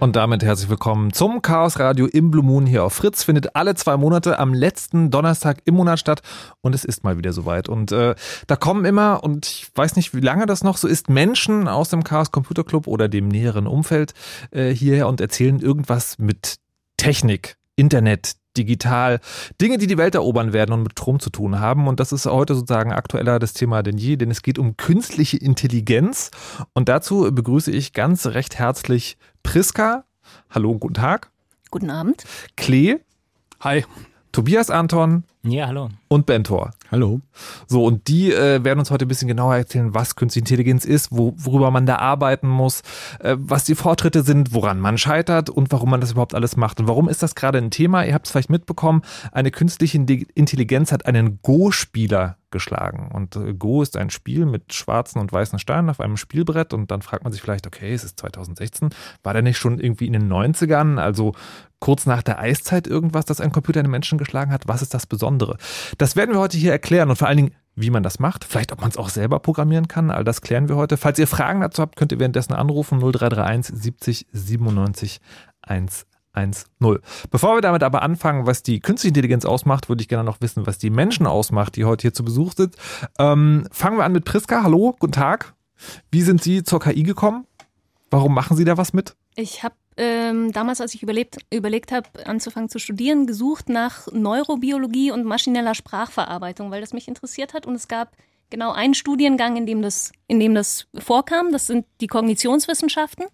Und damit herzlich willkommen zum Chaos Radio im Blue Moon hier auf Fritz. Findet alle zwei Monate am letzten Donnerstag im Monat statt und es ist mal wieder soweit. Und äh, da kommen immer, und ich weiß nicht, wie lange das noch so ist, Menschen aus dem Chaos Computer Club oder dem näheren Umfeld äh, hierher und erzählen irgendwas mit Technik, Internet, digital, Dinge, die die Welt erobern werden und mit Strom zu tun haben. Und das ist heute sozusagen aktueller das Thema denn je, denn es geht um künstliche Intelligenz. Und dazu begrüße ich ganz recht herzlich Priska. Hallo und guten Tag. Guten Abend. Klee. Hi. Tobias Anton. Ja, hallo. Und Bentor. Hallo. So, und die äh, werden uns heute ein bisschen genauer erzählen, was Künstliche Intelligenz ist, wo, worüber man da arbeiten muss, äh, was die Fortschritte sind, woran man scheitert und warum man das überhaupt alles macht. Und warum ist das gerade ein Thema? Ihr habt es vielleicht mitbekommen, eine künstliche Intelligenz hat einen Go-Spieler geschlagen. Und äh, Go ist ein Spiel mit schwarzen und weißen Steinen auf einem Spielbrett. Und dann fragt man sich vielleicht, okay, es ist 2016, war der nicht schon irgendwie in den 90ern, also kurz nach der Eiszeit irgendwas, das ein Computer einen Menschen geschlagen hat? Was ist das Besondere? Das werden wir heute hier erklären und vor allen Dingen, wie man das macht, vielleicht ob man es auch selber programmieren kann, all das klären wir heute. Falls ihr Fragen dazu habt, könnt ihr währenddessen anrufen 0331 70 97 110. Bevor wir damit aber anfangen, was die künstliche Intelligenz ausmacht, würde ich gerne noch wissen, was die Menschen ausmacht, die heute hier zu Besuch sind. Ähm, fangen wir an mit Priska. Hallo, guten Tag. Wie sind Sie zur KI gekommen? Warum machen Sie da was mit? Ich habe ähm, damals, als ich überlebt, überlegt habe, anzufangen zu studieren, gesucht nach Neurobiologie und maschineller Sprachverarbeitung, weil das mich interessiert hat. Und es gab genau einen Studiengang, in dem das, in dem das vorkam. Das sind die Kognitionswissenschaften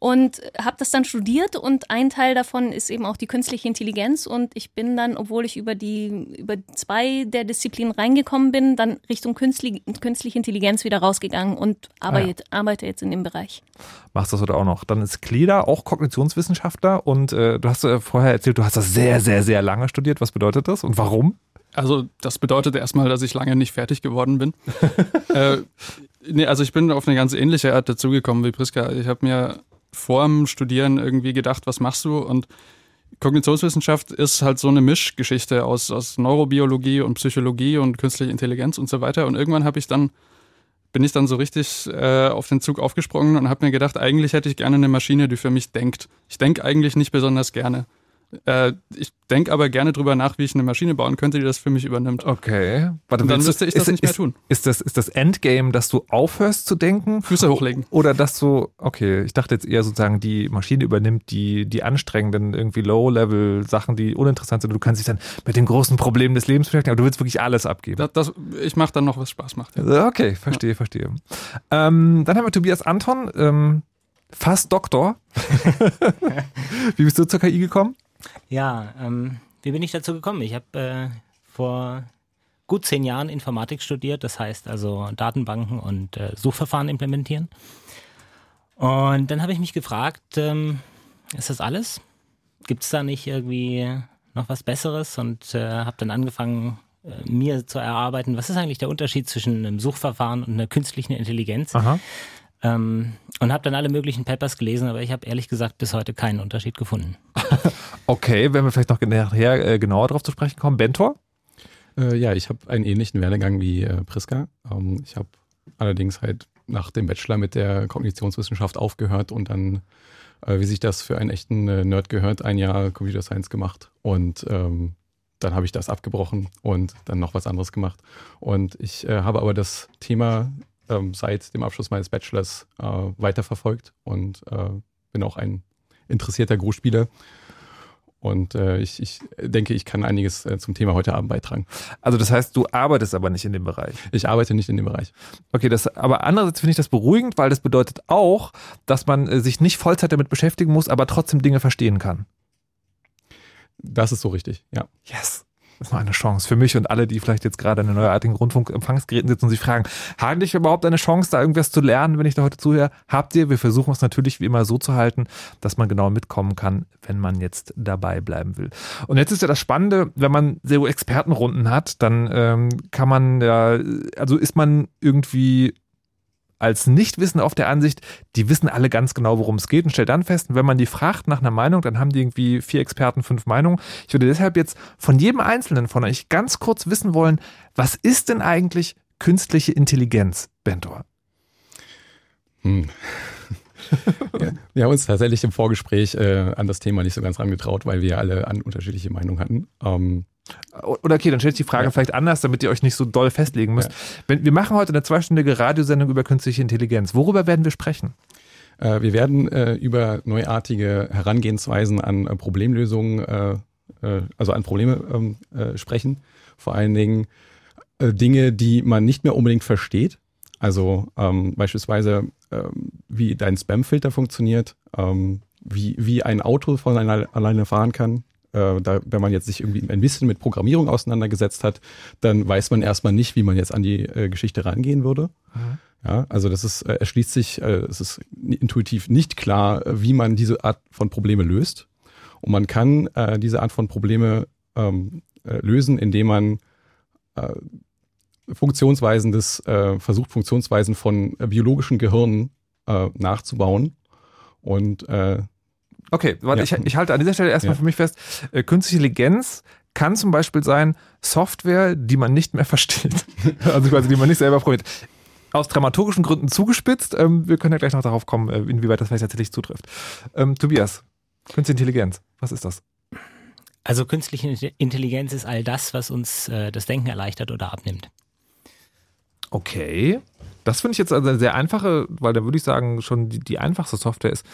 und habe das dann studiert und ein Teil davon ist eben auch die künstliche Intelligenz und ich bin dann, obwohl ich über die über zwei der Disziplinen reingekommen bin, dann Richtung künstliche, künstliche Intelligenz wieder rausgegangen und arbeite, ah ja. arbeite jetzt in dem Bereich. Machst das oder auch noch? Dann ist Kleda auch Kognitionswissenschaftler und äh, du hast äh, vorher erzählt, du hast das sehr sehr sehr lange studiert. Was bedeutet das und warum? Also das bedeutet erstmal, dass ich lange nicht fertig geworden bin. äh, nee, also ich bin auf eine ganz ähnliche Art dazugekommen wie Priska. Ich habe mir vorm Studieren irgendwie gedacht, was machst du? Und Kognitionswissenschaft ist halt so eine Mischgeschichte aus, aus Neurobiologie und Psychologie und künstlicher Intelligenz und so weiter. Und irgendwann habe ich dann, bin ich dann so richtig äh, auf den Zug aufgesprungen und habe mir gedacht, eigentlich hätte ich gerne eine Maschine, die für mich denkt. Ich denke eigentlich nicht besonders gerne. Äh, ich denke aber gerne drüber nach, wie ich eine Maschine bauen könnte, die das für mich übernimmt. Okay. Warte, dann müsste ich das ist, nicht mehr tun. Ist das, ist das Endgame, dass du aufhörst zu denken? Füße hochlegen. Oder dass du, okay, ich dachte jetzt eher sozusagen, die Maschine übernimmt die, die anstrengenden, irgendwie Low-Level-Sachen, die uninteressant sind. Du kannst dich dann mit den großen Problemen des Lebens beschäftigen, aber du willst wirklich alles abgeben. Das, das, ich mache dann noch, was Spaß macht. Ja. Okay, verstehe, ja. verstehe. Ähm, dann haben wir Tobias Anton, ähm, fast Doktor. wie bist du zur KI gekommen? Ja, ähm, wie bin ich dazu gekommen? Ich habe äh, vor gut zehn Jahren Informatik studiert, das heißt also Datenbanken und äh, Suchverfahren implementieren. Und dann habe ich mich gefragt, ähm, ist das alles? Gibt es da nicht irgendwie noch was Besseres? Und äh, habe dann angefangen, äh, mir zu erarbeiten, was ist eigentlich der Unterschied zwischen einem Suchverfahren und einer künstlichen Intelligenz? Aha. Ähm, und habe dann alle möglichen Papers gelesen, aber ich habe ehrlich gesagt bis heute keinen Unterschied gefunden. okay, wenn wir vielleicht noch nachher äh, genauer darauf zu sprechen kommen. Bentor? Äh, ja, ich habe einen ähnlichen Werdegang wie äh, Priska. Ähm, ich habe allerdings halt nach dem Bachelor mit der Kognitionswissenschaft aufgehört und dann, äh, wie sich das für einen echten äh, Nerd gehört, ein Jahr Computer Science gemacht. Und ähm, dann habe ich das abgebrochen und dann noch was anderes gemacht. Und ich habe aber das Thema ähm, seit dem Abschluss meines Bachelors weiterverfolgt und bin auch ein interessierter Großspieler. Und äh, ich, ich denke, ich kann einiges äh, zum Thema heute Abend beitragen. Also das heißt, du arbeitest aber nicht in dem Bereich. Ich arbeite nicht in dem Bereich. Okay, das, aber andererseits finde ich das beruhigend, weil das bedeutet auch, dass man äh, sich nicht Vollzeit damit beschäftigen muss, aber trotzdem Dinge verstehen kann. Das ist so richtig, ja. Yes. Das ist mal eine Chance für mich und alle, die vielleicht jetzt gerade an den neuartigen Rundfunkempfangsgeräten sitzen und sich fragen, habe ich überhaupt eine Chance, da irgendwas zu lernen, wenn ich da heute zuhöre? Habt ihr? Wir versuchen es natürlich wie immer so zu halten, dass man genau mitkommen kann, wenn man jetzt dabei bleiben will. Und jetzt ist ja das Spannende, wenn man so Expertenrunden hat, dann ähm, kann man ja, also ist man irgendwie als Nichtwissen auf der Ansicht, die wissen alle ganz genau, worum es geht und stellt dann fest, wenn man die fragt nach einer Meinung, dann haben die irgendwie vier Experten, fünf Meinungen. Ich würde deshalb jetzt von jedem Einzelnen von euch ganz kurz wissen wollen, was ist denn eigentlich künstliche Intelligenz, Bentor? Hm. ja, wir haben uns tatsächlich im Vorgespräch äh, an das Thema nicht so ganz rangetraut, weil wir alle an unterschiedliche Meinungen hatten. Ähm, oder okay, dann stellt die Frage ja. vielleicht anders, damit ihr euch nicht so doll festlegen müsst. Ja. wir machen heute eine zweistündige Radiosendung über künstliche Intelligenz. Worüber werden wir sprechen? Äh, wir werden äh, über neuartige Herangehensweisen an äh, Problemlösungen, äh, also an Probleme ähm, äh, sprechen. Vor allen Dingen Dinge, die man nicht mehr unbedingt versteht. Also ähm, beispielsweise, ähm, wie dein Spamfilter funktioniert, ähm, wie, wie ein Auto von alleine fahren kann. Äh, da, wenn man jetzt sich irgendwie ein bisschen mit Programmierung auseinandergesetzt hat, dann weiß man erstmal nicht, wie man jetzt an die äh, Geschichte rangehen würde. Mhm. Ja, also das ist, äh, erschließt sich, äh, es ist intuitiv nicht klar, wie man diese Art von Probleme löst. Und man kann äh, diese Art von Probleme ähm, äh, lösen, indem man äh, Funktionsweisen des, äh, versucht, Funktionsweisen von äh, biologischen Gehirnen äh, nachzubauen. Und äh, Okay, warte, ja. ich, ich, halte an dieser Stelle erstmal ja. für mich fest, äh, künstliche Intelligenz kann zum Beispiel sein Software, die man nicht mehr versteht. also quasi, die man nicht selber probiert. Aus dramaturgischen Gründen zugespitzt. Ähm, wir können ja gleich noch darauf kommen, äh, inwieweit das vielleicht tatsächlich zutrifft. Ähm, Tobias, Künstliche Intelligenz, was ist das? Also künstliche Intelligenz ist all das, was uns äh, das Denken erleichtert oder abnimmt. Okay. Das finde ich jetzt also eine sehr einfache, weil da würde ich sagen, schon die, die, einfachste Software ist.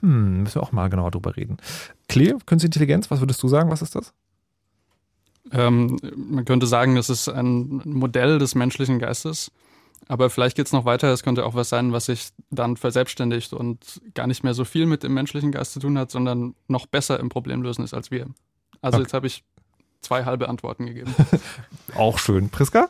Hm, müssen wir auch mal genauer drüber reden. Klee, Künstliche Intelligenz, was würdest du sagen, was ist das? Ähm, man könnte sagen, das ist ein Modell des menschlichen Geistes. Aber vielleicht geht es noch weiter. Es könnte auch was sein, was sich dann verselbstständigt und gar nicht mehr so viel mit dem menschlichen Geist zu tun hat, sondern noch besser im Problemlösen ist als wir. Also okay. jetzt habe ich zwei halbe Antworten gegeben. auch schön. Priska?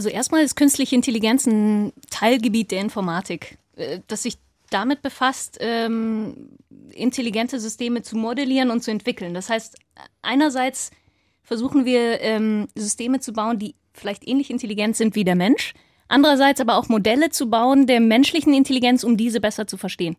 Also erstmal ist künstliche Intelligenz ein Teilgebiet der Informatik, äh, das sich damit befasst, ähm, intelligente Systeme zu modellieren und zu entwickeln. Das heißt, einerseits versuchen wir ähm, Systeme zu bauen, die vielleicht ähnlich intelligent sind wie der Mensch. Andererseits aber auch Modelle zu bauen der menschlichen Intelligenz, um diese besser zu verstehen.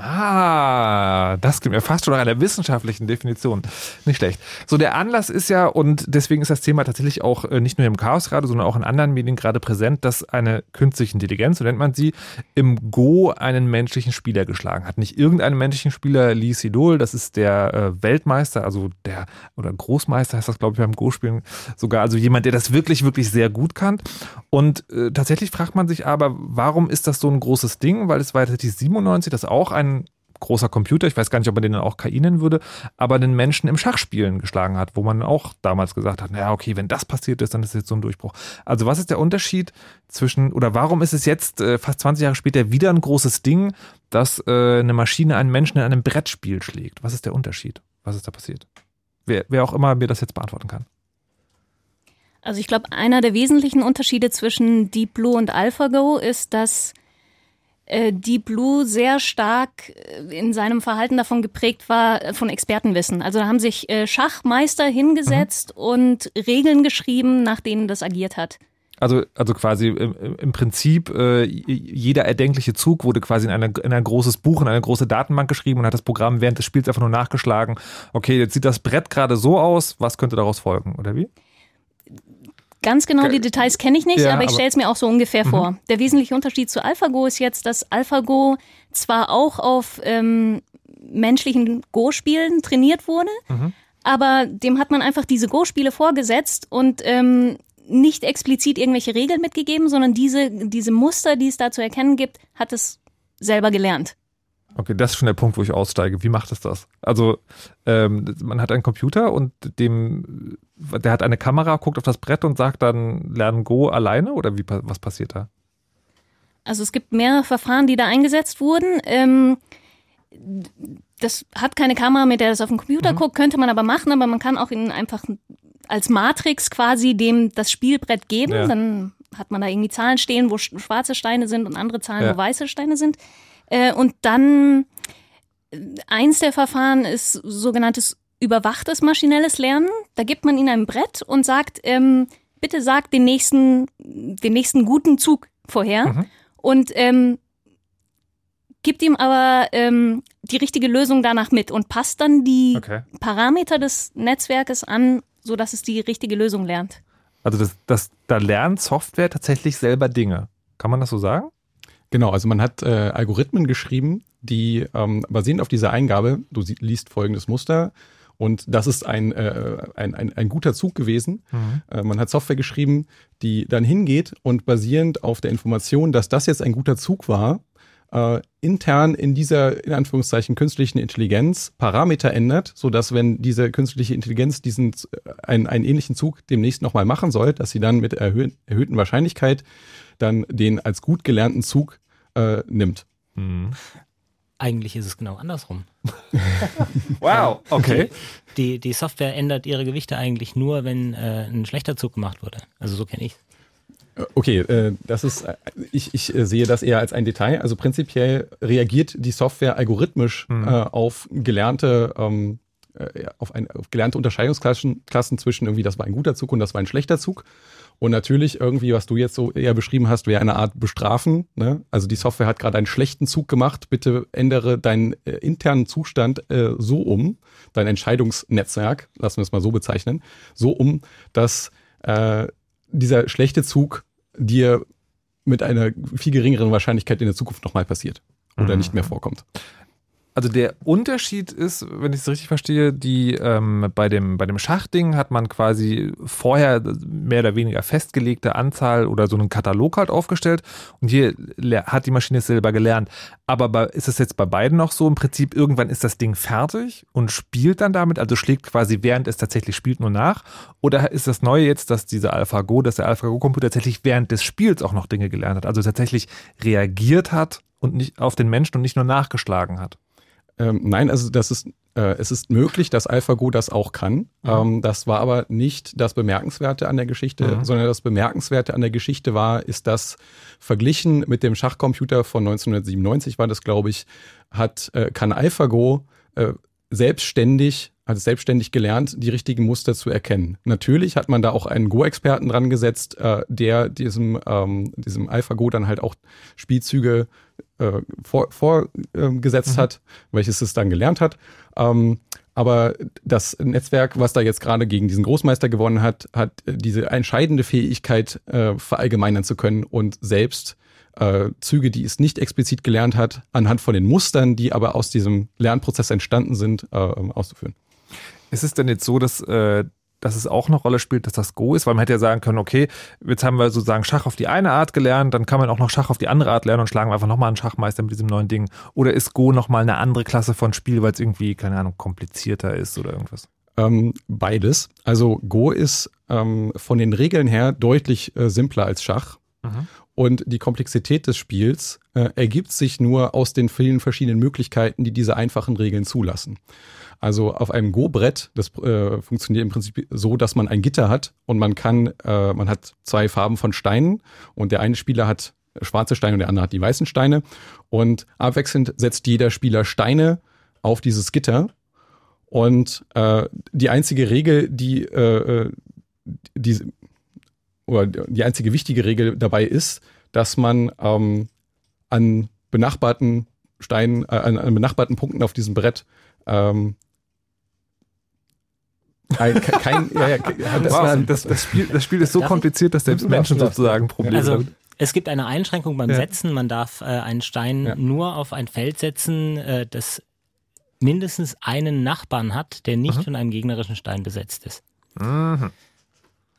Ah, das klingt mir fast schon nach einer wissenschaftlichen Definition. Nicht schlecht. So, der Anlass ist ja, und deswegen ist das Thema tatsächlich auch äh, nicht nur im Chaos gerade, sondern auch in anderen Medien gerade präsent, dass eine künstliche Intelligenz, so nennt man sie, im Go einen menschlichen Spieler geschlagen hat. Nicht irgendeinen menschlichen Spieler, Lee Sedol, das ist der äh, Weltmeister, also der, oder Großmeister heißt das, glaube ich, beim Go-Spielen sogar, also jemand, der das wirklich, wirklich sehr gut kann. Und äh, tatsächlich fragt man sich aber, warum ist das so ein großes Ding? Weil es war tatsächlich 97, das auch ein ein großer Computer, ich weiß gar nicht, ob man den dann auch KI nennen würde, aber den Menschen im Schachspielen geschlagen hat, wo man auch damals gesagt hat, naja, okay, wenn das passiert ist, dann ist jetzt so ein Durchbruch. Also was ist der Unterschied zwischen, oder warum ist es jetzt äh, fast 20 Jahre später wieder ein großes Ding, dass äh, eine Maschine einen Menschen in einem Brettspiel schlägt? Was ist der Unterschied? Was ist da passiert? Wer, wer auch immer mir das jetzt beantworten kann. Also ich glaube, einer der wesentlichen Unterschiede zwischen Deep Blue und AlphaGo ist, dass äh, Deep Blue sehr stark äh, in seinem Verhalten davon geprägt war, äh, von Expertenwissen. Also da haben sich Schachmeister hingesetzt mhm. und Regeln geschrieben, nach denen das agiert hat. Also, also quasi im, im Prinzip äh, jeder erdenkliche Zug wurde quasi in, eine, in ein großes Buch, in eine große Datenbank geschrieben und hat das Programm während des Spiels einfach nur nachgeschlagen. Okay, jetzt sieht das Brett gerade so aus, was könnte daraus folgen, oder wie? Ganz genau die Details kenne ich nicht, ja, aber ich stelle es mir auch so ungefähr mhm. vor. Der wesentliche Unterschied zu AlphaGo ist jetzt, dass AlphaGo zwar auch auf ähm, menschlichen Go-Spielen trainiert wurde, mhm. aber dem hat man einfach diese Go-Spiele vorgesetzt und ähm, nicht explizit irgendwelche Regeln mitgegeben, sondern diese, diese Muster, die es da zu erkennen gibt, hat es selber gelernt. Okay, das ist schon der Punkt, wo ich aussteige. Wie macht es das? Also, ähm, man hat einen Computer und dem, der hat eine Kamera, guckt auf das Brett und sagt dann, lernen Go alleine oder wie, was passiert da? Also es gibt mehrere Verfahren, die da eingesetzt wurden. Ähm, das hat keine Kamera, mit der das auf dem Computer mhm. guckt, könnte man aber machen, aber man kann auch ihn einfach als Matrix quasi dem das Spielbrett geben. Ja. Dann hat man da irgendwie Zahlen stehen, wo schwarze Steine sind und andere Zahlen, ja. wo weiße Steine sind. Äh, und dann äh, eins der Verfahren ist sogenanntes überwachtes maschinelles Lernen. Da gibt man ihnen ein Brett und sagt, ähm, bitte sag den nächsten, den nächsten guten Zug vorher. Mhm. Und ähm, gibt ihm aber ähm, die richtige Lösung danach mit und passt dann die okay. Parameter des Netzwerkes an, sodass es die richtige Lösung lernt. Also das, das, da lernt Software tatsächlich selber Dinge. Kann man das so sagen? Genau, also man hat äh, Algorithmen geschrieben, die ähm, basierend auf dieser Eingabe, du liest folgendes Muster und das ist ein, äh, ein, ein, ein guter Zug gewesen. Mhm. Äh, man hat Software geschrieben, die dann hingeht und basierend auf der Information, dass das jetzt ein guter Zug war, äh, intern in dieser, in Anführungszeichen, künstlichen Intelligenz Parameter ändert, sodass wenn diese künstliche Intelligenz diesen, äh, einen, einen ähnlichen Zug demnächst nochmal machen soll, dass sie dann mit erhöh erhöhten Wahrscheinlichkeit dann den als gut gelernten Zug äh, nimmt. Eigentlich ist es genau andersrum. wow, okay. Die, die Software ändert ihre Gewichte eigentlich nur, wenn äh, ein schlechter Zug gemacht wurde. Also so kenne ich äh, Okay, äh, das ist, äh, ich, ich sehe das eher als ein Detail. Also prinzipiell reagiert die Software algorithmisch mhm. äh, auf gelernte ähm, äh, auf, ein, auf gelernte Unterscheidungsklassen Klassen zwischen irgendwie, das war ein guter Zug und das war ein schlechter Zug. Und natürlich irgendwie, was du jetzt so eher beschrieben hast, wäre eine Art Bestrafen. Ne? Also die Software hat gerade einen schlechten Zug gemacht. Bitte ändere deinen äh, internen Zustand äh, so um, dein Entscheidungsnetzwerk, lassen wir es mal so bezeichnen, so um, dass äh, dieser schlechte Zug dir mit einer viel geringeren Wahrscheinlichkeit in der Zukunft nochmal passiert oder Mhm. nicht mehr vorkommt. Also der Unterschied ist, wenn ich es richtig verstehe, die ähm, bei dem bei dem Schachding hat man quasi vorher mehr oder weniger festgelegte Anzahl oder so einen Katalog halt aufgestellt und hier hat die Maschine es selber gelernt. Aber bei, ist es jetzt bei beiden noch so im Prinzip irgendwann ist das Ding fertig und spielt dann damit, also schlägt quasi während es tatsächlich spielt nur nach oder ist das Neue jetzt, dass diese AlphaGo, dass der AlphaGo Computer tatsächlich während des Spiels auch noch Dinge gelernt hat, also tatsächlich reagiert hat und nicht auf den Menschen und nicht nur nachgeschlagen hat. Ähm, nein, also das ist, äh, es ist möglich, dass AlphaGo das auch kann. Ähm, das war aber nicht das Bemerkenswerte an der Geschichte, Mhm. sondern das Bemerkenswerte an der Geschichte war, ist, dass verglichen mit dem Schachcomputer von 1997 war das, glaube ich, hat, äh, kann AlphaGo äh, selbstständig, hat es selbstständig gelernt, die richtigen Muster zu erkennen. Natürlich hat man da auch einen Go-Experten dran gesetzt, äh, der diesem, ähm, diesem AlphaGo dann halt auch Spielzüge äh, vor, vorgesetzt hat, welches es dann gelernt hat. Ähm, aber das Netzwerk, was da jetzt gerade gegen diesen Großmeister gewonnen hat, hat äh, diese entscheidende Fähigkeit, äh, verallgemeinern zu können und selbst äh, Züge, die es nicht explizit gelernt hat, anhand von den Mustern, die aber aus diesem Lernprozess entstanden sind, äh, auszuführen. Ist es denn jetzt so, dass, äh, dass es auch eine Rolle spielt, dass das Go ist? Weil man hätte ja sagen können, okay, jetzt haben wir sozusagen Schach auf die eine Art gelernt, dann kann man auch noch Schach auf die andere Art lernen und schlagen wir einfach nochmal einen Schachmeister mit diesem neuen Ding. Oder ist Go nochmal eine andere Klasse von Spiel, weil es irgendwie, keine Ahnung, komplizierter ist oder irgendwas? Ähm, beides. Also Go ist ähm, von den Regeln her deutlich äh, simpler als Schach. Mhm. Und die Komplexität des Spiels äh, ergibt sich nur aus den vielen verschiedenen Möglichkeiten, die diese einfachen Regeln zulassen. Also auf einem Go-Brett, das äh, funktioniert im Prinzip so, dass man ein Gitter hat und man kann, äh, man hat zwei Farben von Steinen und der eine Spieler hat schwarze Steine und der andere hat die weißen Steine. Und abwechselnd setzt jeder Spieler Steine auf dieses Gitter. Und äh, die einzige Regel, die, äh, äh, die oder die einzige wichtige Regel dabei ist, dass man ähm, an benachbarten Steinen, äh, an, an benachbarten Punkten auf diesem Brett ähm, ein, ke- kein, ja, ja, das wow, das, das, Spiel, das Spiel ist so Darf kompliziert, dass selbst Menschen sozusagen Probleme Also damit es gibt eine Einschränkung beim Ja. Setzen. Man darf äh, einen Stein Ja. nur auf ein Feld setzen, äh, das mindestens einen Nachbarn hat, der nicht Mhm. von einem gegnerischen Stein besetzt ist. Mhm.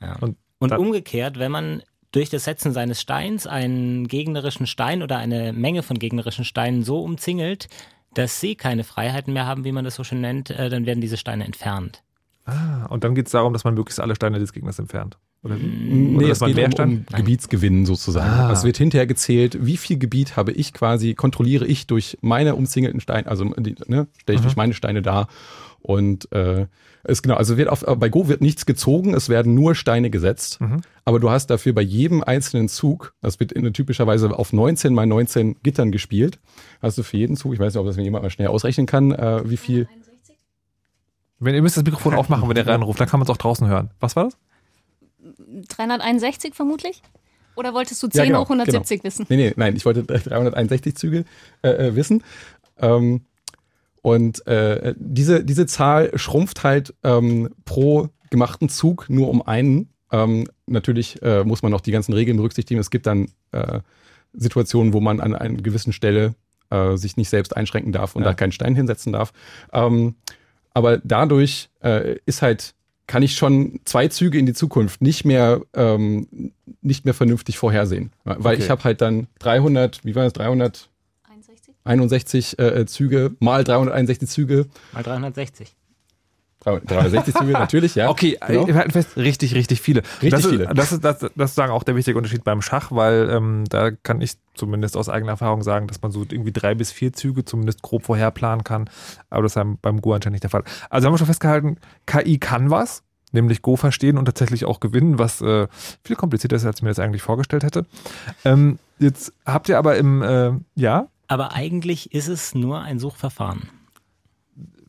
Ja. Und Und, umgekehrt, wenn man durch das Setzen seines Steins einen gegnerischen Stein oder eine Menge von gegnerischen Steinen so umzingelt, dass sie keine Freiheiten mehr haben, wie man das so schön nennt, äh, dann werden diese Steine entfernt. Ah, und dann geht es darum, dass man möglichst alle Steine des Gegners entfernt. Oder wie? Nee, Oder es geht um, um Gebietsgewinn sozusagen. Ah. Es wird hinterher gezählt, wie viel Gebiet habe ich quasi, kontrolliere ich durch meine umzingelten Steine, also ne, stelle ich Mhm. durch meine Steine dar. Und äh, es genau, also wird auf, bei Go wird nichts gezogen, es werden nur Steine gesetzt. Mhm. Aber du hast dafür bei jedem einzelnen Zug, das wird in, typischerweise auf 19 mal 19 Gittern gespielt, hast du für jeden Zug, ich weiß nicht, ob das mir jemand mal schnell ausrechnen kann, äh, wie viel. Wenn ihr müsst das Mikrofon aufmachen, wenn ihr reinruft, dann kann man es auch draußen hören. Was war das? 361 vermutlich? Oder wolltest du Ja, 10 genau, hoch 170 wissen? Nee, nee, nein, ich wollte 361 Züge äh, äh, wissen. Ähm, und äh, diese, diese Zahl schrumpft halt ähm, pro gemachten Zug nur um einen. Ähm, natürlich äh, muss man auch die ganzen Regeln berücksichtigen. Es gibt dann äh, Situationen, wo man an einer gewissen Stelle äh, sich nicht selbst einschränken darf und Ja. da keinen Stein hinsetzen darf. Aber dadurch äh, ist halt, kann ich schon zwei Züge in die Zukunft nicht mehr, ähm, nicht mehr vernünftig vorhersehen. Weil Okay. ich habe halt dann 300, wie war das, 361 61? äh, Züge mal 361 Züge. Mal 360. 360 Züge, natürlich, ja. Okay, genau. wir halten fest, richtig, richtig viele. Richtig das ist, viele. Das ist, das, das ist sozusagen auch der wichtige Unterschied beim Schach, weil ähm, da kann ich zumindest aus eigener Erfahrung sagen, dass man so irgendwie drei bis vier Züge zumindest grob vorherplanen kann. Aber das ist beim, beim Go anscheinend nicht der Fall. Also haben wir schon festgehalten, KI kann was, nämlich Go verstehen und tatsächlich auch gewinnen, was äh, viel komplizierter ist, als ich mir das eigentlich vorgestellt hätte. Ähm, jetzt habt ihr aber im, äh, ja, Aber eigentlich ist es nur ein Suchverfahren.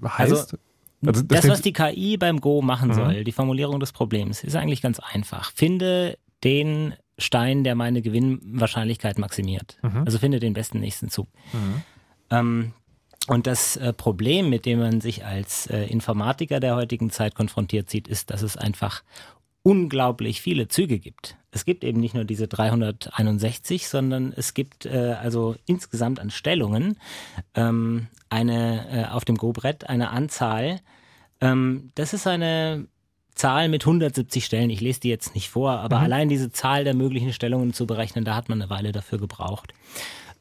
heißt, Also das, klingt- was die KI beim Go machen Mhm. soll, die Formulierung des Problems, ist eigentlich ganz einfach. Finde den Stein, der meine Gewinnwahrscheinlichkeit maximiert. Mhm. Also finde den besten nächsten Zug. Ähm, und das äh, Problem, mit dem man sich als äh, Informatiker der heutigen Zeit konfrontiert sieht, ist, dass es einfach unglaublich viele Züge gibt. Es gibt eben nicht nur diese 361, sondern es gibt äh, also insgesamt an Stellungen ähm, eine äh, auf dem Go-Brett eine Anzahl. Ähm, das ist eine Zahl mit 170 Stellen. Ich lese die jetzt nicht vor, aber allein diese Zahl der möglichen Stellungen zu berechnen, da hat man eine Weile dafür gebraucht.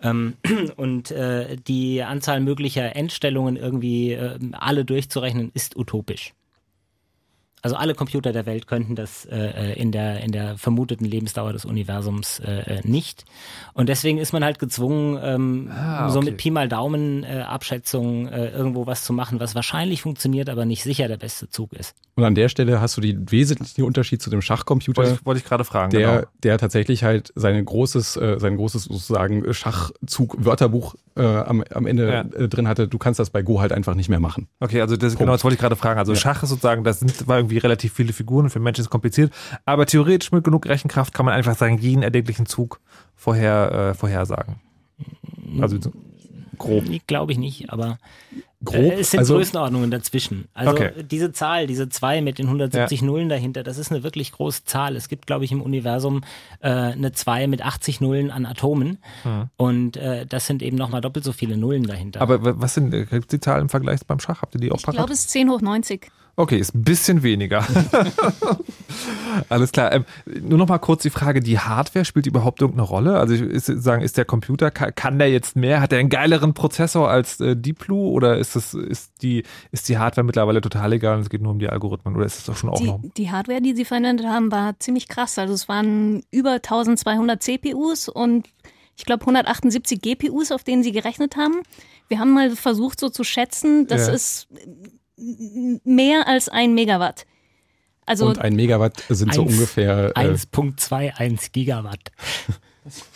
Ähm, und äh, die Anzahl möglicher Endstellungen irgendwie äh, alle durchzurechnen, ist utopisch. Also alle Computer der Welt könnten das äh, in, der, in der vermuteten Lebensdauer des Universums äh, äh, nicht. Und deswegen ist man halt gezwungen, ähm, Ah, so okay. mit Pi mal Daumen äh, Abschätzung äh, irgendwo was zu machen, was wahrscheinlich funktioniert, aber nicht sicher der beste Zug ist. Und an der Stelle hast du den wesentlichen Unterschied zu dem Schachcomputer. Wollte ich, wollte ich gerade fragen. der, genau. der tatsächlich halt sein großes, äh, sein großes sozusagen Schachzug-Wörterbuch äh, am, am Ende Ja. äh, drin hatte. Du kannst das bei Go halt einfach nicht mehr machen. Okay, also das, genau, das wollte ich gerade fragen. Also Schach ist sozusagen, das sind zwar irgendwie relativ viele Figuren, für Menschen ist es kompliziert, aber theoretisch mit genug Rechenkraft kann man einfach sagen, jeden erdenklichen Zug vorher, äh, vorhersagen. Also so grob. Glaube ich nicht, aber Grob. Äh, es sind also, Größenordnungen dazwischen. Also Okay. diese Zahl, diese 2 mit den 170 Nullen dahinter, das ist eine wirklich große Zahl. Es gibt, glaube ich, im Universum äh, eine 2 mit 80 Nullen an Atomen. Und äh, das sind eben nochmal doppelt so viele Nullen dahinter. Aber wa- was sind äh, die Zahlen im Vergleich beim Schach? Habt ihr die auch Ich glaube, es ist 10 hoch 90. Okay, ist ein bisschen weniger. Alles klar. Ähm, nur noch mal kurz die Frage, die Hardware spielt die überhaupt irgendeine Rolle? Also ich ist, sagen, ist der Computer, kann, kann der jetzt mehr? Hat er einen geileren Prozessor als äh, Deep Blue oder ist das, ist die, ist die Hardware mittlerweile total egal und es geht nur um die Algorithmen oder ist es doch schon auch noch? Die, die Hardware, die sie verwendet haben, war ziemlich krass. Also es waren über 1200 CPUs und ich glaube 178 GPUs, auf denen sie gerechnet haben. Wir haben mal versucht so zu schätzen, das Ja. ist mehr als ein Megawatt. Also und ein Megawatt sind so Eins- ungefähr. Äh, 1.21 Gigawatt.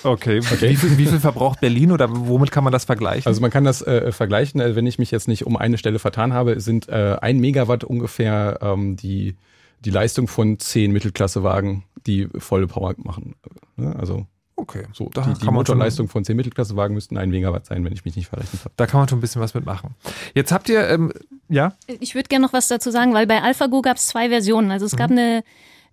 Okay. Wie, viel, wie viel verbraucht Berlin oder womit kann man das vergleichen? also man kann das äh, vergleichen, äh, wenn ich mich jetzt nicht um eine Stelle vertan habe, sind äh, ein Megawatt ungefähr ähm, die, die Leistung von zehn Mittelklassewagen, die volle Power machen. Ne? Also okay, so da die, die kann man schon- Motorleistung von zehn Mittelklassewagen müssten ein Megawatt sein, wenn ich mich nicht verrechnet habe. Da kann man schon ein bisschen was mitmachen. Jetzt habt ihr, ähm, ja? Ich würde gerne noch was dazu sagen, weil bei AlphaGo gab es zwei Versionen. Also es gab eine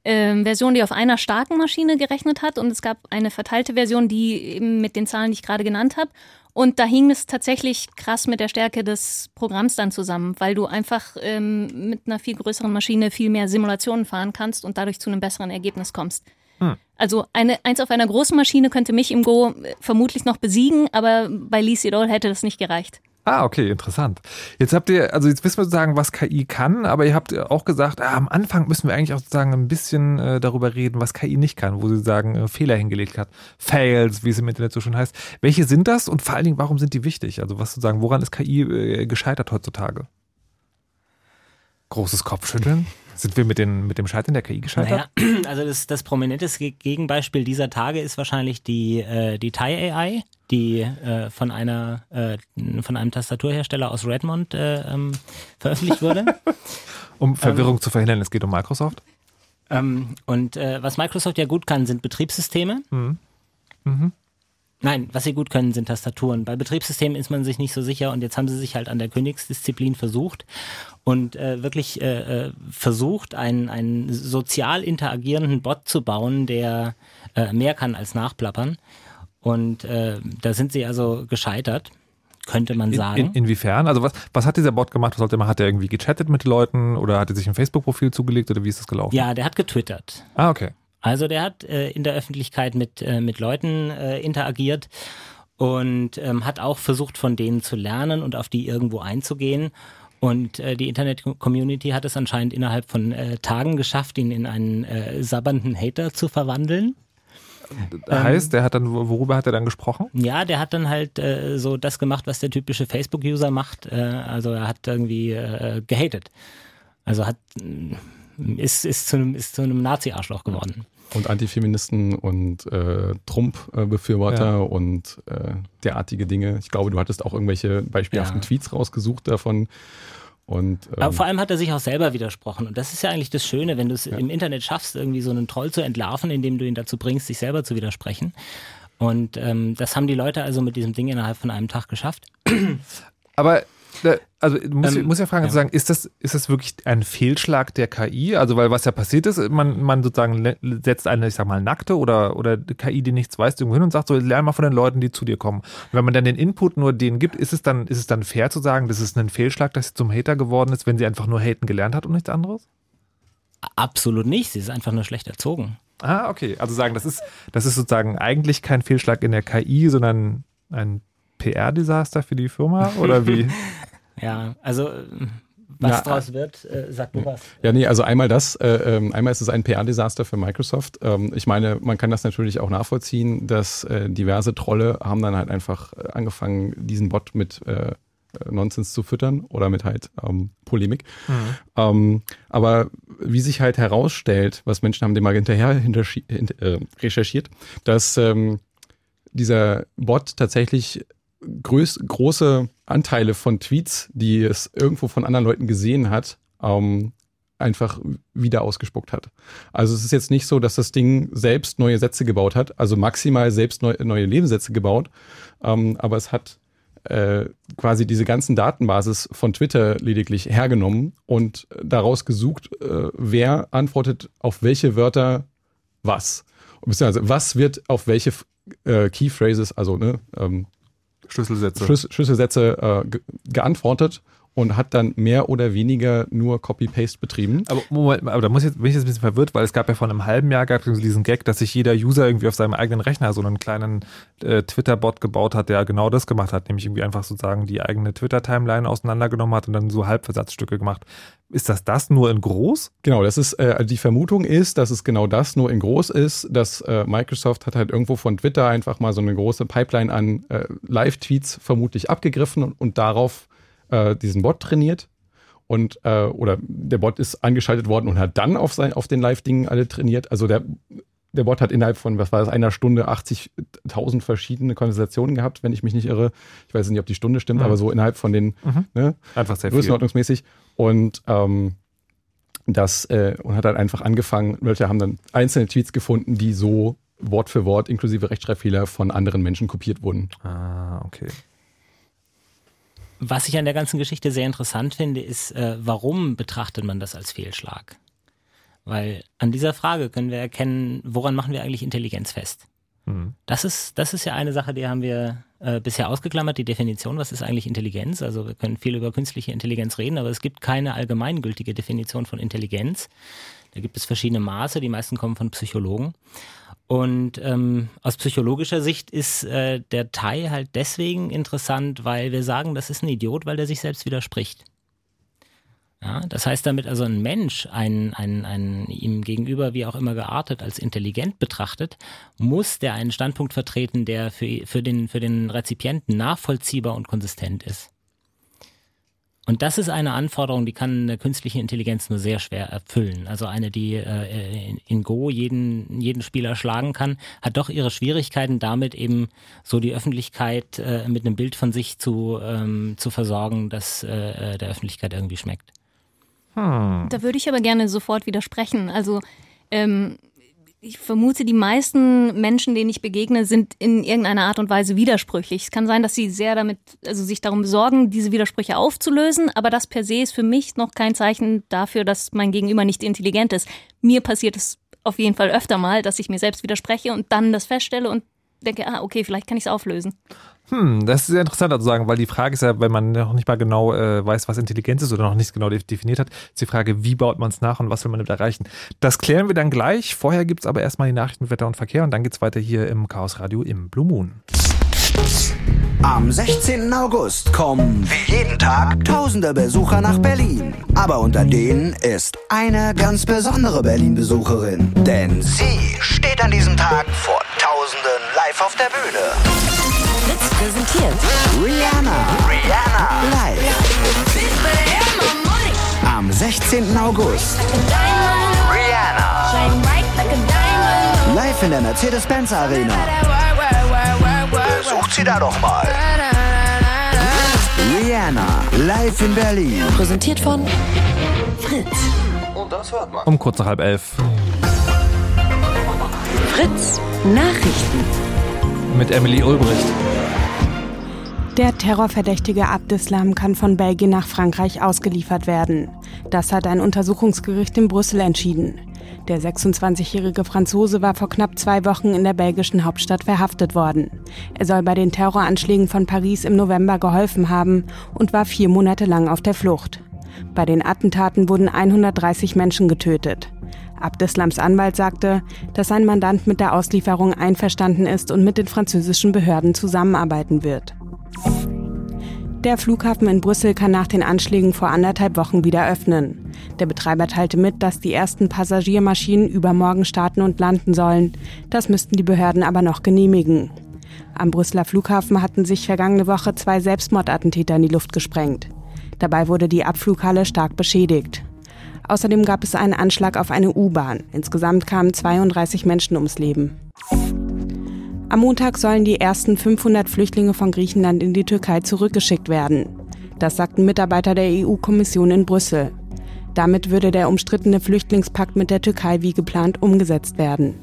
ähm, Version, die auf einer starken Maschine gerechnet hat und es gab eine verteilte Version, die eben mit den Zahlen, die ich gerade genannt habe. Und da hing es tatsächlich krass mit der Stärke des Programms dann zusammen, weil du einfach ähm, mit einer viel größeren Maschine viel mehr Simulationen fahren kannst und dadurch zu einem besseren Ergebnis kommst. Also eine, eins auf einer großen Maschine könnte mich im Go äh, vermutlich noch besiegen, aber bei Lee Sedol hätte das nicht gereicht. Ah, okay, interessant. Jetzt habt ihr, also jetzt wissen wir sozusagen, was KI kann, aber ihr habt auch gesagt, ah, am Anfang müssen wir eigentlich auch sozusagen ein bisschen äh, darüber reden, was KI nicht kann, wo sie sagen, äh, Fehler hingelegt hat. Fails, wie es im Internet so schön heißt. Welche sind das und vor allen Dingen, warum sind die wichtig? Also was sozusagen, woran ist KI äh, gescheitert heutzutage? Großes Kopfschütteln. Sind wir mit, den, mit dem Scheitern der KI gescheitert? Naja, also das, das prominenteste Ge- Gegenbeispiel dieser Tage ist wahrscheinlich die, äh, die Thai AI, die äh, von einer äh, von einem Tastaturhersteller aus Redmond äh, ähm, veröffentlicht wurde. Um Verwirrung zu verhindern, es geht um Microsoft. ähm, und äh, was Microsoft ja gut kann, sind Betriebssysteme. Nein, was sie gut können, sind Tastaturen. Bei Betriebssystemen ist man sich nicht so sicher und jetzt haben sie sich halt an der Königsdisziplin versucht und äh, wirklich äh, äh, versucht, einen, einen sozial interagierenden Bot zu bauen, der äh, mehr kann als nachplappern. Und äh, da sind sie also gescheitert, könnte man In, sagen. in, inwiefern? Also was, was hat dieser Bot gemacht? Was sollte er machen? Hat er irgendwie gechattet mit Leuten oder hat er sich ein Facebook-Profil zugelegt oder wie ist das gelaufen? ja, der hat getwittert. Ah, okay. Also der hat äh, in der Öffentlichkeit mit, äh, mit Leuten äh, interagiert und ähm, hat auch versucht, von denen zu lernen und auf die irgendwo einzugehen. Und äh, die Internet-Community hat es anscheinend innerhalb von äh, Tagen geschafft, ihn in einen äh, sabbernden Hater zu verwandeln. Ähm. heißt, der hat dann, worüber hat er dann gesprochen? Ja, der hat dann halt äh, so das gemacht, was der typische Facebook-User macht. Äh, also er hat irgendwie äh, gehatet. Also hat äh, ist, ist zu einem, ist zu einem Nazi-Arschloch geworden. Und Antifeministen und äh, Trump-Befürworter Ja. und äh, derartige Dinge. Ich glaube, du hattest auch irgendwelche beispielhaften Ja. Tweets rausgesucht davon. Und, ähm, Aber vor allem hat er sich auch selber widersprochen. Und das ist ja eigentlich das Schöne, wenn du es im Internet schaffst, irgendwie so einen Troll zu entlarven, indem du ihn dazu bringst, sich selber zu widersprechen. Und ähm, das haben die Leute also mit diesem Ding innerhalb von einem Tag geschafft. Aber also muss, Ähm, muss ja fragen, ja. sozusagen, ist das, ist das wirklich ein Fehlschlag der KI? Also weil was ja passiert ist, man, man sozusagen setzt eine, ich sag mal, nackte oder, oder KI, die nichts weiß, irgendwo hin und sagt so, lern mal von den Leuten, die zu dir kommen. Und wenn man dann den Input nur denen gibt, ist es dann, ist es dann fair zu sagen, das ist ein Fehlschlag, dass sie zum Hater geworden ist, wenn sie einfach nur haten gelernt hat und nichts anderes? Absolut nicht. Sie ist einfach nur schlecht erzogen. Ah, okay. Also sagen, das ist, das ist sozusagen eigentlich kein Fehlschlag in der KI, sondern ein PR-Desaster für die Firma oder wie? Ja, also äh, was Ja. draus wird, äh, sag du was. Ja, nee, also einmal das, äh, ähm, einmal ist es ein PR-Desaster für Microsoft. Ähm, ich meine, man kann das natürlich auch nachvollziehen, dass äh, diverse Trolle haben dann halt einfach äh, angefangen, diesen Bot mit äh, Nonsens zu füttern oder mit halt ähm, Polemik. Ähm, aber wie sich halt herausstellt, was Menschen haben dem mal hinterher hinterschi- hint- äh, recherchiert, dass ähm, dieser Bot tatsächlich größ große Anteile von Tweets, die es irgendwo von anderen Leuten gesehen hat, ähm, einfach wieder ausgespuckt hat. Also es ist jetzt nicht so, dass das Ding selbst neue Sätze gebaut hat, also maximal selbst neu, neue Lebenssätze gebaut, ähm, aber es hat äh, quasi diese ganzen Datenbasis von Twitter lediglich hergenommen und daraus gesucht, äh, wer antwortet auf welche Wörter was. Beziehungsweise was wird auf welche äh, Keyphrases, also ne, ähm, Schlüsselsätze. Schlüs Schlüsselsätze äh, ge geantwortet und hat dann mehr oder weniger nur Copy-Paste betrieben. Aber Moment, aber da muss ich jetzt, bin ich jetzt ein bisschen verwirrt, weil es gab ja vor einem halben Jahr gab es diesen Gag, dass sich jeder User irgendwie auf seinem eigenen Rechner so einen kleinen äh, Twitter-Bot gebaut hat, der genau das gemacht hat, nämlich irgendwie einfach sozusagen die eigene Twitter-Timeline auseinandergenommen hat und dann so Halbversatzstücke gemacht. Ist das das nur in groß? Genau, das ist äh, die Vermutung ist, dass es genau das nur in groß ist, dass äh, Microsoft hat halt irgendwo von Twitter einfach mal so eine große Pipeline an äh, Live-Tweets vermutlich abgegriffen und, und darauf äh, diesen Bot trainiert. Und äh, oder der Bot ist angeschaltet worden und hat dann auf sein auf den Live-Dingen alle trainiert. Also der der Bot hat innerhalb von, was war das, einer Stunde 80.000 verschiedene Konversationen gehabt, wenn ich mich nicht irre. Ich weiß nicht, ob die Stunde stimmt, Mhm. aber so innerhalb von den, Mhm. ne, Einfach sehr viel. größenordnungsmäßig. Und ähm, das äh, und hat dann einfach angefangen, Leute haben dann einzelne Tweets gefunden, die so Wort für Wort inklusive Rechtschreibfehler von anderen Menschen kopiert wurden. Ah, okay. Was ich an der ganzen Geschichte sehr interessant finde, ist, äh, warum betrachtet man das als Fehlschlag? Weil an dieser Frage können wir erkennen, woran machen wir eigentlich Intelligenz fest? Hm. Das ist, das ist ja eine Sache, die haben wir äh, bisher ausgeklammert, die Definition, was ist eigentlich Intelligenz? Also wir können viel über künstliche Intelligenz reden, aber es gibt keine allgemeingültige Definition von Intelligenz. Da gibt es verschiedene Maße, die meisten kommen von Psychologen. Und ähm, aus psychologischer Sicht ist äh, der Tai halt deswegen interessant, weil wir sagen, das ist ein Idiot, weil der sich selbst widerspricht. Ja, das heißt damit also ein Mensch, ein, ein, ein ihm gegenüber wie auch immer geartet als intelligent betrachtet, muss der einen Standpunkt vertreten, der für, für, den, für den Rezipienten nachvollziehbar und konsistent ist. Und das ist eine Anforderung, die kann eine künstliche Intelligenz nur sehr schwer erfüllen. Also eine, die äh, in, Go jeden, jeden Spieler schlagen kann, hat doch ihre Schwierigkeiten damit eben so die Öffentlichkeit äh, mit einem Bild von sich zu, ähm, zu versorgen, das äh, der Öffentlichkeit irgendwie schmeckt. Hm. Da würde ich aber gerne sofort widersprechen. Also ähm, ich vermute, die meisten Menschen, denen ich begegne, sind in irgendeiner Art und Weise widersprüchlich. Es kann sein, dass sie sehr damit, also sich darum besorgen, diese Widersprüche aufzulösen, aber das per se ist für mich noch kein Zeichen dafür, dass mein Gegenüber nicht intelligent ist. Mir passiert es auf jeden Fall öfter mal, dass ich mir selbst widerspreche und dann das feststelle und denke, ah, okay, vielleicht kann ich es auflösen. Hm, das ist sehr interessant zu sagen, weil die Frage ist ja, wenn man noch nicht mal genau äh, weiß, was Intelligenz ist oder noch nicht genau de- definiert hat, ist die Frage, wie baut man es nach und was will man damit erreichen. Das klären wir dann gleich. Vorher gibt's aber erstmal die Nachrichten mit Wetter und Verkehr und dann geht's weiter hier im Chaos Radio im Blue Moon. Am 16. August kommen wie jeden Tag tausende Besucher nach Berlin. Aber unter denen ist eine ganz besondere Berlin-Besucherin. Denn sie steht an diesem Tag vor Tausenden live auf der Bühne. Fritz präsentiert Rihanna. Rihanna. Live. Am 16. August. Rihanna. Live in der Mercedes-Benz Arena. Besucht sie da doch mal. Rihanna, live in Berlin. Präsentiert von Fritz. Und das hört man. Um kurz nach halb elf. Fritz Nachrichten. Mit Emily Ulbricht. Der Terrorverdächtige Abdeslam kann von Belgien nach Frankreich ausgeliefert werden. Das hat ein Untersuchungsgericht in Brüssel entschieden. Der 26-jährige Franzose war vor knapp zwei Wochen in der belgischen Hauptstadt verhaftet worden. Er soll bei den Terroranschlägen von Paris im November geholfen haben und war vier Monate lang auf der Flucht. Bei den Attentaten wurden 130 Menschen getötet. Abdeslams Anwalt sagte, dass sein Mandant mit der Auslieferung einverstanden ist und mit den französischen Behörden zusammenarbeiten wird. Der Flughafen in Brüssel kann nach den Anschlägen vor anderthalb Wochen wieder öffnen. Der Betreiber teilte mit, dass die ersten Passagiermaschinen übermorgen starten und landen sollen. Das müssten die Behörden aber noch genehmigen. Am Brüsseler Flughafen hatten sich vergangene Woche zwei Selbstmordattentäter in die Luft gesprengt. Dabei wurde die Abflughalle stark beschädigt. Außerdem gab es einen Anschlag auf eine U-Bahn. Insgesamt kamen 32 Menschen ums Leben. Am Montag sollen die ersten 500 Flüchtlinge von Griechenland in die Türkei zurückgeschickt werden. Das sagten Mitarbeiter der EU-Kommission in Brüssel. Damit würde der umstrittene Flüchtlingspakt mit der Türkei wie geplant umgesetzt werden.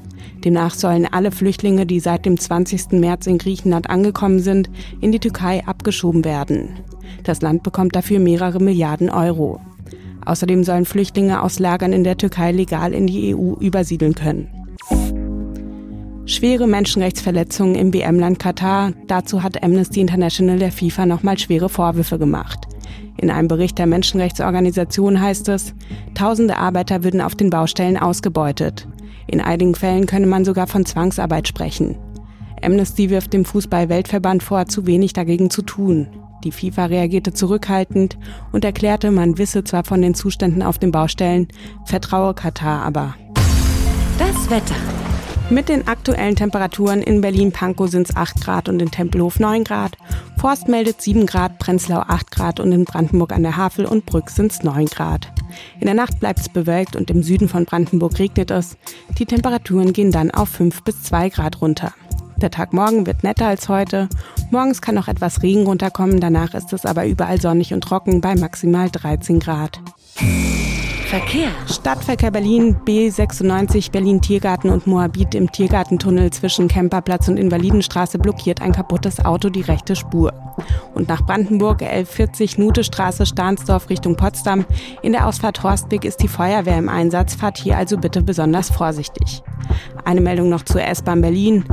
Demnach sollen alle Flüchtlinge, die seit dem 20. März in Griechenland angekommen sind, in die Türkei abgeschoben werden. Das Land bekommt dafür mehrere Milliarden Euro. Außerdem sollen Flüchtlinge aus Lagern in der Türkei legal in die EU übersiedeln können. Schwere Menschenrechtsverletzungen im WM-Land Katar. Dazu hat Amnesty International der FIFA nochmal schwere Vorwürfe gemacht. In einem Bericht der Menschenrechtsorganisation heißt es, tausende Arbeiter würden auf den Baustellen ausgebeutet. In einigen Fällen könne man sogar von Zwangsarbeit sprechen. Amnesty wirft dem Fußball-Weltverband vor, zu wenig dagegen zu tun. Die FIFA reagierte zurückhaltend und erklärte, man wisse zwar von den Zuständen auf den Baustellen, vertraue Katar aber. Das Wetter. Mit den aktuellen Temperaturen in Berlin-Pankow sind es 8 Grad und in Tempelhof 9 Grad. Forst meldet 7 Grad, Prenzlau 8 Grad und in Brandenburg an der Havel und Brück sind es 9 Grad. In der Nacht bleibt es bewölkt und im Süden von Brandenburg regnet es. Die Temperaturen gehen dann auf 5 bis 2 Grad runter. Der Tag morgen wird netter als heute. Morgens kann noch etwas Regen runterkommen, danach ist es aber überall sonnig und trocken bei maximal 13 Grad. Verkehr. Stadtverkehr Berlin, B96 Berlin Tiergarten und Moabit im Tiergartentunnel zwischen Kemperplatz und Invalidenstraße blockiert ein kaputtes Auto die rechte Spur. Und nach Brandenburg 1140 Nutestraße Stahnsdorf Richtung Potsdam. In der Ausfahrt Horstweg ist die Feuerwehr im Einsatz, fahrt hier also bitte besonders vorsichtig. Eine Meldung noch zur S-Bahn Berlin.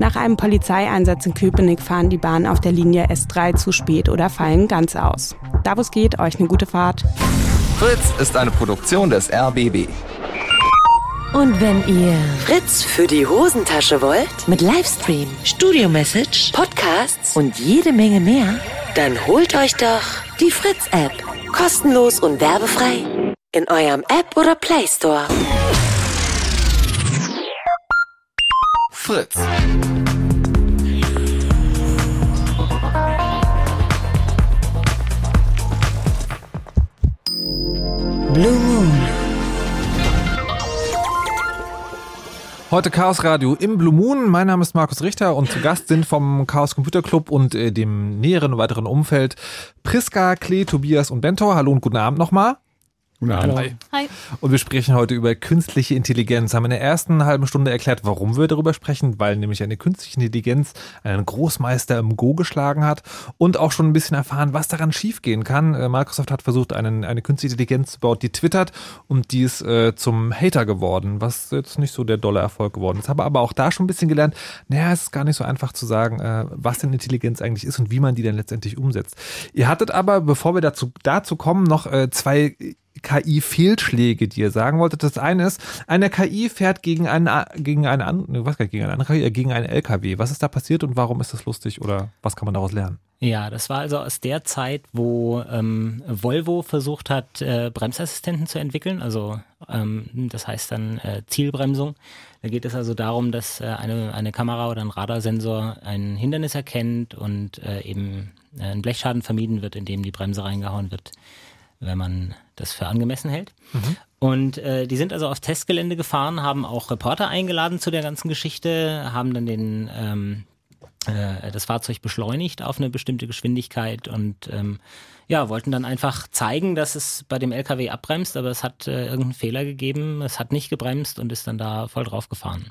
Nach einem Polizeieinsatz in Köpenick fahren die Bahnen auf der Linie S3 zu spät oder fallen ganz aus. Da wo es geht, euch eine gute Fahrt. Fritz ist eine Produktion des RBB. Und wenn ihr Fritz für die Hosentasche wollt, mit Livestream, Studio-Message, Podcasts und jede Menge mehr, dann holt euch doch die Fritz-App. Kostenlos und werbefrei in eurem App oder Play Store. Fritz. Blue Moon. Heute Chaos Radio im Blue Moon. Mein Name ist Markus Richter und zu Gast sind vom Chaos Computer Club und äh, dem näheren und weiteren Umfeld Priska, Klee, Tobias und Bento. Hallo und guten Abend nochmal. Guten Abend. Hi. Und wir sprechen heute über künstliche Intelligenz. Haben in der ersten halben Stunde erklärt, warum wir darüber sprechen, weil nämlich eine künstliche Intelligenz einen Großmeister im Go geschlagen hat und auch schon ein bisschen erfahren, was daran schiefgehen kann. Äh, Microsoft hat versucht, einen, eine künstliche Intelligenz zu bauen, die twittert und die ist äh, zum Hater geworden, was jetzt nicht so der dolle Erfolg geworden ist. Habe aber auch da schon ein bisschen gelernt, naja, es ist gar nicht so einfach zu sagen, äh, was denn Intelligenz eigentlich ist und wie man die denn letztendlich umsetzt. Ihr hattet aber, bevor wir dazu, dazu kommen, noch äh, zwei KI-Fehlschläge, die ihr sagen wolltet. Das eine ist, eine KI fährt gegen einen, gegen eine, an- ne, was, gegen eine andere, KI, äh, gegen einen LKW. Was ist da passiert und warum ist das lustig oder was kann man daraus lernen? Ja, das war also aus der Zeit, wo ähm, Volvo versucht hat, äh, Bremsassistenten zu entwickeln, also ähm, das heißt dann äh, Zielbremsung. Da geht es also darum, dass äh, eine, eine Kamera oder ein Radarsensor ein Hindernis erkennt und äh, eben äh, ein Blechschaden vermieden wird, indem die Bremse reingehauen wird, wenn man das für angemessen hält. Und äh, die sind also aufs Testgelände gefahren, haben auch Reporter eingeladen zu der ganzen Geschichte, haben dann den ähm, äh, das Fahrzeug beschleunigt auf eine bestimmte Geschwindigkeit und ähm, ja, wollten dann einfach zeigen, dass es bei dem LKW abbremst, aber es hat äh, irgendeinen Fehler gegeben, es hat nicht gebremst und ist dann da voll drauf gefahren.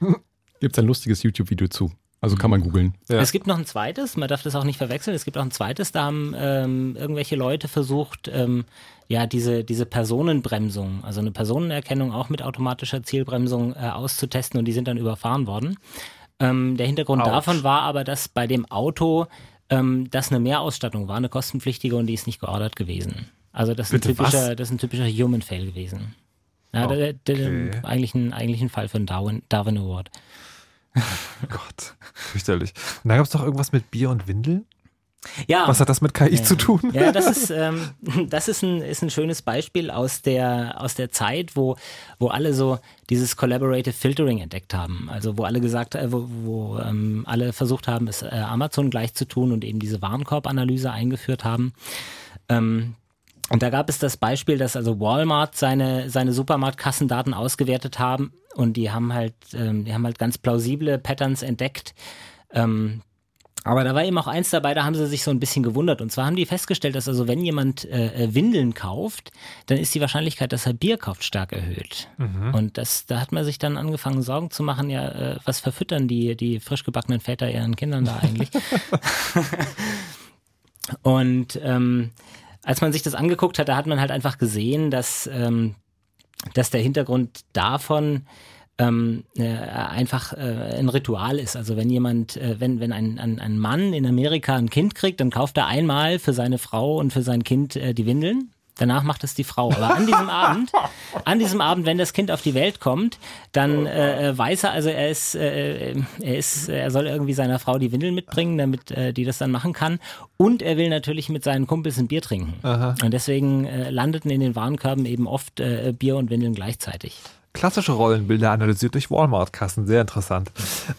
Gibt es ein lustiges YouTube-Video zu? Also kann man googeln. Ja. Es gibt noch ein zweites, man darf das auch nicht verwechseln, es gibt auch ein zweites, da haben ähm, irgendwelche Leute versucht, ähm, ja, diese, diese Personenbremsung, also eine Personenerkennung auch mit automatischer Zielbremsung äh, auszutesten und die sind dann überfahren worden. Ähm, der Hintergrund Ouch. davon war aber, dass bei dem Auto ähm, das eine Mehrausstattung war, eine kostenpflichtige und die ist nicht geordert gewesen. Also das ist, ein typischer, das ist ein typischer Human Fail gewesen. Ja, okay. der, der, eigentlich, ein, eigentlich ein Fall für einen Darwin, Darwin Award. Gott, fürchterlich. Und da gab es doch irgendwas mit Bier und Windeln? Ja. Was hat das mit KI ja. zu tun? Ja, das ist, ähm, das ist ein, ist ein schönes Beispiel aus der, aus der Zeit, wo, wo alle so dieses Collaborative Filtering entdeckt haben. Also wo alle gesagt, äh, wo, wo ähm, alle versucht haben, es äh, Amazon gleich zu tun und eben diese Warenkorbanalyse eingeführt haben. Ähm, und da gab es das Beispiel, dass also Walmart seine, seine Supermarktkassendaten ausgewertet haben und die haben halt, ähm, die haben halt ganz plausible Patterns entdeckt. Ähm, aber da war eben auch eins dabei, da haben sie sich so ein bisschen gewundert. Und zwar haben die festgestellt, dass also wenn jemand äh, äh Windeln kauft, dann ist die Wahrscheinlichkeit, dass er Bier kauft, stark erhöht. Mhm. Und das, da hat man sich dann angefangen, Sorgen zu machen, ja, äh, was verfüttern die, die frisch gebackenen Väter ihren Kindern da eigentlich? Und ähm, als man sich das angeguckt hat, da hat man halt einfach gesehen, dass, ähm, dass der Hintergrund davon ähm, äh, einfach äh, ein Ritual ist. Also wenn jemand, äh, wenn, wenn ein, ein, ein Mann in Amerika ein Kind kriegt, dann kauft er einmal für seine Frau und für sein Kind äh, die Windeln. Danach macht es die Frau. Aber an diesem Abend, an diesem Abend, wenn das Kind auf die Welt kommt, dann äh, äh weiß er, also er ist, äh, er ist, er soll irgendwie seiner Frau die Windeln mitbringen, damit äh, die das dann machen kann. Und er will natürlich mit seinen Kumpels ein Bier trinken. Aha. Und deswegen äh, landeten in den Warenkörben eben oft äh, Bier und Windeln gleichzeitig klassische Rollenbilder analysiert durch Walmart-Kassen. Sehr interessant.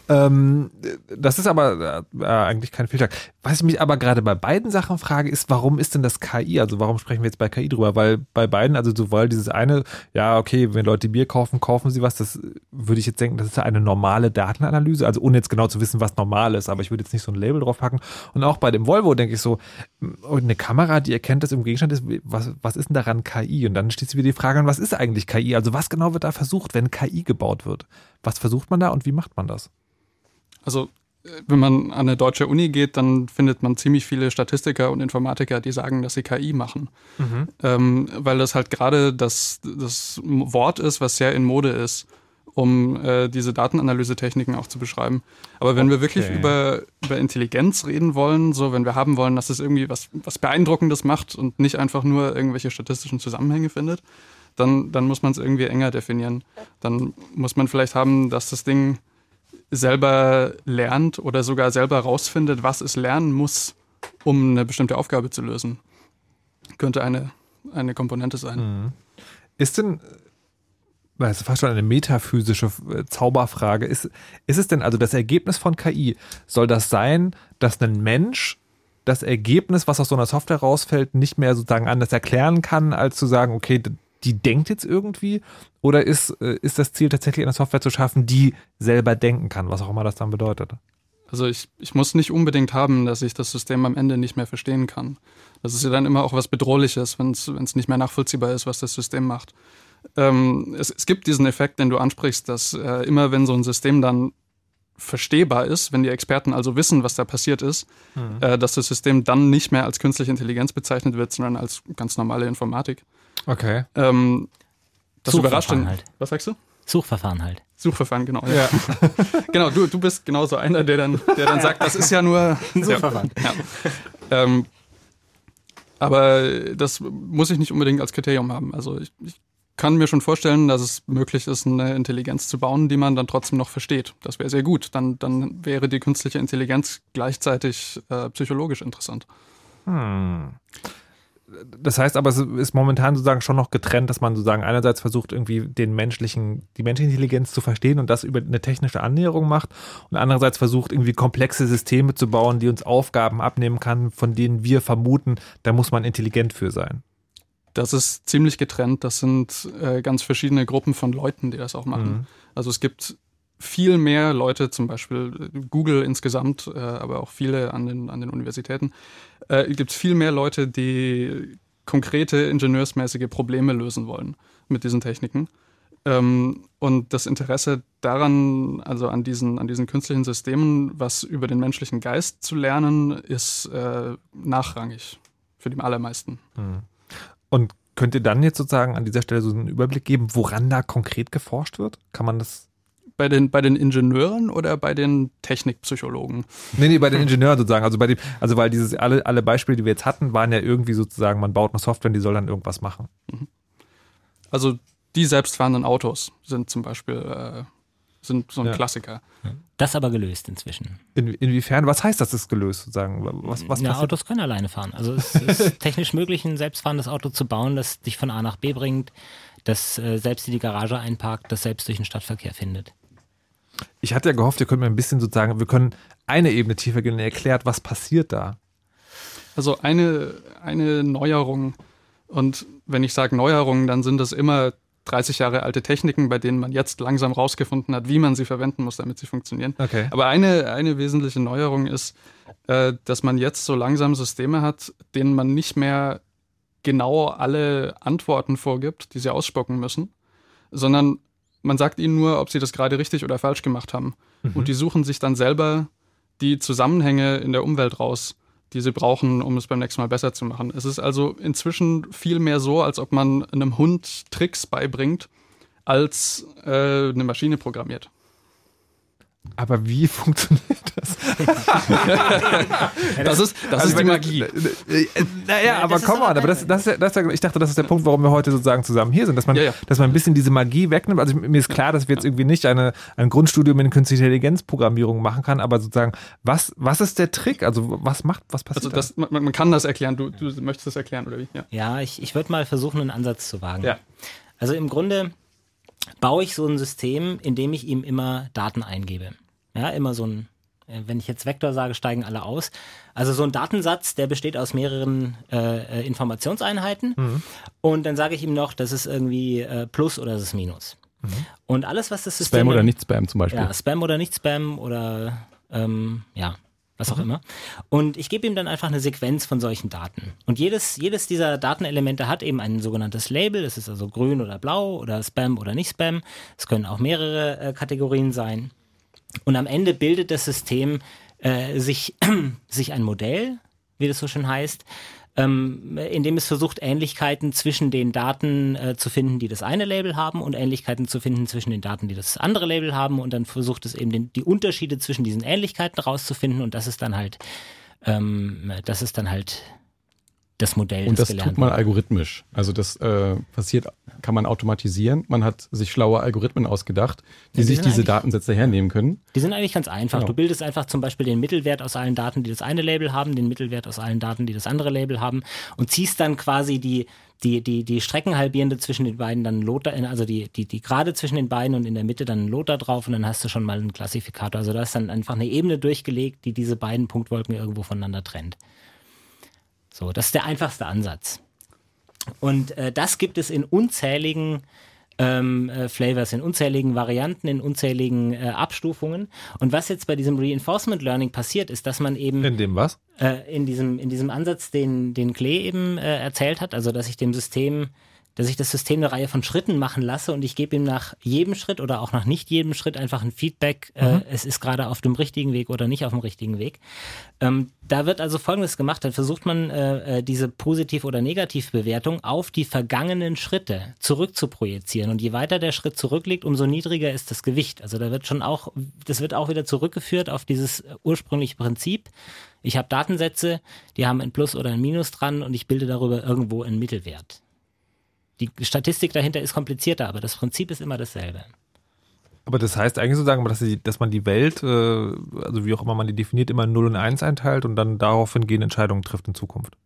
Ähm, das ist aber äh, eigentlich kein Filter. Was ich mich aber gerade bei beiden Sachen frage, ist, warum ist denn das KI? Also warum sprechen wir jetzt bei KI drüber? Weil bei beiden, also sowohl dieses eine, ja, okay, wenn Leute Bier kaufen, kaufen sie was, das würde ich jetzt denken, das ist eine normale Datenanalyse, also ohne jetzt genau zu wissen, was normal ist, aber ich würde jetzt nicht so ein Label drauf packen. Und auch bei dem Volvo denke ich so, oh, eine Kamera, die erkennt, dass im Gegenstand ist, was, was ist denn daran KI? Und dann steht wieder die Frage an, was ist eigentlich KI? Also was genau wird da versucht? Versucht, wenn KI gebaut wird? Was versucht man da und wie macht man das? Also wenn man an eine deutsche Uni geht, dann findet man ziemlich viele Statistiker und Informatiker, die sagen, dass sie KI machen. Mhm. Ähm, weil das halt gerade das, das Wort ist, was sehr in Mode ist, um äh, diese Datenanalysetechniken auch zu beschreiben. Aber wenn okay. wir wirklich über, über Intelligenz reden wollen, so wenn wir haben wollen, dass es irgendwie was, was Beeindruckendes macht und nicht einfach nur irgendwelche statistischen Zusammenhänge findet, dann, dann muss man es irgendwie enger definieren. Dann muss man vielleicht haben, dass das Ding selber lernt oder sogar selber rausfindet, was es lernen muss, um eine bestimmte Aufgabe zu lösen. Könnte eine, eine Komponente sein. Mhm. Ist denn, das ist fast schon eine metaphysische äh, Zauberfrage, ist, ist es denn also das Ergebnis von KI, soll das sein, dass ein Mensch das Ergebnis, was aus so einer Software rausfällt, nicht mehr sozusagen anders erklären kann, als zu sagen, okay, die denkt jetzt irgendwie? Oder ist, äh, ist das Ziel tatsächlich eine Software zu schaffen, die selber denken kann, was auch immer das dann bedeutet? Also ich, ich muss nicht unbedingt haben, dass ich das System am Ende nicht mehr verstehen kann. Das ist ja dann immer auch was Bedrohliches, wenn es nicht mehr nachvollziehbar ist, was das System macht. Ähm, es, es gibt diesen Effekt, den du ansprichst, dass äh, immer wenn so ein System dann verstehbar ist, wenn die Experten also wissen, was da passiert ist, mhm. äh, dass das System dann nicht mehr als künstliche Intelligenz bezeichnet wird, sondern als ganz normale Informatik. Okay. Ähm, das überrascht den. Halt. Was sagst du? Suchverfahren halt. Suchverfahren, genau. Ja. genau, du, du bist genauso einer, der dann, der dann sagt, das ist ja nur Suchverfahren. Ja. Ähm, aber das muss ich nicht unbedingt als Kriterium haben. Also ich, ich kann mir schon vorstellen, dass es möglich ist, eine Intelligenz zu bauen, die man dann trotzdem noch versteht. Das wäre sehr gut. Dann, dann wäre die künstliche Intelligenz gleichzeitig äh, psychologisch interessant. Hm das heißt aber, es ist momentan sozusagen schon noch getrennt, dass man sozusagen einerseits versucht, irgendwie den menschlichen, die menschliche Intelligenz zu verstehen und das über eine technische Annäherung macht und andererseits versucht, irgendwie komplexe Systeme zu bauen, die uns Aufgaben abnehmen kann, von denen wir vermuten, da muss man intelligent für sein. Das ist ziemlich getrennt. Das sind äh, ganz verschiedene Gruppen von Leuten, die das auch machen. Mhm. Also es gibt viel mehr Leute, zum Beispiel Google insgesamt, äh, aber auch viele an den, an den Universitäten, äh, gibt es viel mehr Leute, die konkrete ingenieursmäßige Probleme lösen wollen mit diesen Techniken. Ähm, und das Interesse daran, also an diesen, an diesen künstlichen Systemen, was über den menschlichen Geist zu lernen, ist äh, nachrangig für die allermeisten. Mhm. Und könnt ihr dann jetzt sozusagen an dieser Stelle so einen Überblick geben, woran da konkret geforscht wird? Kann man das bei den, bei den Ingenieuren oder bei den Technikpsychologen? Nee, nee, bei den Ingenieuren sozusagen. Also bei dem, also weil dieses, alle, alle Beispiele, die wir jetzt hatten, waren ja irgendwie sozusagen, man baut eine Software und die soll dann irgendwas machen. Mhm. Also die selbstfahrenden Autos sind zum Beispiel äh, sind so ein ja. Klassiker. Das aber gelöst inzwischen. In, inwiefern? Was heißt das, ist gelöst sozusagen? Was, was ja, Autos können alleine fahren. Also es ist technisch möglich, ein selbstfahrendes Auto zu bauen, das dich von A nach B bringt, das äh, selbst in die Garage einparkt, das selbst durch den Stadtverkehr findet. Ich hatte ja gehofft, ihr könnt mir ein bisschen sozusagen, wir können eine Ebene tiefer gehen, erklärt, was passiert da. Also eine, eine Neuerung, und wenn ich sage Neuerung, dann sind das immer 30 Jahre alte Techniken, bei denen man jetzt langsam rausgefunden hat, wie man sie verwenden muss, damit sie funktionieren. Okay. Aber eine, eine wesentliche Neuerung ist, äh, dass man jetzt so langsam Systeme hat, denen man nicht mehr genau alle Antworten vorgibt, die sie ausspucken müssen, sondern man sagt ihnen nur, ob sie das gerade richtig oder falsch gemacht haben. Mhm. Und die suchen sich dann selber die Zusammenhänge in der Umwelt raus, die sie brauchen, um es beim nächsten Mal besser zu machen. Es ist also inzwischen viel mehr so, als ob man einem Hund Tricks beibringt, als äh, eine Maschine programmiert. Aber wie funktioniert das? das ist, das also ist die Magie. Naja, aber komm mal, aber das, das, das, ich dachte, das ist der Punkt, warum wir heute sozusagen zusammen hier sind, dass man, ja, ja. dass man ein bisschen diese Magie wegnimmt. Also mir ist klar, dass wir jetzt irgendwie nicht eine, ein Grundstudium in künstliche Intelligenzprogrammierung machen kann, aber sozusagen, was, was ist der Trick? Also was macht, was passiert? Also das, man, man, kann das erklären. Du, du möchtest das erklären, oder wie? Ja, ja ich, ich würde mal versuchen, einen Ansatz zu wagen. Ja. Also im Grunde baue ich so ein System, in dem ich ihm immer Daten eingebe. Ja, immer so ein, äh, wenn ich jetzt Vektor sage, steigen alle aus. Also so ein Datensatz, der besteht aus mehreren äh, äh, Informationseinheiten. Mhm. Und dann sage ich ihm noch, das ist irgendwie äh, Plus oder das ist Minus. Mhm. Und alles, was das System... Spam oder nicht Spam zum Beispiel. Ja, Spam oder nicht Spam oder ähm, ja, was auch mhm. immer. Und ich gebe ihm dann einfach eine Sequenz von solchen Daten. Und jedes, jedes dieser Datenelemente hat eben ein sogenanntes Label. Das ist also grün oder blau oder Spam oder nicht Spam. Es können auch mehrere äh, Kategorien sein. Und am Ende bildet das System äh, sich, sich ein Modell, wie das so schön heißt, ähm, in dem es versucht, Ähnlichkeiten zwischen den Daten äh, zu finden, die das eine Label haben und Ähnlichkeiten zu finden zwischen den Daten, die das andere Label haben. Und dann versucht es eben den, die Unterschiede zwischen diesen Ähnlichkeiten rauszufinden. Und das ist dann halt, ähm, das ist dann halt das Modell. Und das, das tut man algorithmisch. Also das äh, passiert, kann man automatisieren. Man hat sich schlaue Algorithmen ausgedacht, die, ja, die sich diese Datensätze hernehmen können. Die sind eigentlich ganz einfach. Genau. Du bildest einfach zum Beispiel den Mittelwert aus allen Daten, die das eine Label haben, den Mittelwert aus allen Daten, die das andere Label haben und ziehst dann quasi die die, die, die Streckenhalbierende zwischen den beiden dann Lothar, also die, die, die Gerade zwischen den beiden und in der Mitte dann ein Lothar drauf und dann hast du schon mal einen Klassifikator. Also da ist dann einfach eine Ebene durchgelegt, die diese beiden Punktwolken irgendwo voneinander trennt. So, das ist der einfachste Ansatz. Und äh, das gibt es in unzähligen ähm, äh, Flavors, in unzähligen Varianten, in unzähligen äh, Abstufungen. Und was jetzt bei diesem Reinforcement Learning passiert, ist, dass man eben in dem was äh, in diesem in diesem Ansatz, den den Klee eben äh, erzählt hat, also dass ich dem System dass ich das System eine Reihe von Schritten machen lasse und ich gebe ihm nach jedem Schritt oder auch nach nicht jedem Schritt einfach ein Feedback, äh, mhm. äh, es ist gerade auf dem richtigen Weg oder nicht auf dem richtigen Weg. Ähm, da wird also Folgendes gemacht, dann versucht man äh, äh diese Positiv- oder Negativbewertung auf die vergangenen Schritte zurück zu projizieren und je weiter der Schritt zurückliegt, umso niedriger ist das Gewicht. Also da wird schon auch, das wird auch wieder zurückgeführt auf dieses ursprüngliche Prinzip. Ich habe Datensätze, die haben ein Plus oder ein Minus dran und ich bilde darüber irgendwo einen Mittelwert. Die Statistik dahinter ist komplizierter, aber das Prinzip ist immer dasselbe. Aber das heißt eigentlich sozusagen, dass, die, dass man die Welt, äh, also wie auch immer man die definiert, immer in 0 und 1 einteilt und dann daraufhin gehen Entscheidungen trifft in Zukunft.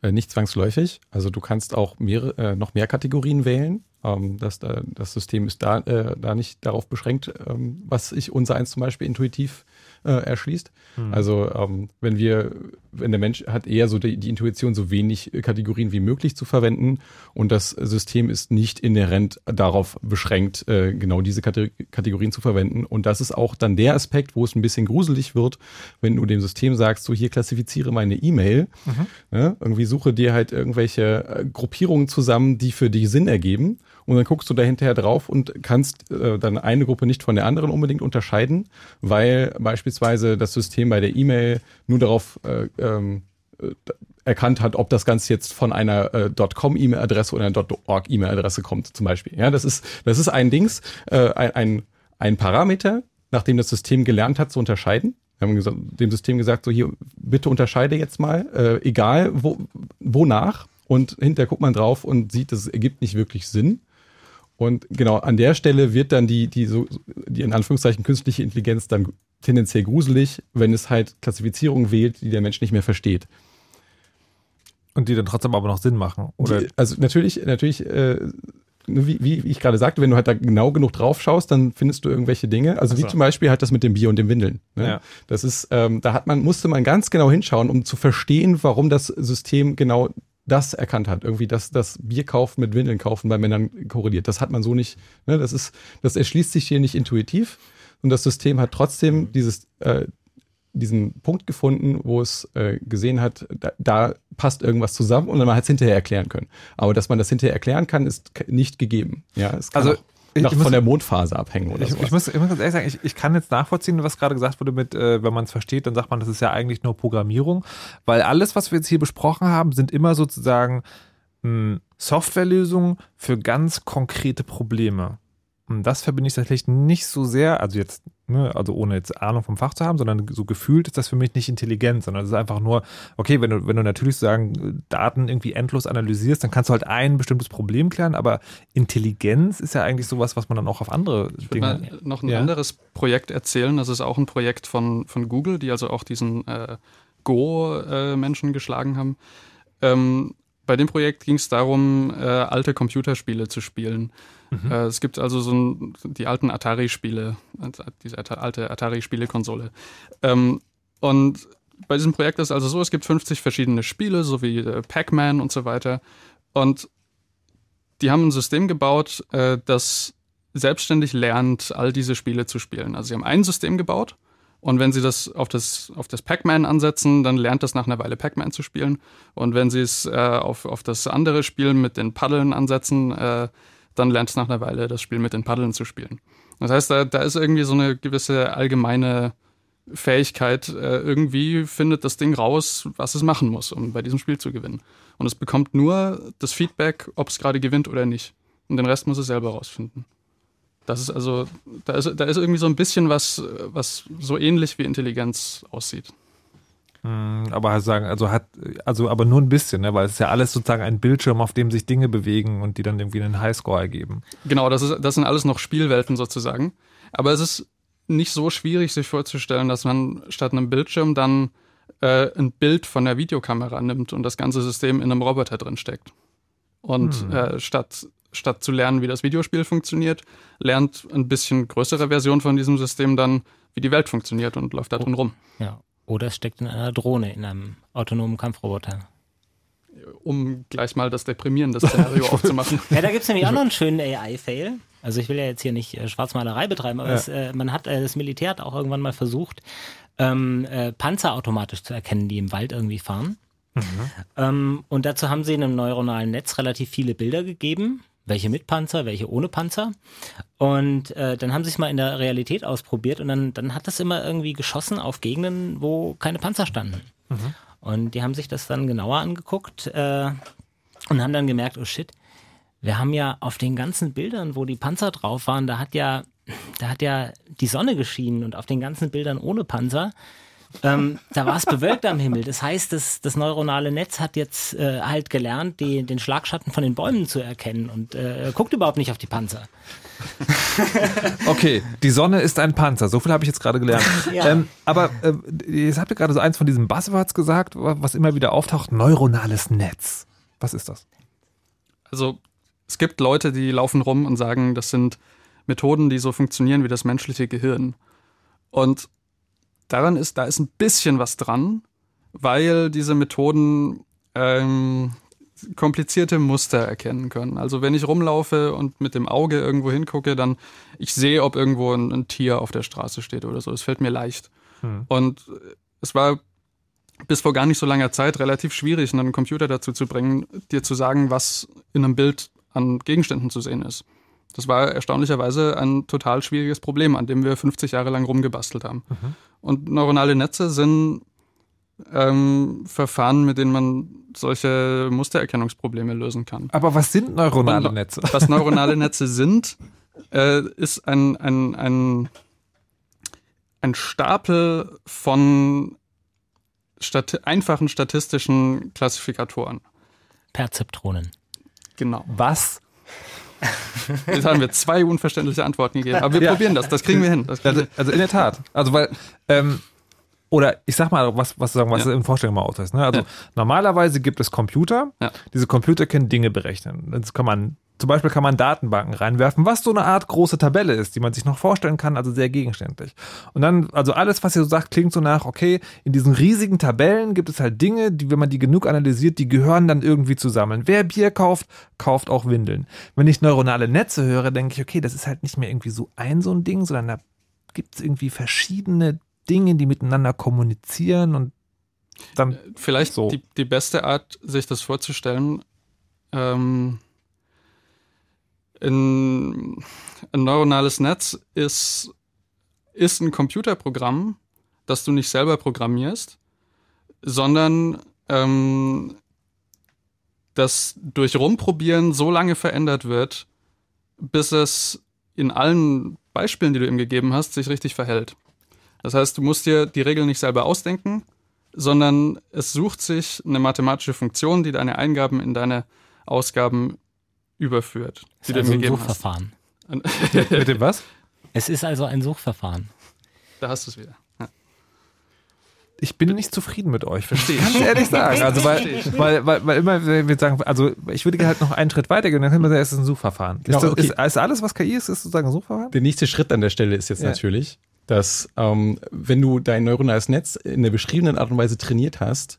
Äh, nicht zwangsläufig. Also du kannst auch mehr, äh, noch mehr Kategorien wählen. Ähm, dass da, das System ist da, da nicht darauf beschränkt, ähm, was sich unser eins zum Beispiel intuitiv äh, erschließt. Hm. Also ähm, wenn wir, wenn der Mensch hat eher so die, die Intuition, so wenig äh, Kategorien wie möglich zu verwenden und das System ist nicht inhärent darauf beschränkt, äh, genau diese Kate Kategorien zu verwenden. Und das ist auch dann der Aspekt, wo es ein bisschen gruselig wird, wenn du dem System sagst, so hier klassifiziere meine E-Mail, Mhm. ne? irgendwie suche dir halt irgendwelche äh, Gruppierungen zusammen, die für dich Sinn ergeben. Und dann guckst du da hinterher drauf und kannst äh, dann eine Gruppe nicht von der anderen unbedingt unterscheiden, weil beispielsweise das System bei der E-Mail nur darauf äh, ähm, äh, erkannt hat, ob das Ganze jetzt von einer äh, .com-E-Mail-Adresse oder einer .org-E-Mail-Adresse kommt, zum Beispiel. Ja, das ist, das ist ein Dings, äh, ein, ein, Parameter, nachdem das System gelernt hat zu unterscheiden. Wir haben gesagt, dem System gesagt, so hier, bitte unterscheide jetzt mal, äh, egal wo, wonach. Und hinterher guckt man drauf und sieht, das ergibt nicht wirklich Sinn. Und genau an der Stelle wird dann die, die, so, die in Anführungszeichen künstliche Intelligenz dann tendenziell gruselig, wenn es halt Klassifizierungen wählt, die der Mensch nicht mehr versteht. Und die dann trotzdem aber noch Sinn machen. Oder Die, also natürlich, natürlich, äh, wie, wie ich gerade sagte, wenn du halt da genau genug drauf schaust, dann findest du irgendwelche Dinge. Also wie Ach so. zum Beispiel halt das mit dem Bier und dem Windeln. Ne? Ja. Das ist, ähm, da hat man, musste man ganz genau hinschauen, um zu verstehen, warum das System genau das erkannt hat. Irgendwie, dass das Bier kaufen mit Windeln kaufen bei Männern korreliert. Das hat man so nicht, ne? Das ist, das erschließt sich hier nicht intuitiv. Und das System hat trotzdem dieses, äh, diesen Punkt gefunden, wo es äh, gesehen hat, da, da passt irgendwas zusammen und dann hat es hinterher erklären können. Aber dass man das hinterher erklären kann, ist nicht gegeben. Ja, es kann Also, auch ich- noch ich muss- von der Mondphase abhängen oder ich, sowas. ich, muss, ich muss ganz ehrlich sagen, ich, ich kann jetzt nachvollziehen, was gerade gesagt wurde mit, äh, wenn man es versteht, dann sagt man, das ist ja eigentlich nur Programmierung, weil alles, was wir jetzt hier besprochen haben, sind immer sozusagen mh, Softwarelösungen für ganz konkrete Probleme. Und das verbinde ich tatsächlich nicht so sehr, also jetzt, ne, also ohne jetzt Ahnung vom Fach zu haben, sondern so gefühlt ist das für mich nicht intelligent, sondern es ist einfach nur, okay, wenn du, wenn du natürlich sagen, Daten irgendwie endlos analysierst, dann kannst du halt ein bestimmtes Problem klären, aber Intelligenz ist ja eigentlich sowas, was man dann auch auf andere Ich würde mal Dinge. noch ein Ja. anderes Projekt erzählen. Das ist auch ein Projekt von, von Google, die also auch diesen äh, Go-Menschen geschlagen haben. Ähm, bei dem Projekt ging es darum, äh, alte Computerspiele zu spielen. Äh, es gibt also so ein, die alten Atari-Spiele, also diese alte Atari-Spielekonsole. Ähm, und bei diesem Projekt ist also so, es gibt 50 verschiedene Spiele, so wie äh, Pac-Man und so weiter. Und die haben ein System gebaut, äh, das selbstständig lernt, all diese Spiele zu spielen. Also sie haben ein System gebaut und wenn sie das auf das, auf das Pac-Man ansetzen, dann lernt das nach einer Weile Pac-Man zu spielen. Und wenn sie es äh, auf, auf das andere Spiel mit den Paddeln ansetzen, äh, dann lernt es nach einer Weile das Spiel mit den Paddeln zu spielen. Das heißt, da, da ist irgendwie so eine gewisse allgemeine Fähigkeit. Äh, irgendwie findet das Ding raus, was es machen muss, um bei diesem Spiel zu gewinnen. Und es bekommt nur das Feedback, ob es gerade gewinnt oder nicht. Und den Rest muss es selber rausfinden. Das ist also, da ist, da ist irgendwie so ein bisschen was, was so ähnlich wie Intelligenz aussieht. Hm, Aber halt sagen, also hat, also aber nur ein bisschen, ne? weil es ist ja alles sozusagen ein Bildschirm, auf dem sich Dinge bewegen und die dann irgendwie einen Highscore ergeben. Genau, das, ist, das sind alles noch Spielwelten sozusagen. Aber es ist nicht so schwierig, sich vorzustellen, dass man statt einem Bildschirm dann äh, ein Bild von der Videokamera nimmt und das ganze System in einem Roboter drin steckt. Und Hm. äh, statt, statt zu lernen, wie das Videospiel funktioniert, lernt ein bisschen größere Version von diesem System dann, wie die Welt funktioniert und läuft da drin rum. Ja. Oder es steckt in einer Drohne, in einem autonomen Kampfroboter. Um gleich mal das deprimierende Szenario aufzumachen. Ja, da gibt's nämlich auch noch einen schönen AI-Fail. Also ich will ja jetzt hier nicht äh, Schwarzmalerei betreiben, aber Ja. es, äh, man hat, äh, das Militär hat auch irgendwann mal versucht, ähm, äh, Panzer automatisch zu erkennen, die im Wald irgendwie fahren. Ähm, und dazu haben sie in einem neuronalen Netz relativ viele Bilder gegeben, welche mit Panzer, welche ohne Panzer. Und äh, dann haben sie es mal in der Realität ausprobiert und dann, dann hat das immer irgendwie geschossen auf Gegenden, wo keine Panzer standen. Und die haben sich das dann genauer angeguckt äh, und haben dann gemerkt, oh shit, wir haben ja auf den ganzen Bildern, wo die Panzer drauf waren, da hat ja, da hat ja die Sonne geschienen und auf den ganzen Bildern ohne Panzer, ähm, da war es bewölkt am Himmel. Das heißt, das, das neuronale Netz hat jetzt äh, halt gelernt, die, den Schlagschatten von den Bäumen zu erkennen und äh, guckt überhaupt nicht auf die Panzer. Okay, die Sonne ist ein Panzer. So viel habe ich jetzt gerade gelernt. Ja. ähm, aber äh, jetzt habt ihr gerade so eins von diesen Buzzwords gesagt, was immer wieder auftaucht: neuronales Netz. Was ist das? Also es gibt Leute, die laufen rum und sagen, das sind Methoden, die so funktionieren wie das menschliche Gehirn. Und daran ist, da ist ein bisschen was dran, weil diese Methoden ähm, komplizierte Muster erkennen können. Also wenn ich rumlaufe und mit dem Auge irgendwo hingucke, dann ich sehe, ob irgendwo ein, ein Tier auf der Straße steht oder so. Das fällt mir leicht. Hm. Und es war bis vor gar nicht so langer Zeit relativ schwierig, einen Computer dazu zu bringen, dir zu sagen, was in einem Bild an Gegenständen zu sehen ist. Das war erstaunlicherweise ein total schwieriges Problem, an dem wir 50 Jahre lang rumgebastelt haben. Mhm. Und neuronale Netze sind ähm, Verfahren, mit denen man solche Mustererkennungsprobleme lösen kann. Aber was sind neuronale Und, Netze? Was neuronale Netze sind, äh, ist ein, ein, ein, ein Stapel von Stat einfachen statistischen Klassifikatoren. Perzeptronen. Genau. Was? Jetzt haben wir zwei unverständliche Antworten gegeben. Aber wir ja. probieren das, das kriegen wir hin. Also, also, in der Tat. Also weil, ähm, oder ich sag mal, was, was sagen, was ja. in Vorstellung mal ausreißt. Ne? Also ja. normalerweise gibt es Computer, diese Computer können Dinge berechnen. Das kann man zum Beispiel kann man Datenbanken reinwerfen, was so eine Art große Tabelle ist, die man sich noch vorstellen kann, also sehr gegenständlich. Und dann, also alles, was ihr so sagt, klingt so nach, okay, in diesen riesigen Tabellen gibt es halt Dinge, die, wenn man die genug analysiert, die gehören dann irgendwie zusammen. Wer Bier kauft, kauft auch Windeln. Wenn ich neuronale Netze höre, denke ich, okay, das ist halt nicht mehr irgendwie so ein so ein Ding, sondern da gibt es irgendwie verschiedene Dinge, die miteinander kommunizieren und dann. Vielleicht so. die, die beste Art, sich das vorzustellen, ähm, ein, ein neuronales Netz ist, ist ein Computerprogramm, das du nicht selber programmierst, sondern ähm, das durch Rumprobieren so lange verändert wird, bis es in allen Beispielen, die du ihm gegeben hast, sich richtig verhält. Das heißt, du musst dir die Regeln nicht selber ausdenken, sondern es sucht sich eine mathematische Funktion, die deine Eingaben in deine Ausgaben überführt. Es ist also ein Suchverfahren. Mit dem was? Es ist also ein Suchverfahren. Da hast du es wieder. Ja. Ich bin nicht zufrieden mit euch, verstehe ich. Ganz ehrlich sagen. Also, weil, weil, weil, weil immer wir sagen, also ich würde halt noch einen Schritt weiter gehen, dann können wir sagen, es ist ein Suchverfahren. Genau, ist, das, okay. ist, ist, alles, was KI ist, ist sozusagen ein Suchverfahren? Der nächste Schritt an der Stelle ist jetzt ja. natürlich, dass ähm, wenn du dein neuronales Netz in der beschriebenen Art und Weise trainiert hast,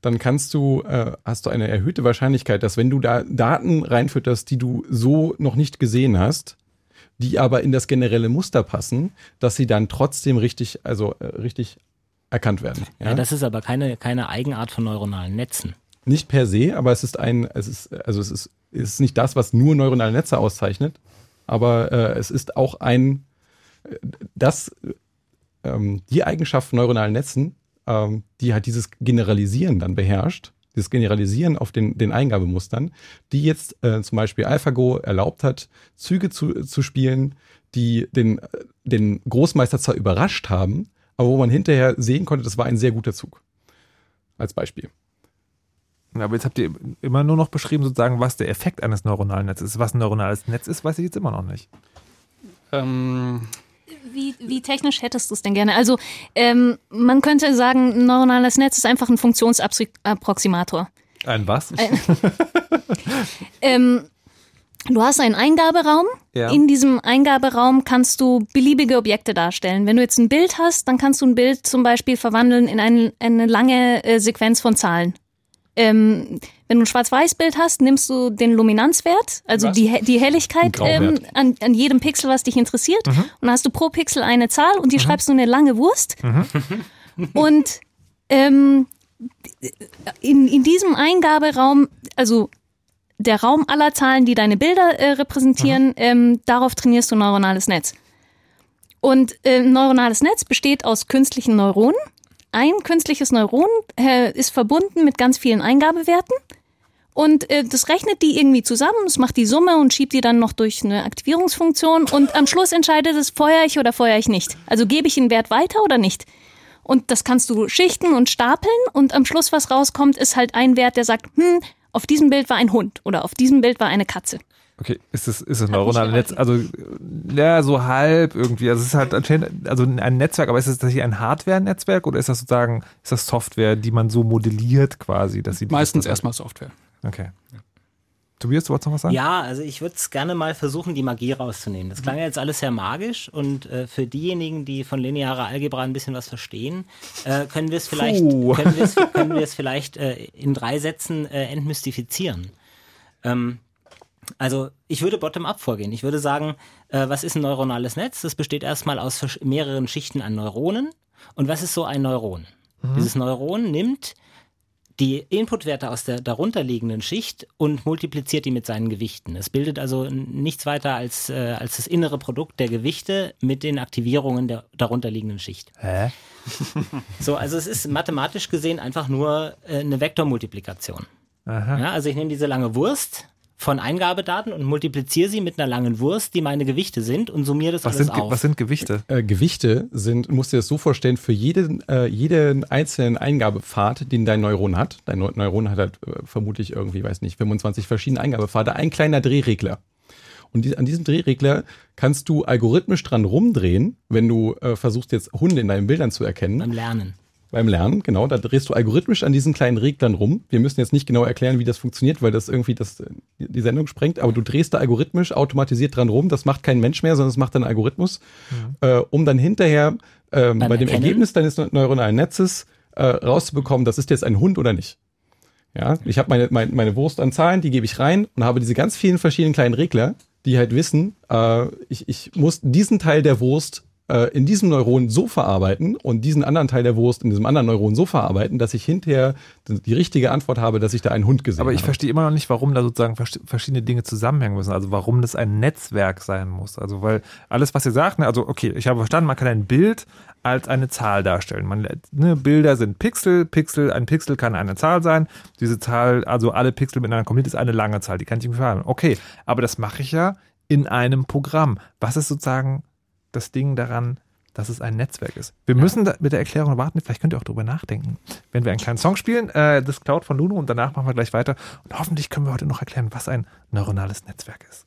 dann kannst du, äh, hast du eine erhöhte Wahrscheinlichkeit, dass wenn du da Daten reinfütterst, die du so noch nicht gesehen hast, die aber in das generelle Muster passen, dass sie dann trotzdem richtig, also äh, richtig erkannt werden. Ja? ja? das ist aber keine, keine Eigenart von neuronalen Netzen. Nicht per se, aber es ist ein, es ist, also es ist, es ist nicht das, was nur neuronale Netze auszeichnet, aber äh, es ist auch ein, äh, das, ähm, die Eigenschaft von neuronalen Netzen ähm, die halt dieses Generalisieren dann beherrscht, dieses Generalisieren auf den, den Eingabemustern, die jetzt äh, zum Beispiel AlphaGo erlaubt hat, Züge zu, zu spielen, die den, den Großmeister zwar überrascht haben, aber wo man hinterher sehen konnte, das war ein sehr guter Zug. Als Beispiel. Aber jetzt habt ihr immer nur noch beschrieben, sozusagen, was der Effekt eines neuronalen Netzes ist. Was ein neuronales Netz ist, weiß ich jetzt immer noch nicht. Ähm, wie, wie technisch hättest du es denn gerne? Also ähm, man könnte sagen, ein neuronales Netz ist einfach ein Funktionsapproximator. Ein was? ähm, du hast einen Eingaberaum. Ja. In diesem Eingaberaum kannst du beliebige Objekte darstellen. Wenn du jetzt ein Bild hast, dann kannst du ein Bild zum Beispiel verwandeln in ein, eine lange äh, Sequenz von Zahlen. Ähm, wenn du ein Schwarz-Weiß-Bild hast, nimmst du den Luminanzwert, also die, die Helligkeit ähm, an, an jedem Pixel, was dich interessiert. Mhm. Und dann hast du pro Pixel eine Zahl und die mhm. schreibst du eine lange Wurst. Mhm. Und ähm, in, in diesem Eingaberaum, also der Raum aller Zahlen, die deine Bilder äh, repräsentieren, mhm. ähm, darauf trainierst du ein neuronales Netz. Und äh, ein neuronales Netz besteht aus künstlichen Neuronen ein künstliches Neuron äh, ist verbunden mit ganz vielen Eingabewerten und äh, das rechnet die irgendwie zusammen, es macht die Summe und schiebt die dann noch durch eine Aktivierungsfunktion und am Schluss entscheidet es, feuere ich oder feuere ich nicht. Also gebe ich den Wert weiter oder nicht. Und das kannst du schichten und stapeln und am Schluss, was rauskommt, ist halt ein Wert, der sagt, hm, auf diesem Bild war ein Hund oder auf diesem Bild war eine Katze. Okay, ist es ist das neuronale Netz? Also ja, so halb irgendwie. Also es ist halt anscheinend also ein Netzwerk, aber ist das hier ein Hardware-Netzwerk oder ist das sozusagen ist das Software, die man so modelliert quasi, dass sie meistens erstmal Software. Okay. Tobias, du wolltest noch was sagen? Ja, also ich würde es gerne mal versuchen, die Magie rauszunehmen. Das klang ja jetzt alles sehr magisch und äh, für diejenigen, die von linearer Algebra ein bisschen was verstehen, äh, können wir es vielleicht, können wir es, können wir es vielleicht äh, in drei Sätzen äh, entmystifizieren. Ähm, also ich würde bottom-up vorgehen. Ich würde sagen, äh, was ist ein neuronales Netz? Das besteht erstmal aus mehreren Schichten an Neuronen. Und was ist so ein Neuron? Mhm. Dieses Neuron nimmt die Inputwerte aus der darunterliegenden Schicht und multipliziert die mit seinen Gewichten. Es bildet also nichts weiter als, äh, als das innere Produkt der Gewichte mit den Aktivierungen der darunterliegenden Schicht. Hä? so, also es ist mathematisch gesehen einfach nur äh, eine Vektormultiplikation. Ja, also ich nehme diese lange Wurst, von Eingabedaten und multipliziere sie mit einer langen Wurst, die meine Gewichte sind und summiere das was alles sind, auf. Was sind Gewichte? Äh, Gewichte sind, musst du dir das so vorstellen, für jeden, äh, jeden einzelnen Eingabepfad, den dein Neuron hat, dein Neuron hat halt äh, vermutlich irgendwie, weiß nicht, 25 verschiedene Eingabepfade, ein kleiner Drehregler. Und die, an diesem Drehregler kannst du algorithmisch dran rumdrehen, wenn du äh, versuchst jetzt Hunde in deinen Bildern zu erkennen. Beim Lernen beim Lernen, genau. Da drehst du algorithmisch an diesen kleinen Reglern rum. Wir müssen jetzt nicht genau erklären, wie das funktioniert, weil das irgendwie das, die Sendung sprengt, aber du drehst da algorithmisch automatisiert dran rum. Das macht kein Mensch mehr, sondern das macht ein Algorithmus, mhm. äh, um dann hinterher äh, bei dem Ergebnis deines neuronalen Netzes äh, rauszubekommen, das ist jetzt ein Hund oder nicht. Ja, ich habe meine, meine, meine Wurst an Zahlen, die gebe ich rein und habe diese ganz vielen verschiedenen kleinen Regler, die halt wissen, äh, ich, ich muss diesen Teil der Wurst äh, in diesem Neuron so verarbeiten und diesen anderen Teil der Wurst in diesem anderen Neuron so verarbeiten, dass ich hinterher die richtige Antwort habe, dass ich da einen Hund gesehen habe. Aber ich habe. verstehe immer noch nicht, warum da sozusagen verschiedene Dinge zusammenhängen müssen. Also warum das ein Netzwerk sein muss. Also weil alles, was ihr sagt, ne, also okay, ich habe verstanden, man kann ein Bild als eine Zahl darstellen. Man, ne, Bilder sind Pixel, Pixel, ein Pixel kann eine Zahl sein. Diese Zahl, also alle Pixel miteinander kombiniert, ist eine lange Zahl. Die kann ich irgendwie verhandeln. Okay, aber das mache ich ja in einem Programm. Was ist sozusagen das Ding daran, dass es ein Netzwerk ist. Wir ja. müssen mit der Erklärung warten, vielleicht könnt ihr auch drüber nachdenken. Wenn wir einen kleinen Song spielen, äh, das Cloud von Luno und danach machen wir gleich weiter und hoffentlich können wir heute noch erklären, was ein neuronales Netzwerk ist.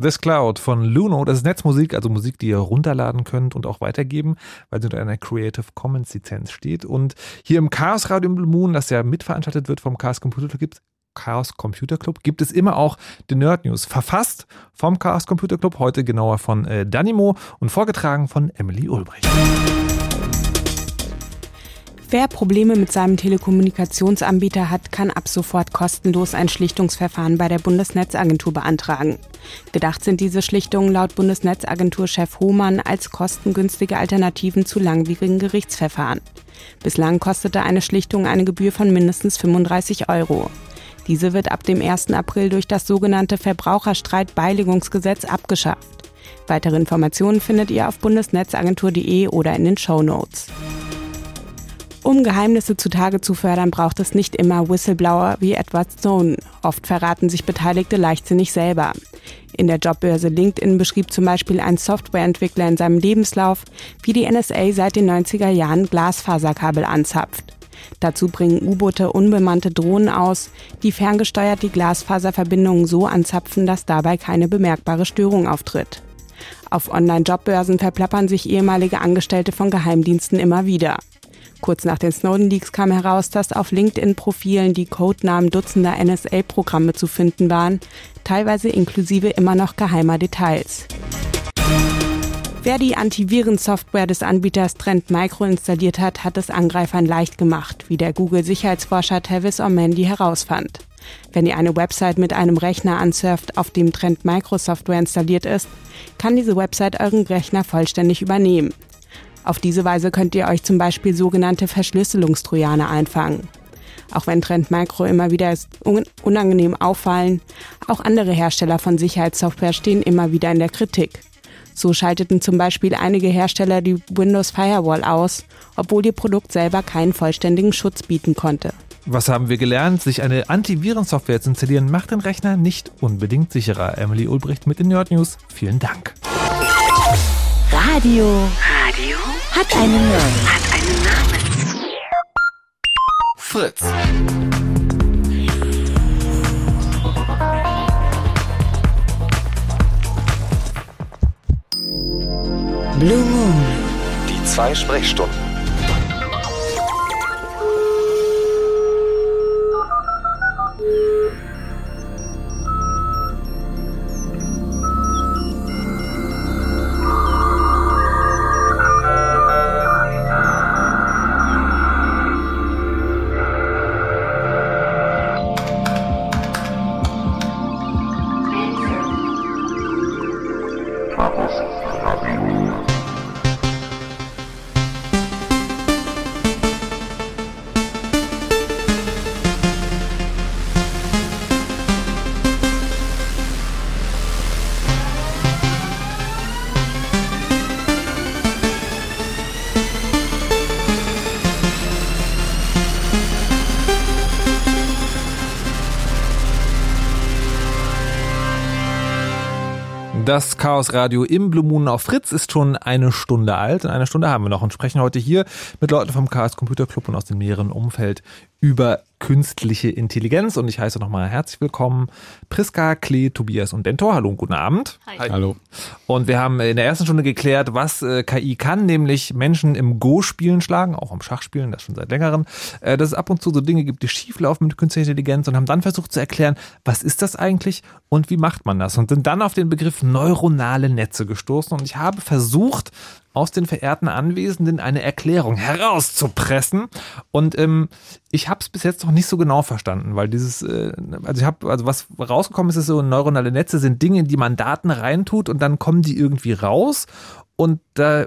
This Cloud von Luno, das ist Netzmusik, also Musik, die ihr runterladen könnt und auch weitergeben, weil sie unter einer Creative Commons Lizenz steht. Und hier im Chaos Radio Blue Moon, das ja mitveranstaltet wird vom Chaos Computer Club, Chaos Computer Club, gibt es immer auch die Nerd News. Verfasst vom Chaos Computer Club, heute genauer von äh, Danimo und vorgetragen von Emily Ulbricht. Wer Probleme mit seinem Telekommunikationsanbieter hat, kann ab sofort kostenlos ein Schlichtungsverfahren bei der Bundesnetzagentur beantragen. Gedacht sind diese Schlichtungen laut Bundesnetzagentur-Chef Hohmann als kostengünstige Alternativen zu langwierigen Gerichtsverfahren. Bislang kostete eine Schlichtung eine Gebühr von mindestens 35 Euro. Diese wird ab dem 1. April durch das sogenannte Verbraucherstreitbeilegungsgesetz abgeschafft. Weitere Informationen findet ihr auf bundesnetzagentur.de oder in den Show Notes. Um Geheimnisse zutage zu fördern, braucht es nicht immer Whistleblower wie Edward Snowden. Oft verraten sich Beteiligte leichtsinnig selber. In der Jobbörse LinkedIn beschrieb zum Beispiel ein Softwareentwickler in seinem Lebenslauf, wie die NSA seit den 90er Jahren Glasfaserkabel anzapft. Dazu bringen U-Boote unbemannte Drohnen aus, die ferngesteuert die Glasfaserverbindungen so anzapfen, dass dabei keine bemerkbare Störung auftritt. Auf Online-Jobbörsen verplappern sich ehemalige Angestellte von Geheimdiensten immer wieder. Kurz nach den Snowden-Leaks kam heraus, dass auf LinkedIn-Profilen die Codenamen dutzender NSA-Programme zu finden waren, teilweise inklusive immer noch geheimer Details. Wer die Antivirensoftware des Anbieters Trend Micro installiert hat, hat es Angreifern leicht gemacht, wie der Google-Sicherheitsforscher Tavis Ormandy herausfand. Wenn ihr eine Website mit einem Rechner ansurft, auf dem Trend Micro Software installiert ist, kann diese Website euren Rechner vollständig übernehmen. Auf diese Weise könnt ihr euch zum Beispiel sogenannte Verschlüsselungstrojaner einfangen. Auch wenn Trend Micro immer wieder unangenehm auffallen, auch andere Hersteller von Sicherheitssoftware stehen immer wieder in der Kritik. So schalteten zum Beispiel einige Hersteller die Windows Firewall aus, obwohl ihr Produkt selber keinen vollständigen Schutz bieten konnte. Was haben wir gelernt? Sich eine Antivirensoftware zu installieren, macht den Rechner nicht unbedingt sicherer. Emily Ulbricht mit den Nerd News. Vielen Dank. Radio. Radio hat einen Namen. Hat einen Namen. Fritz. Blue Moon. Die zwei Sprechstunden. Das Chaos Radio im Blue Moon auf Fritz ist schon eine Stunde alt. In einer Stunde haben wir noch und sprechen heute hier mit Leuten vom Chaos Computer Club und aus dem näheren Umfeld über künstliche Intelligenz. Und ich heiße nochmal herzlich willkommen Priska, Klee, Tobias und Dentor. Hallo und guten Abend. Hi. Hallo. Und wir haben in der ersten Stunde geklärt, was äh, KI kann, nämlich Menschen im Go-Spielen schlagen, auch im Schachspielen, das schon seit längerem. Äh, dass es ab und zu so Dinge gibt, die schieflaufen mit künstlicher Intelligenz und haben dann versucht zu erklären, was ist das eigentlich und wie macht man das? Und sind dann auf den Begriff neuronale Netze gestoßen. Und ich habe versucht, aus den verehrten Anwesenden eine Erklärung herauszupressen. Und ähm, ich habe es bis jetzt noch nicht so genau verstanden, weil dieses, äh, also ich habe, also was rausgekommen ist, ist so neuronale Netze sind Dinge, in die man Daten reintut und dann kommen die irgendwie raus und da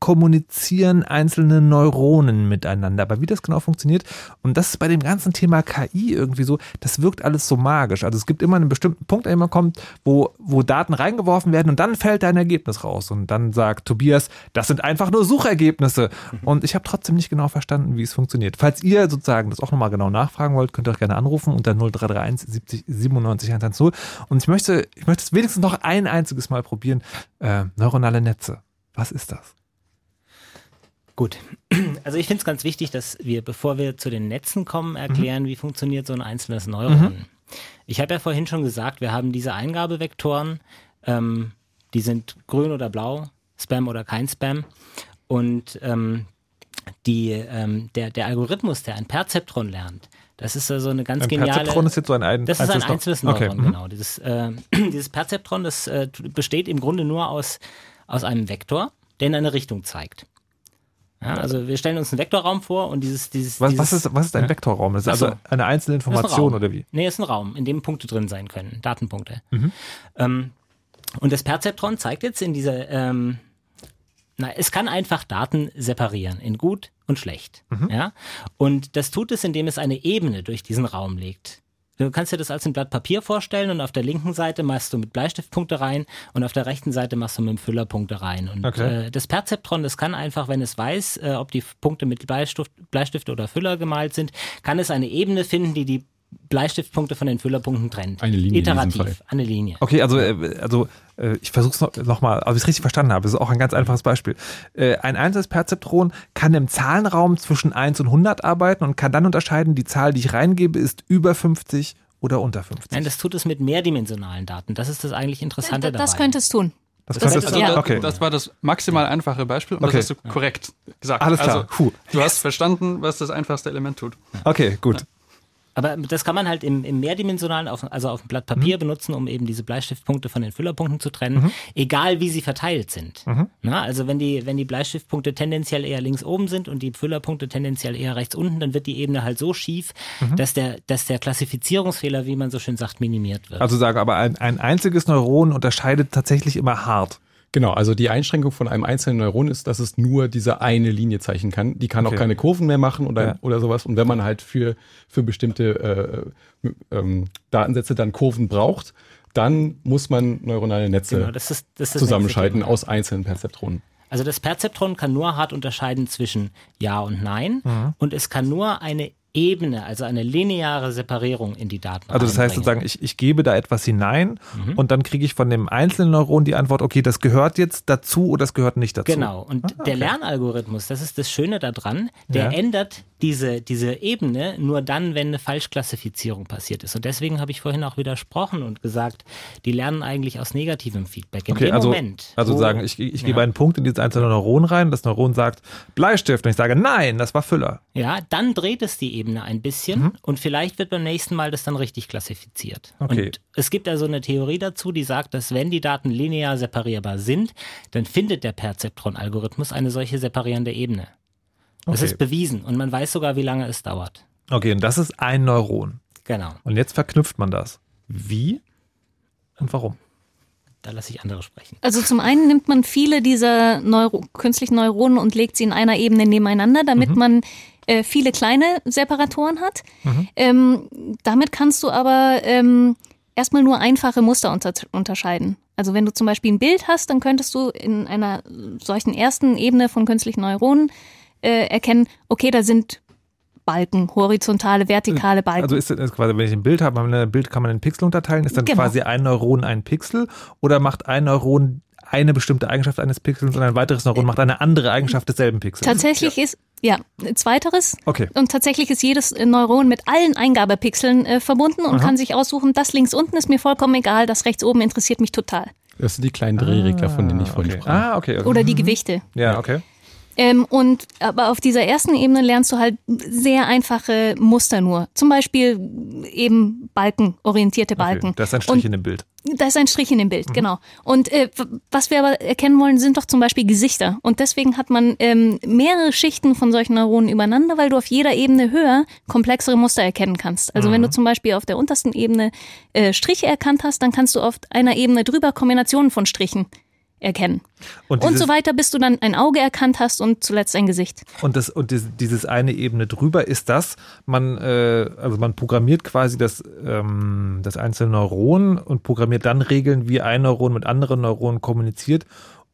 kommunizieren einzelne Neuronen miteinander. Aber wie das genau funktioniert, und das ist bei dem ganzen Thema KI irgendwie so, das wirkt alles so magisch. Also es gibt immer einen bestimmten Punkt, der immer kommt, wo, wo Daten reingeworfen werden und dann fällt da ein Ergebnis raus. Und dann sagt Tobias, das sind einfach nur Suchergebnisse. Und ich habe trotzdem nicht genau verstanden, wie es funktioniert. Falls ihr sozusagen das auch nochmal genau nachfragen wollt, könnt ihr euch gerne anrufen unter 0331 70 97 110. Und ich möchte, ich möchte es wenigstens noch ein einziges Mal probieren. Äh, neuronale Netze. Was ist das? Gut. Also ich finde es ganz wichtig, dass wir, bevor wir zu den Netzen kommen, erklären, wie funktioniert so ein einzelnes Neuron. Ich habe ja vorhin schon gesagt, wir haben diese Eingabevektoren, ähm, die sind grün oder blau, Spam oder kein Spam. Und ähm, die, ähm, der, der Algorithmus, der ein Perzeptron lernt, das ist also eine ganz Ein geniale. Perzeptron ist jetzt so ein, ein Das ist ein einzelnes einzelnes Neu- Neuron, Okay, mhm. genau. Dieses, äh, dieses Perzeptron, das äh, besteht im Grunde nur aus, aus einem Vektor, der in eine Richtung zeigt. Ja, also wir stellen uns einen Vektorraum vor und dieses, dieses, Was, dieses was, ist, was ist ein. Vektorraum? Das ist so. also eine einzelne ein Information Raum. oder wie? Nee, ist ein Raum, in dem Punkte drin sein können, Datenpunkte. Mhm. Ähm, und das Perzeptron zeigt jetzt in dieser, ähm, na, es kann einfach Daten separieren in gut und schlecht. Mhm. Ja? Und das tut es, indem es eine Ebene durch diesen Raum legt. Du kannst dir das als ein Blatt Papier vorstellen und auf der linken Seite machst du mit Bleistiftpunkte rein und auf der rechten Seite machst du mit dem Füller Punkte rein. Und Okay. äh, das Perzeptron, das kann einfach, wenn es weiß, äh, ob die Punkte mit Bleistift, Bleistift oder Füller gemalt sind, kann es eine Ebene finden, die die Bleistiftpunkte von den Füllerpunkten trennt. Eine Linie Iterativ, eine Linie. Okay, also, äh, also äh, ich versuche es noch, noch mal, ob ich es richtig verstanden habe. Das ist auch ein ganz einfaches Beispiel. Äh, ein einzelnes Perzeptron kann im Zahlenraum zwischen 1 und 100 arbeiten und kann dann unterscheiden, die Zahl, die ich reingebe, ist über 50 oder unter 50. Nein, das tut es mit mehrdimensionalen Daten. Das ist das eigentlich Interessante dabei. Das könnte es tun. Das das es- ja. okay. Das war das maximal einfache Beispiel und Okay. das hast du korrekt gesagt. Alles klar. Also, Puh. du hast verstanden, was das einfachste Element tut. Okay, gut. Aber das kann man halt im, im mehrdimensionalen, auf, also auf dem Blatt Papier Mhm. benutzen, um eben diese Bleistiftpunkte von den Füllerpunkten zu trennen, egal wie sie verteilt sind. Mhm. Na, also wenn die, wenn die Bleistiftpunkte tendenziell eher links oben sind und die Füllerpunkte tendenziell eher rechts unten, dann wird die Ebene halt so schief, Mhm. dass, der, dass der Klassifizierungsfehler, wie man so schön sagt, minimiert wird. Also sage aber, ein, ein einziges Neuron unterscheidet tatsächlich immer hart. Genau, also die Einschränkung von einem einzelnen Neuron ist, dass es nur diese eine Linie zeichnen kann. Die kann Okay. auch keine Kurven mehr machen oder, Ja. oder sowas. Und wenn man halt für, für bestimmte äh, ähm, Datensätze dann Kurven braucht, dann muss man neuronale Netze Genau, das ist- das ist zusammenschalten aus einzelnen Perzeptronen. Also das Perzeptron kann nur hart unterscheiden zwischen Ja und Nein Mhm. und es kann nur eine Ebene, also eine lineare Separierung in die Daten Also das heißt sozusagen, ich, ich gebe da etwas hinein und dann kriege ich von dem einzelnen Neuron die Antwort, okay, das gehört jetzt dazu oder das gehört nicht dazu. Genau, und Ah, der okay. Lernalgorithmus, das ist das Schöne daran, der Ja. ändert diese, diese Ebene nur dann, wenn eine Falschklassifizierung passiert ist. Und deswegen habe ich vorhin auch widersprochen und gesagt, die lernen eigentlich aus negativem Feedback. In Okay, dem also, Moment. also wo- sagen, ich, ich gebe Ja. einen Punkt in dieses einzelne Neuron rein, das Neuron sagt Bleistift und ich sage, nein, das war Füller. Ja, dann dreht es die Ebene ein bisschen und vielleicht wird beim nächsten Mal das dann richtig klassifiziert. Mhm. Okay. Und es gibt also eine Theorie dazu, die sagt, dass wenn die Daten linear separierbar sind, dann findet der Perzeptron-Algorithmus eine solche separierende Ebene. Das Okay. ist bewiesen und man weiß sogar, wie lange es dauert. Okay, und das ist ein Neuron. Genau, Und jetzt verknüpft man das. Wie und warum? da lasse ich andere sprechen. Also zum einen nimmt man viele dieser Neuro künstlichen Neuronen und legt sie in einer Ebene nebeneinander, damit man äh, viele kleine Separatoren hat. Ähm, damit kannst du aber ähm, erstmal nur einfache Muster unter unterscheiden. Also wenn du zum Beispiel ein Bild hast, dann könntest du in einer solchen ersten Ebene von künstlichen Neuronen äh, erkennen, okay, da sind Balken, horizontale, vertikale Balken. Also ist das quasi, wenn ich ein Bild habe, ein Bild kann man in Pixel unterteilen, ist dann Genau. quasi ein Neuron ein Pixel oder macht ein Neuron eine bestimmte Eigenschaft eines Pixels und ein weiteres Neuron macht eine andere Eigenschaft desselben Pixels? Tatsächlich ist, ja, zweiteres. Okay. Und tatsächlich ist jedes äh, Neuron mit allen Eingabepixeln äh, verbunden und Aha. kann sich aussuchen, das links unten ist mir vollkommen egal, das rechts oben interessiert mich total. Das sind die kleinen Drehregler, von denen ich vorhin okay. sprach. Ah, okay. okay. Oder die Gewichte. Ja, okay. Ähm, und aber auf dieser ersten Ebene lernst du halt sehr einfache Muster nur. Zum Beispiel eben Balken, orientierte Balken. okay. Das ist ein Strich Und in dem Bild. Da ist ein Strich in dem Bild, genau. Und äh, was wir aber erkennen wollen, sind doch zum Beispiel Gesichter. Und deswegen hat man ähm, mehrere Schichten von solchen Neuronen übereinander, weil du auf jeder Ebene höher komplexere Muster erkennen kannst. Also wenn du zum Beispiel auf der untersten Ebene äh, Striche erkannt hast, dann kannst du auf einer Ebene drüber Kombinationen von Strichen erkennen. Und, Und so weiter, bis du dann ein Auge erkannt hast und zuletzt ein Gesicht. Und, das, und dieses, dieses eine Ebene drüber ist das, man, äh, also man programmiert quasi das, ähm, das einzelne Neuron und programmiert dann Regeln, wie ein Neuron mit anderen Neuronen kommuniziert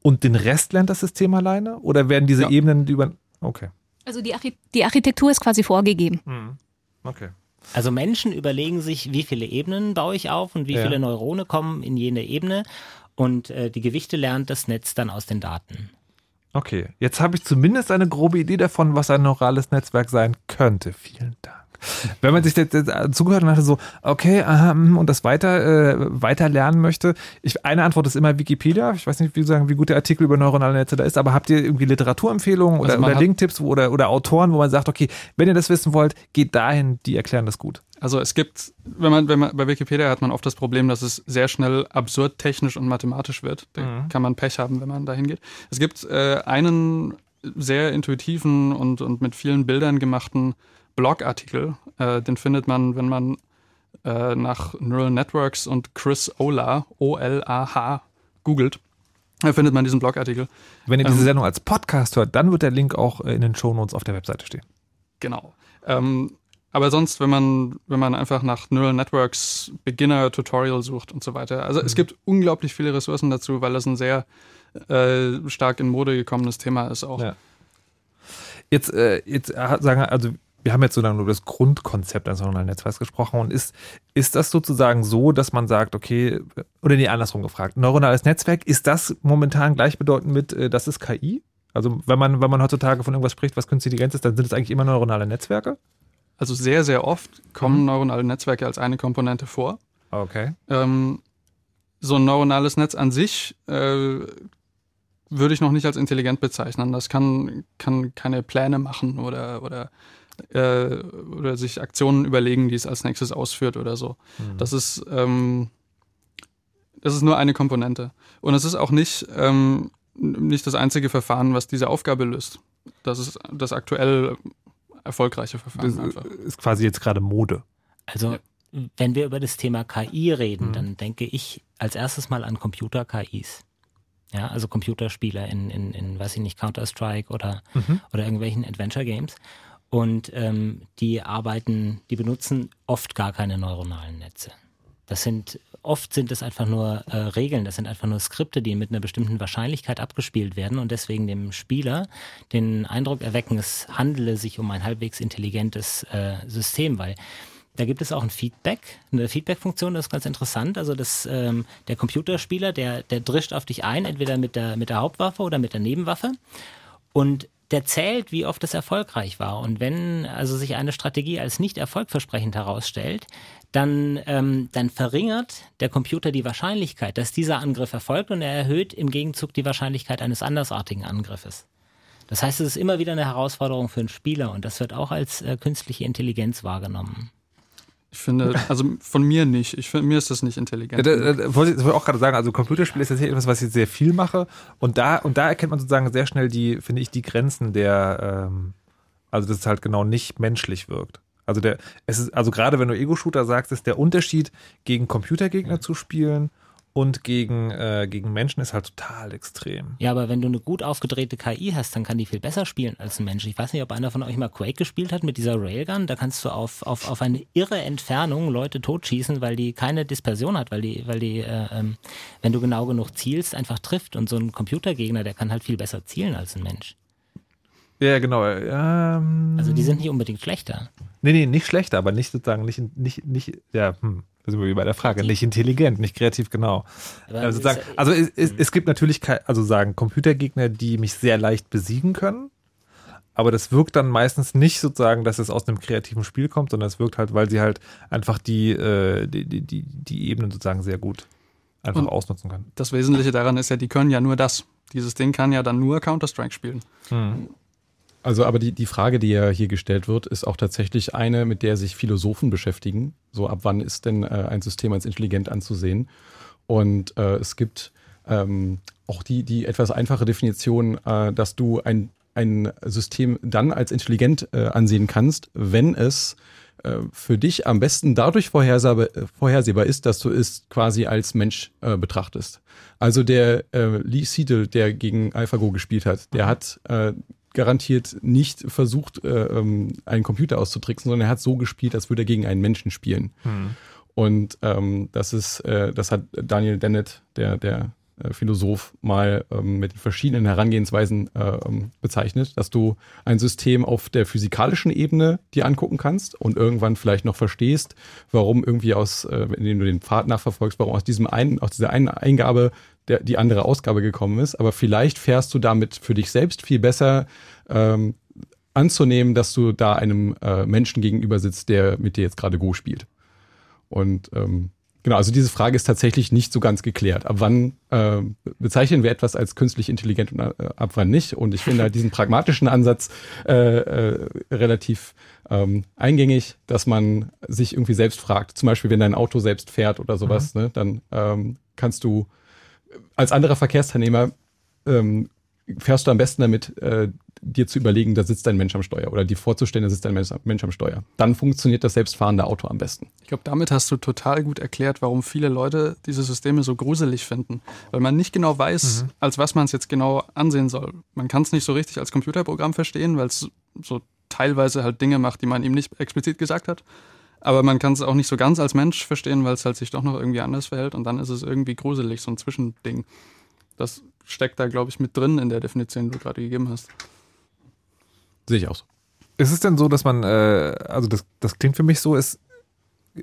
und den Rest lernt das System alleine? Oder werden diese Ja. Ebenen über. Okay. Also die, Archi die Architektur ist quasi vorgegeben. Okay. Also Menschen überlegen sich, wie viele Ebenen baue ich auf und wie Ja. viele Neurone kommen in jene Ebene und äh, die Gewichte lernt das Netz dann aus den Daten. Okay, jetzt habe ich zumindest eine grobe Idee davon, was ein neurales Netzwerk sein könnte. Vielen Dank. Wenn man sich jetzt, jetzt zugehört und hatte so, okay, aha, hm, und das weiter, äh, weiter lernen möchte, ich, eine Antwort ist immer Wikipedia. Ich weiß nicht, wie, sagen, wie gut der Artikel über neuronale Netze da ist, aber habt ihr irgendwie Literaturempfehlungen oder, Also oder Linktipps oder, oder Autoren, wo man sagt, okay, wenn ihr das wissen wollt, geht dahin, die erklären das gut. Also es gibt, wenn man, wenn man bei Wikipedia hat man oft das Problem, dass es sehr schnell absurd technisch und mathematisch wird. Da Mhm. kann man Pech haben, wenn man dahin geht. Es gibt äh, einen sehr intuitiven und, und mit vielen Bildern gemachten Blogartikel. Äh, den findet man, wenn man äh, nach Neural Networks und Chris Olah, O-L-A-H, googelt. Da findet man diesen Blogartikel. Wenn ihr diese Ähm, Sendung als Podcast hört, dann wird der Link auch äh, in den Shownotes auf der Webseite stehen. Genau. Ähm, aber sonst, wenn man, wenn man einfach nach Neural Networks Beginner Tutorial sucht und so weiter. Also es gibt unglaublich viele Ressourcen dazu, weil das ein sehr äh, stark in Mode gekommenes Thema ist auch. Ja. Jetzt, äh, jetzt äh, sagen, also wir haben jetzt so lange über das Grundkonzept eines neuronalen Netzwerks gesprochen und ist, ist das sozusagen so, dass man sagt, okay, oder nee, andersrum gefragt, neuronales Netzwerk, ist das momentan gleichbedeutend mit, äh, das ist KI? Also wenn man, wenn man heutzutage von irgendwas spricht, was künstliche Intelligenz ist, dann sind es eigentlich immer neuronale Netzwerke? Also sehr, sehr oft kommen neuronale Netzwerke als eine Komponente vor. Okay. Ähm, so ein neuronales Netz an sich äh, würde ich noch nicht als intelligent bezeichnen. Das kann, kann keine Pläne machen oder, oder, äh, oder sich Aktionen überlegen, die es als nächstes ausführt oder so. Das ist, ähm, das ist nur eine Komponente. Und es ist auch nicht, ähm, nicht das einzige Verfahren, was diese Aufgabe löst. Das ist das aktuell erfolgreiche Verfahren. Das einfach. ist quasi jetzt gerade Mode. Also, wenn wir über das Thema KI reden, Mhm. dann denke ich als erstes mal an Computer-KIs. Ja, also Computerspieler in, in, in, weiß ich nicht, Counter-Strike oder, Mhm. oder irgendwelchen Adventure-Games. Und ähm, die arbeiten, die benutzen oft gar keine neuronalen Netze. Das sind, oft sind es einfach nur äh, Regeln, das sind einfach nur Skripte, die mit einer bestimmten Wahrscheinlichkeit abgespielt werden und deswegen dem Spieler den Eindruck erwecken, es handele sich um ein halbwegs intelligentes äh, System, weil da gibt es auch ein Feedback, eine Feedback-Funktion, das ist ganz interessant. Also das, ähm, der Computerspieler, der, der drischt auf dich ein, entweder mit der, mit der Hauptwaffe oder mit der Nebenwaffe. Und der zählt, wie oft es erfolgreich war. Und wenn also sich eine Strategie als nicht erfolgversprechend herausstellt, dann, ähm, dann verringert der Computer die Wahrscheinlichkeit, dass dieser Angriff erfolgt und er erhöht im Gegenzug die Wahrscheinlichkeit eines andersartigen Angriffes. Das heißt, es ist immer wieder eine Herausforderung für einen Spieler und das wird auch als äh, künstliche Intelligenz wahrgenommen. Ich finde, also von mir nicht. Ich finde, mir ist das nicht Ja, intelligent. da, da, wollte ich das wollte ich auch gerade sagen, also Computerspiel ist tatsächlich etwas, was ich sehr viel mache und da, und da erkennt man sozusagen sehr schnell die, finde ich, die Grenzen der, ähm, also dass es halt genau nicht menschlich wirkt. Also der, es ist, also gerade wenn du Ego-Shooter sagst, ist der Unterschied gegen Computergegner zu spielen und gegen, äh, gegen Menschen ist halt total extrem. Ja, aber wenn du eine gut aufgedrehte KI hast, dann kann die viel besser spielen als ein Mensch. Ich weiß nicht, ob einer von euch mal Quake gespielt hat mit dieser Railgun. Da kannst du auf, auf, auf eine irre Entfernung Leute totschießen, weil die keine Dispersion hat, weil die, weil die, äh, ähm, wenn du genau genug zielst, einfach trifft. Und so ein Computergegner, der kann halt viel besser zielen als ein Mensch. Ja, genau. Ähm, Also die sind nicht unbedingt schlechter. Nee, nee, nicht schlechter, aber nicht sozusagen, nicht, nicht, nicht, ja, hm, da sind wir wie bei der Frage, nicht intelligent, nicht kreativ, genau. Aber Also, sozusagen, es- also es, es, es gibt natürlich, also sagen Computergegner, die mich sehr leicht besiegen können, aber das wirkt dann meistens nicht sozusagen, dass es aus einem kreativen Spiel kommt, sondern es wirkt halt, weil sie halt einfach die, äh, die, die, die, die Ebenen sozusagen sehr gut einfach Und- ausnutzen können. Das Wesentliche daran ist ja, die können ja nur das. Dieses Ding kann ja dann nur Counter-Strike spielen. Also, aber die, die Frage, die ja hier gestellt wird, ist auch tatsächlich eine, mit der sich Philosophen beschäftigen. So, ab wann ist denn äh, ein System als intelligent anzusehen? Und äh, es gibt ähm, auch die, die etwas einfache Definition, äh, dass du ein, ein System dann als intelligent äh, ansehen kannst, wenn es äh, für dich am besten dadurch vorhersehbar, ist, dass du es quasi als Mensch äh, betrachtest. Also der äh, Lee Sedol, der gegen AlphaGo gespielt hat, der hat äh, garantiert nicht versucht, äh, ähm, einen Computer auszutricksen, sondern er hat so gespielt, als würde er gegen einen Menschen spielen. Und ähm, das ist, äh, das hat Daniel Dennett, der, der Philosoph mal ähm, mit verschiedenen Herangehensweisen äh, ähm, bezeichnet, dass du ein System auf der physikalischen Ebene dir angucken kannst und irgendwann vielleicht noch verstehst, warum irgendwie aus, äh, indem du den Pfad nachverfolgst, warum aus diesem einen, aus dieser einen Eingabe der, die andere Ausgabe gekommen ist. Aber vielleicht fährst du damit für dich selbst viel besser ähm, anzunehmen, dass du da einem äh, Menschen gegenüber sitzt, der mit dir jetzt gerade Go spielt. Und ähm, genau, also diese Frage ist tatsächlich nicht so ganz geklärt. Ab wann äh, bezeichnen wir etwas als künstlich intelligent und äh, ab wann nicht? Und ich finde halt diesen pragmatischen Ansatz äh, äh, relativ ähm, eingängig, dass man sich irgendwie selbst fragt. Zum Beispiel, wenn dein Auto selbst fährt oder sowas, mhm. ne, dann ähm, kannst du als anderer Verkehrsteilnehmer ähm, fährst du am besten damit, äh, dir zu überlegen, da sitzt ein Mensch am Steuer oder dir vorzustellen, da sitzt ein Mensch am Steuer. Dann funktioniert das selbstfahrende Auto am besten. Ich glaube, damit hast du total gut erklärt, warum viele Leute diese Systeme so gruselig finden, weil man nicht genau weiß, mhm. als was man es jetzt genau ansehen soll. Man kann es nicht so richtig als Computerprogramm verstehen, weil es so teilweise halt Dinge macht, die man ihm nicht explizit gesagt hat. Aber man kann es auch nicht so ganz als Mensch verstehen, weil es halt sich doch noch irgendwie anders verhält und dann ist es irgendwie gruselig, so ein Zwischending. Das steckt da, glaube ich, mit drin in der Definition, die du gerade gegeben hast. Sehe ich auch so. Ist es denn so, dass man, äh, also das, das klingt für mich so, ist,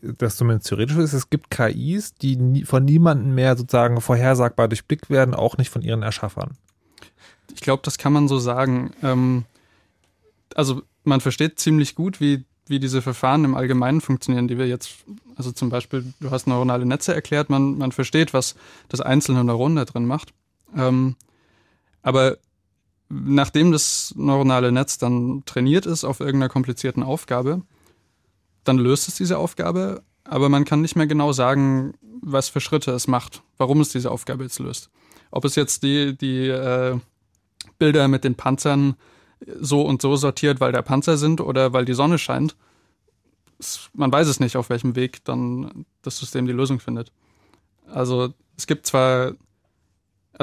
dass zumindest theoretisch ist, es gibt KIs, die nie, von niemandem mehr sozusagen vorhersagbar durchblickt werden, auch nicht von ihren Erschaffern. Ich glaube, das kann man so sagen. Ähm, also man versteht ziemlich gut, wie, wie diese Verfahren im Allgemeinen funktionieren, die wir jetzt, also zum Beispiel, du hast neuronale Netze erklärt, man, man versteht, was das einzelne Neuron da drin macht. Ähm, aber nachdem das neuronale Netz dann trainiert ist auf irgendeiner komplizierten Aufgabe, dann löst es diese Aufgabe, aber man kann nicht mehr genau sagen, was für Schritte es macht, warum es diese Aufgabe jetzt löst. Ob es jetzt die, die äh, Bilder mit den Panzern so und so sortiert, weil der Panzer sind oder weil die Sonne scheint, man weiß es nicht, auf welchem Weg dann das System die Lösung findet. Also es gibt zwar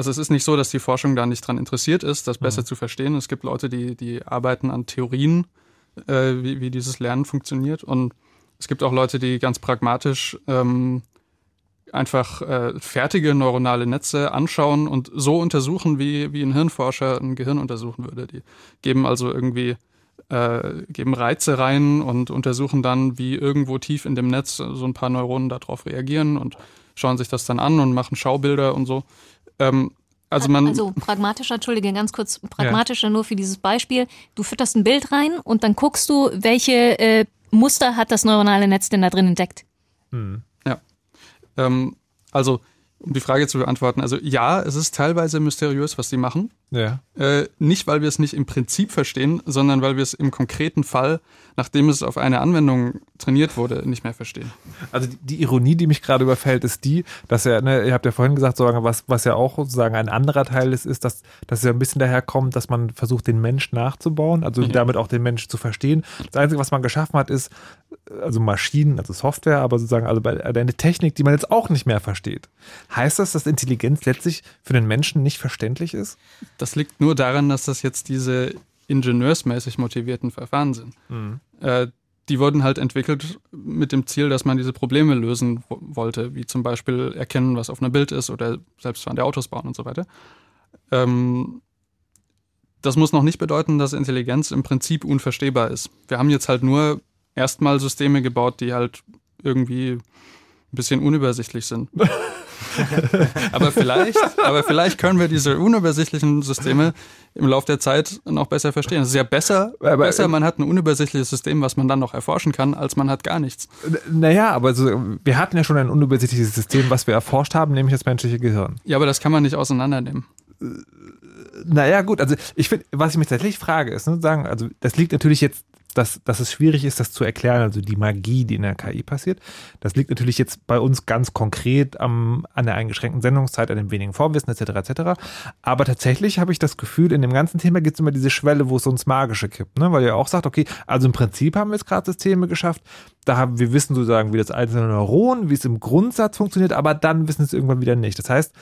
also es ist nicht so, dass die Forschung da nicht dran interessiert ist, das besser mhm. zu verstehen. Es gibt Leute, die, die arbeiten an Theorien, äh, wie, wie dieses Lernen funktioniert. Und es gibt auch Leute, die ganz pragmatisch ähm, einfach äh, fertige neuronale Netze anschauen und so untersuchen, wie, wie ein Hirnforscher ein Gehirn untersuchen würde. Die geben also irgendwie äh, geben Reize rein und untersuchen dann, wie irgendwo tief in dem Netz so ein paar Neuronen darauf reagieren und schauen sich das dann an und machen Schaubilder und so. Ähm, also, man also pragmatischer, entschuldige, ganz kurz, pragmatischer ja. nur für dieses Beispiel. Du fütterst ein Bild rein und dann guckst du, welche äh, Muster hat das neuronale Netz denn da drin entdeckt. Hm. Ja. Ähm, also um die Frage zu beantworten, also ja, es ist teilweise mysteriös, was sie machen. Ja. Äh, nicht, weil wir es nicht im Prinzip verstehen, sondern weil wir es im konkreten Fall, nachdem es auf eine Anwendung trainiert wurde, nicht mehr verstehen. Also die, Ironie, die mich gerade überfällt, ist die, dass ja, ne, ihr habt ja vorhin gesagt, sozusagen, was, was ja auch sozusagen ein anderer Teil ist, ist, dass, dass es ja ein bisschen daher kommt, dass man versucht, den Mensch nachzubauen, also ja. damit auch den Mensch zu verstehen. Das Einzige, was man geschaffen hat, ist, also Maschinen, also Software, aber sozusagen also eine Technik, die man jetzt auch nicht mehr versteht. Heißt das, dass Intelligenz letztlich für den Menschen nicht verständlich ist? Das liegt nur daran, dass das jetzt diese ingenieursmäßig motivierten Verfahren sind. Mhm. Äh, die wurden halt entwickelt mit dem Ziel, dass man diese Probleme lösen wollte, wie zum Beispiel erkennen, was auf einem Bild ist oder selbstfahrende Autos bauen und so weiter. Ähm, das muss noch nicht bedeuten, dass Intelligenz im Prinzip unverstehbar ist. Wir haben jetzt halt nur erstmal Systeme gebaut, die halt irgendwie ein bisschen unübersichtlich sind. aber vielleicht, aber vielleicht können wir diese unübersichtlichen Systeme im Laufe der Zeit noch besser verstehen. Es ist ja besser, aber, besser, man hat ein unübersichtliches System, was man dann noch erforschen kann, als man hat gar nichts. Naja, aber so, wir hatten ja schon ein unübersichtliches System, was wir erforscht haben, nämlich das menschliche Gehirn. Ja, aber das kann man nicht auseinandernehmen. Naja, gut, also ich finde, was ich mich tatsächlich frage, ist, ne, sagen, also das liegt natürlich jetzt dass, dass es schwierig ist, das zu erklären, also die Magie, die in der KI passiert. Das liegt natürlich jetzt bei uns ganz konkret am, an der eingeschränkten Sendungszeit, an dem wenigen Vorwissen etc. etc. Aber tatsächlich habe ich das Gefühl, in dem ganzen Thema gibt es immer diese Schwelle, wo es uns Magische kippt, ne? weil ihr auch sagt, okay, also im Prinzip haben wir jetzt gerade Systeme geschafft, da haben wir wissen sozusagen, wie das einzelne Neuron, wie es im Grundsatz funktioniert, aber dann wissen es irgendwann wieder nicht. Das heißt,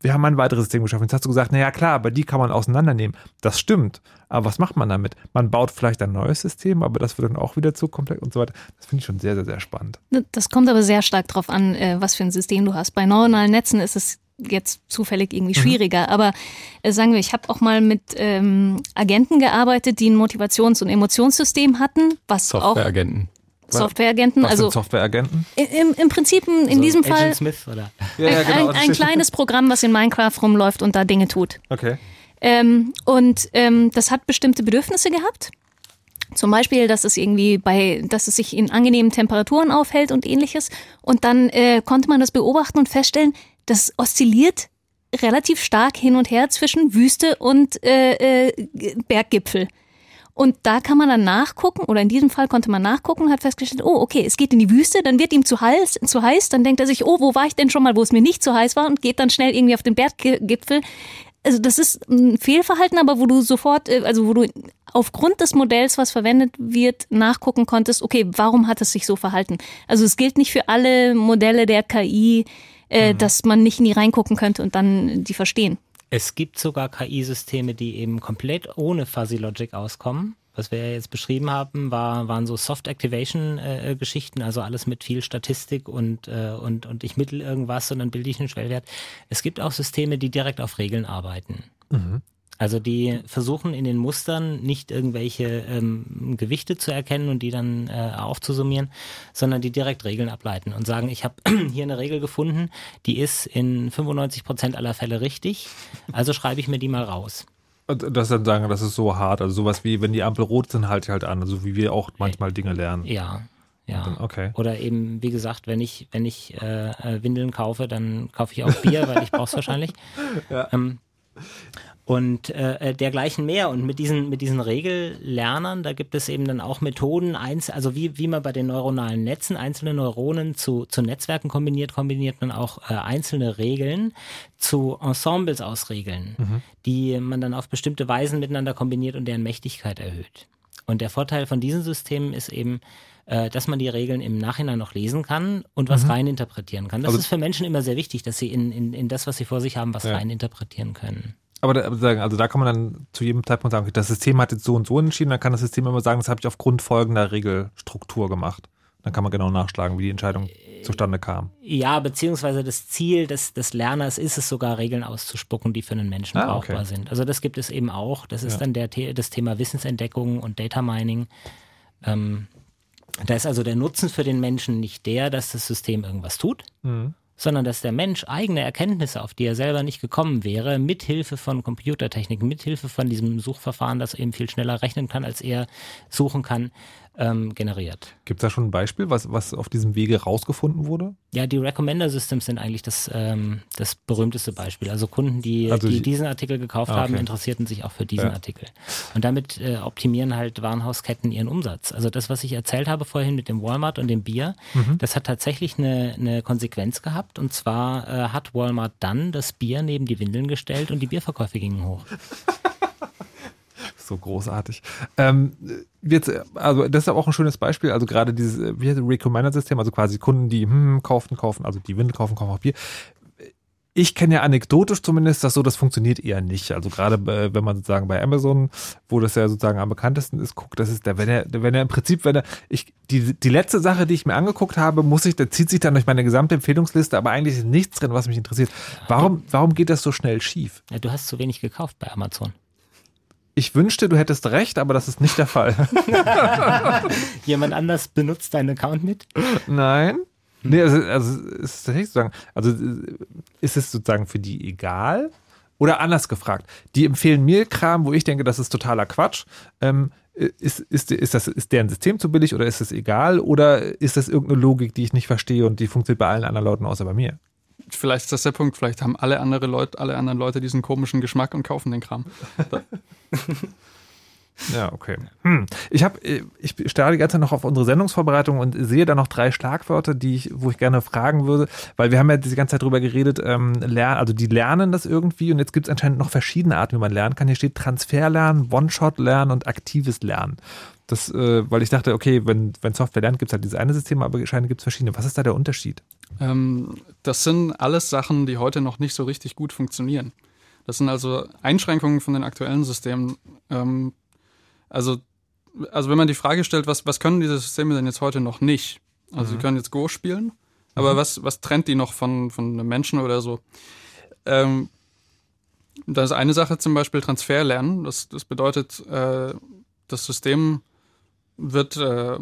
wir haben ein weiteres System geschaffen. Jetzt hast du gesagt, naja klar, aber die kann man auseinandernehmen. Das stimmt. Aber was macht man damit? Man baut vielleicht ein neues System, aber das wird dann auch wieder zu komplex und so weiter. Das finde ich schon sehr, sehr, sehr spannend. Das kommt aber sehr stark darauf an, äh, was für ein System du hast. Bei neuronalen Netzen ist es jetzt zufällig irgendwie schwieriger. Aber äh, sagen wir, ich habe auch mal mit ähm, Agenten gearbeitet, die ein Motivations- und Emotionssystem hatten, was auch Softwareagenten. Softwareagenten, Was also Softwareagenten? im, im Prinzip in, in So diesem Agent Fall Smith oder? Ja, genau, ein, ein kleines Programm, was in Minecraft rumläuft und da Dinge tut. Okay. Ähm, und ähm, das hat bestimmte Bedürfnisse gehabt. Zum Beispiel, dass es irgendwie bei, dass es sich in angenehmen Temperaturen aufhält und ähnliches. Und dann äh, konnte man das beobachten und feststellen, das oszilliert relativ stark hin und her zwischen Wüste und äh, äh, Berggipfel. Und da kann man dann nachgucken, oder in diesem Fall konnte man nachgucken und hat festgestellt, oh, okay, es geht in die Wüste, dann wird ihm zu heiß, zu heiß, dann denkt er sich, oh, wo war ich denn schon mal, wo es mir nicht zu heiß war und geht dann schnell irgendwie auf den Berggipfel. Also das ist ein Fehlverhalten, aber wo du sofort, äh, also wo du aufgrund des Modells, was verwendet wird, nachgucken konntest, okay, warum hat es sich so verhalten? Also es gilt nicht für alle Modelle der KI, äh, dass man nicht in die reingucken könnte und dann die verstehen. Es gibt sogar KI-Systeme, die eben komplett ohne Fuzzy Logic auskommen. Was wir jetzt beschrieben haben, war, waren so Soft-Activation-Geschichten, also alles mit viel Statistik und, äh, und, und ich mittel irgendwas und dann bilde ich einen Schwellwert. Es gibt auch Systeme, die direkt auf Regeln arbeiten. Also die versuchen in den Mustern nicht irgendwelche ähm, Gewichte zu erkennen und die dann äh, aufzusummieren, sondern die direkt Regeln ableiten und sagen, ich habe hier eine Regel gefunden, die ist in 95 Prozent aller Fälle richtig, also schreibe ich mir die mal raus. Das dann sagen, das ist so hart. Also sowas wie, wenn die Ampel rot sind, halte ich halt an. Also wie wir auch manchmal Dinge lernen. Ja, ja. Okay. Oder eben, wie gesagt, wenn ich, wenn ich äh, äh, Windeln kaufe, dann kaufe ich auch Bier, weil ich brauche es wahrscheinlich. Ähm, und äh, äh, dergleichen mehr. Und mit diesen, mit diesen Regellernern, da gibt es eben dann auch Methoden, eins, also wie, wie man bei den neuronalen Netzen einzelne Neuronen zu, zu Netzwerken kombiniert, kombiniert man auch äh, einzelne Regeln zu Ensembles aus Regeln, die man dann auf bestimmte Weisen miteinander kombiniert und deren Mächtigkeit erhöht. Und der Vorteil von diesen Systemen ist eben, äh, dass man die Regeln im Nachhinein noch lesen kann und was reininterpretieren kann. Das Also- ist für Menschen immer sehr wichtig, dass sie in, in, in das, was sie vor sich haben, was Ja. reininterpretieren können. Aber da, also da kann man dann zu jedem Zeitpunkt sagen, okay, das System hat jetzt so und so entschieden, dann kann das System immer sagen, das habe ich aufgrund folgender Regelstruktur gemacht. Dann kann man genau nachschlagen, wie die Entscheidung zustande kam. Ja, beziehungsweise das Ziel des, des Lerners ist es sogar, Regeln auszuspucken, die für einen Menschen Ah, brauchbar okay. sind. Also das gibt es eben auch. Das ist Ja. dann der, das Thema Wissensentdeckung und Data Mining. Ähm, da ist also der Nutzen für den Menschen nicht der, dass das System irgendwas tut, Mhm. Sondern dass der Mensch eigene Erkenntnisse, auf die er selber nicht gekommen wäre, mithilfe von Computertechnik, mithilfe von diesem Suchverfahren, das eben viel schneller rechnen kann, als er suchen kann, ähm, generiert. Gibt es da schon ein Beispiel, was, was auf diesem Wege rausgefunden wurde? Ja, die Recommender Systems sind eigentlich das, ähm, das berühmteste Beispiel. Also Kunden, die, Also die die- diesen Artikel gekauft Ah, haben, okay. interessierten sich auch für diesen Ja. Artikel. Und damit äh, optimieren halt Warenhausketten ihren Umsatz. Also das, was ich erzählt habe vorhin mit dem Walmart und dem Bier, Mhm. das hat tatsächlich eine, eine Konsequenz gehabt. Und zwar äh, hat Walmart dann das Bier neben die Windeln gestellt und die Bierverkäufe gingen hoch. So großartig. Ähm, jetzt, also das ist auch ein schönes Beispiel. Also gerade dieses, äh, wie heißt Recommender-System, also quasi Kunden, die hm, kaufen, kaufen, also die Windel kaufen, kaufen auch Bier. Ich kenne ja anekdotisch zumindest, dass so das funktioniert eher nicht. Also gerade wenn man sozusagen bei Amazon, wo das ja sozusagen am bekanntesten ist, guckt, das ist der, wenn er, wenn er im Prinzip, wenn er, ich, die, die letzte Sache, die ich mir angeguckt habe, muss ich, da zieht sich dann durch meine gesamte Empfehlungsliste, aber eigentlich ist nichts drin, was mich interessiert. Warum, warum geht das so schnell schief? Ja, du hast zu wenig gekauft bei Amazon. Ich wünschte, du hättest recht, aber das ist nicht der Fall. Jemand anders benutzt deinen Account mit? Nein. Nee, also, also es ist tatsächlich sozusagen, also ist es sozusagen für die egal? Oder anders gefragt, die empfehlen mir Kram, wo ich denke, das ist totaler Quatsch. Ähm, ist, ist, ist, das, ist deren System zu billig oder ist es egal? Oder ist das irgendeine Logik, die ich nicht verstehe und die funktioniert bei allen anderen Leuten außer bei mir? Vielleicht ist das der Punkt, vielleicht haben alle andere Leute, alle anderen Leute diesen komischen Geschmack und kaufen den Kram. Ja, okay. Hm. Ich habe, ich starre die ganze Zeit noch auf unsere Sendungsvorbereitung und sehe da noch drei Schlagwörter, die ich, wo ich gerne fragen würde, weil wir haben ja diese ganze Zeit drüber geredet, ähm, lernen, also die lernen das irgendwie und jetzt gibt es anscheinend noch verschiedene Arten, wie man lernen kann. Hier steht Transferlernen, One-Shot-Lernen und aktives Lernen. Das, äh, weil ich dachte, okay, wenn, wenn Software lernt, gibt es halt dieses eine System, aber anscheinend gibt es verschiedene. Was ist da der Unterschied? Ähm, das sind alles Sachen, die heute noch nicht so richtig gut funktionieren. Das sind also Einschränkungen von den aktuellen Systemen. Ähm, also, also wenn man die Frage stellt, was, was können diese Systeme denn jetzt heute noch nicht? Also sie können jetzt Go spielen, aber was, was trennt die noch von, von einem Menschen oder so? Ähm, das ist eine Sache zum Beispiel Transfer lernen. Das, das bedeutet, äh, das System wird, äh,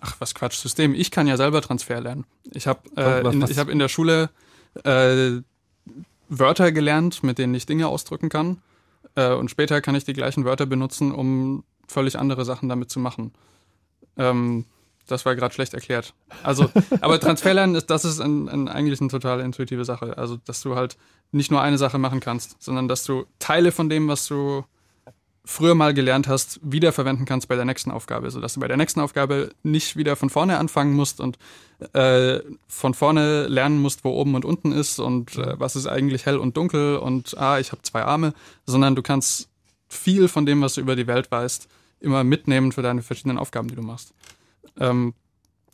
ach was Quatsch, System. Ich kann ja selber Transfer lernen. Ich habe äh, in, ich hab in der Schule äh, Wörter gelernt, mit denen ich Dinge ausdrücken kann. Äh, und später kann ich die gleichen Wörter benutzen, um völlig andere Sachen damit zu machen. Ähm, das war gerade schlecht erklärt. Also, aber Transferlernen ist, das ist ein, ein, eigentlich eine total intuitive Sache. Also, dass du halt nicht nur eine Sache machen kannst, sondern dass du Teile von dem, was du früher mal gelernt hast, wiederverwenden kannst bei der nächsten Aufgabe, sodass du bei der nächsten Aufgabe nicht wieder von vorne anfangen musst und äh, von vorne lernen musst, wo oben und unten ist und äh, was ist eigentlich hell und dunkel und ah, ich habe zwei Arme, sondern du kannst viel von dem, was du über die Welt weißt, immer mitnehmen für deine verschiedenen Aufgaben, die du machst. Ähm,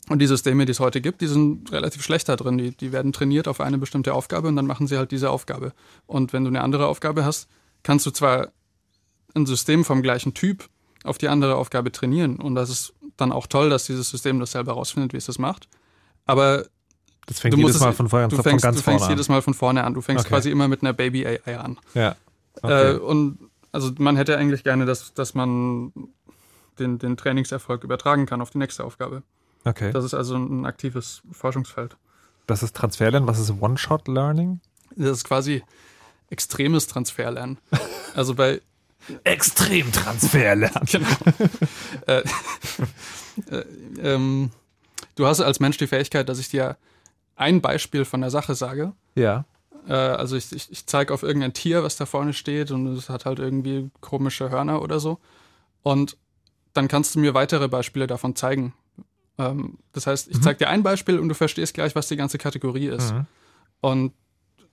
und die Systeme, die es heute gibt, die sind relativ schlecht da drin. Die, die werden trainiert auf eine bestimmte Aufgabe und dann machen sie halt diese Aufgabe. Und wenn du eine andere Aufgabe hast, kannst du zwar ein System vom gleichen Typ auf die andere Aufgabe trainieren. Und das ist dann auch toll, dass dieses System das selber rausfindet, wie es das macht. Aber Das fängt du jedes Mal von, vorne, du von fängst, ganz du fängst vorne jedes Mal von vorne an. Du fängst Okay. quasi immer mit einer Baby AI an. Ja. Äh, Okay. und also man hätte eigentlich gerne, dass, dass man den, den Trainingserfolg übertragen kann auf die nächste Aufgabe. okay. Das ist also ein aktives Forschungsfeld. Das ist Transferlernen. Was ist One-Shot-Learning? Das ist quasi extremes Transferlernen. Also bei Extrem Transferlernen. genau. äh, äh, ähm, du hast als Mensch die Fähigkeit, dass ich dir ein Beispiel von der Sache sage. Ja. Äh, also ich, ich, ich zeige auf irgendein Tier, was da vorne steht und es hat halt irgendwie komische Hörner oder so. Und dann kannst du mir weitere Beispiele davon zeigen. Ähm, das heißt, ich zeige dir ein Beispiel und du verstehst gleich, was die ganze Kategorie ist. Mhm. Und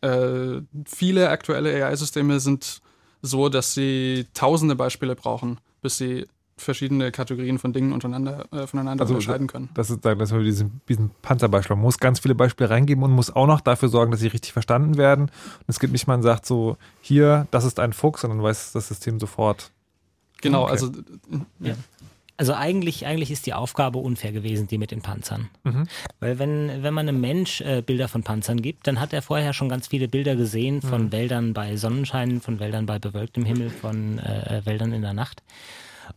äh, viele aktuelle AI-Systeme sind so, dass sie tausende Beispiele brauchen, bis sie verschiedene Kategorien von Dingen untereinander, äh, voneinander Also, unterscheiden können. Das ist, das ist diesen, diesen Panzerbeispiel. Man muss ganz viele Beispiele reingeben und muss auch noch dafür sorgen, dass sie richtig verstanden werden. Und es gibt nicht, man sagt so, hier, das ist ein Fuchs, und dann weiß das System sofort. Genau, Okay. also Also eigentlich, eigentlich ist die Aufgabe unfair gewesen, die mit den Panzern. Mhm. Weil wenn, wenn man einem Mensch äh, Bilder von Panzern gibt, dann hat er vorher schon ganz viele Bilder gesehen von Mhm. Wäldern bei Sonnenschein, von Wäldern bei bewölktem Himmel, von äh, Wäldern in der Nacht.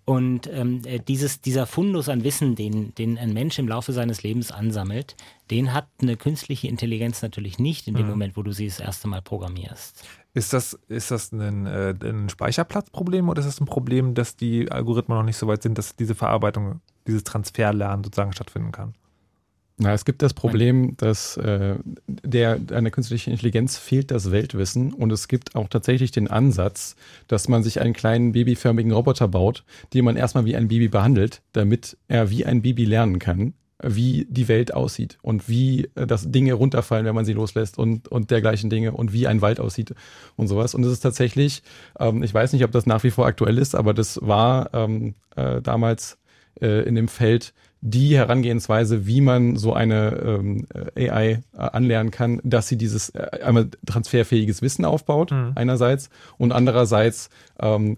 Und ähm, äh, dieses, dieser Fundus an Wissen, den, den ein Mensch im Laufe seines Lebens ansammelt, den hat eine künstliche Intelligenz natürlich nicht in dem Mhm. Moment, wo du sie das erste Mal programmierst. Ist das, ist das ein, äh, ein Speicherplatzproblem oder ist das ein Problem, dass die Algorithmen noch nicht so weit sind, dass diese Verarbeitung, dieses Transferlernen sozusagen stattfinden kann? Na, es gibt das Problem, dass äh, der einer künstlichen Intelligenz fehlt das Weltwissen und es gibt auch tatsächlich den Ansatz, dass man sich einen kleinen babyförmigen Roboter baut, den man erstmal wie ein Baby behandelt, damit er wie ein Baby lernen kann, wie die Welt aussieht und wie äh, das Dinge runterfallen, wenn man sie loslässt und, und dergleichen Dinge und wie ein Wald aussieht und sowas. Und es ist tatsächlich, ähm, ich weiß nicht, ob das nach wie vor aktuell ist, aber das war ähm, äh, damals äh, in dem Feld die Herangehensweise, wie man so eine ähm, AI äh, anlernen kann, dass sie dieses äh, einmal transferfähiges Wissen aufbaut, Mhm. einerseits, und andererseits ähm,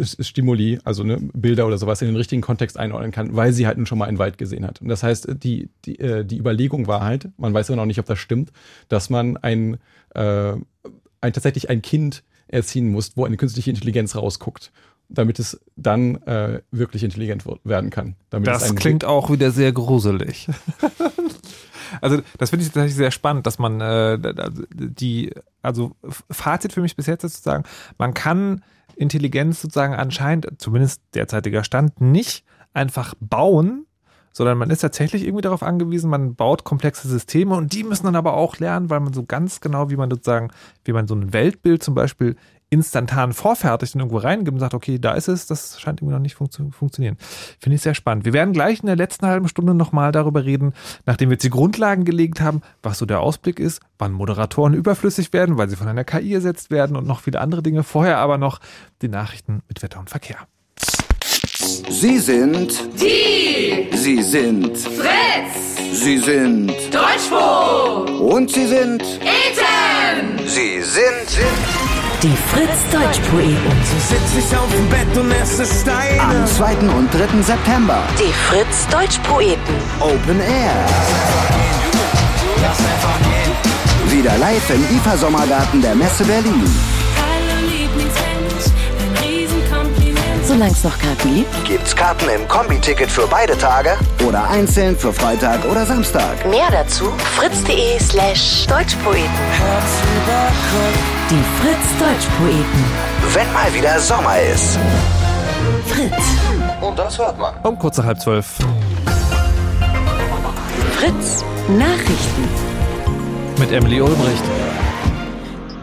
Stimuli, also ne, Bilder oder sowas in den richtigen Kontext einordnen kann, weil sie halt nun schon mal einen Wald gesehen hat. Und das heißt, die, die, äh, die Überlegung war halt, man weiß ja noch nicht, ob das stimmt, dass man ein, äh, ein tatsächlich ein Kind erziehen muss, wo eine künstliche Intelligenz rausguckt, damit es dann äh, wirklich intelligent werden kann. Das klingt auch wieder sehr gruselig. also das finde ich tatsächlich sehr spannend, dass man äh, die, also Fazit für mich bis jetzt ist sozusagen, man kann Intelligenz sozusagen anscheinend, zumindest derzeitiger Stand, nicht einfach bauen, sondern man ist tatsächlich irgendwie darauf angewiesen, man baut komplexe Systeme und die müssen dann aber auch lernen, weil man so ganz genau, wie man sozusagen, wie man so ein Weltbild zum Beispiel instantan vorfertigt und irgendwo reingibt und sagt, okay, da ist es, das scheint irgendwie noch nicht funktio- funktionieren. Finde ich sehr spannend. Wir werden gleich in der letzten halben Stunde nochmal darüber reden, nachdem wir jetzt die Grundlagen gelegt haben, was so der Ausblick ist, wann Moderatoren überflüssig werden, weil sie von einer KI ersetzt werden und noch viele andere Dinge. Vorher aber noch die Nachrichten mit Wetter und Verkehr. Sie sind Die Sie sind Fritz Sie sind Deutschfunk und Sie sind Eten Sie sind Die Fritz Deutschpoeten. Sitz ich auf dem Bett und esse Steine. am 2. und 3. September Die Fritz Deutschpoeten. Open Air. Wieder live im IFA Sommergarten der Messe Berlin. Solange es noch Karten gibt. Gibt's Karten im Kombi-Ticket für beide Tage oder einzeln für Freitag oder Samstag. Mehr dazu fritz.de slash Deutschpoeten. Die Fritz Deutschpoeten. Wenn mal wieder Sommer ist. Fritz. Und das hört man. Um kurz nach halb zwölf. Fritz Nachrichten. Mit Emily Ulbricht.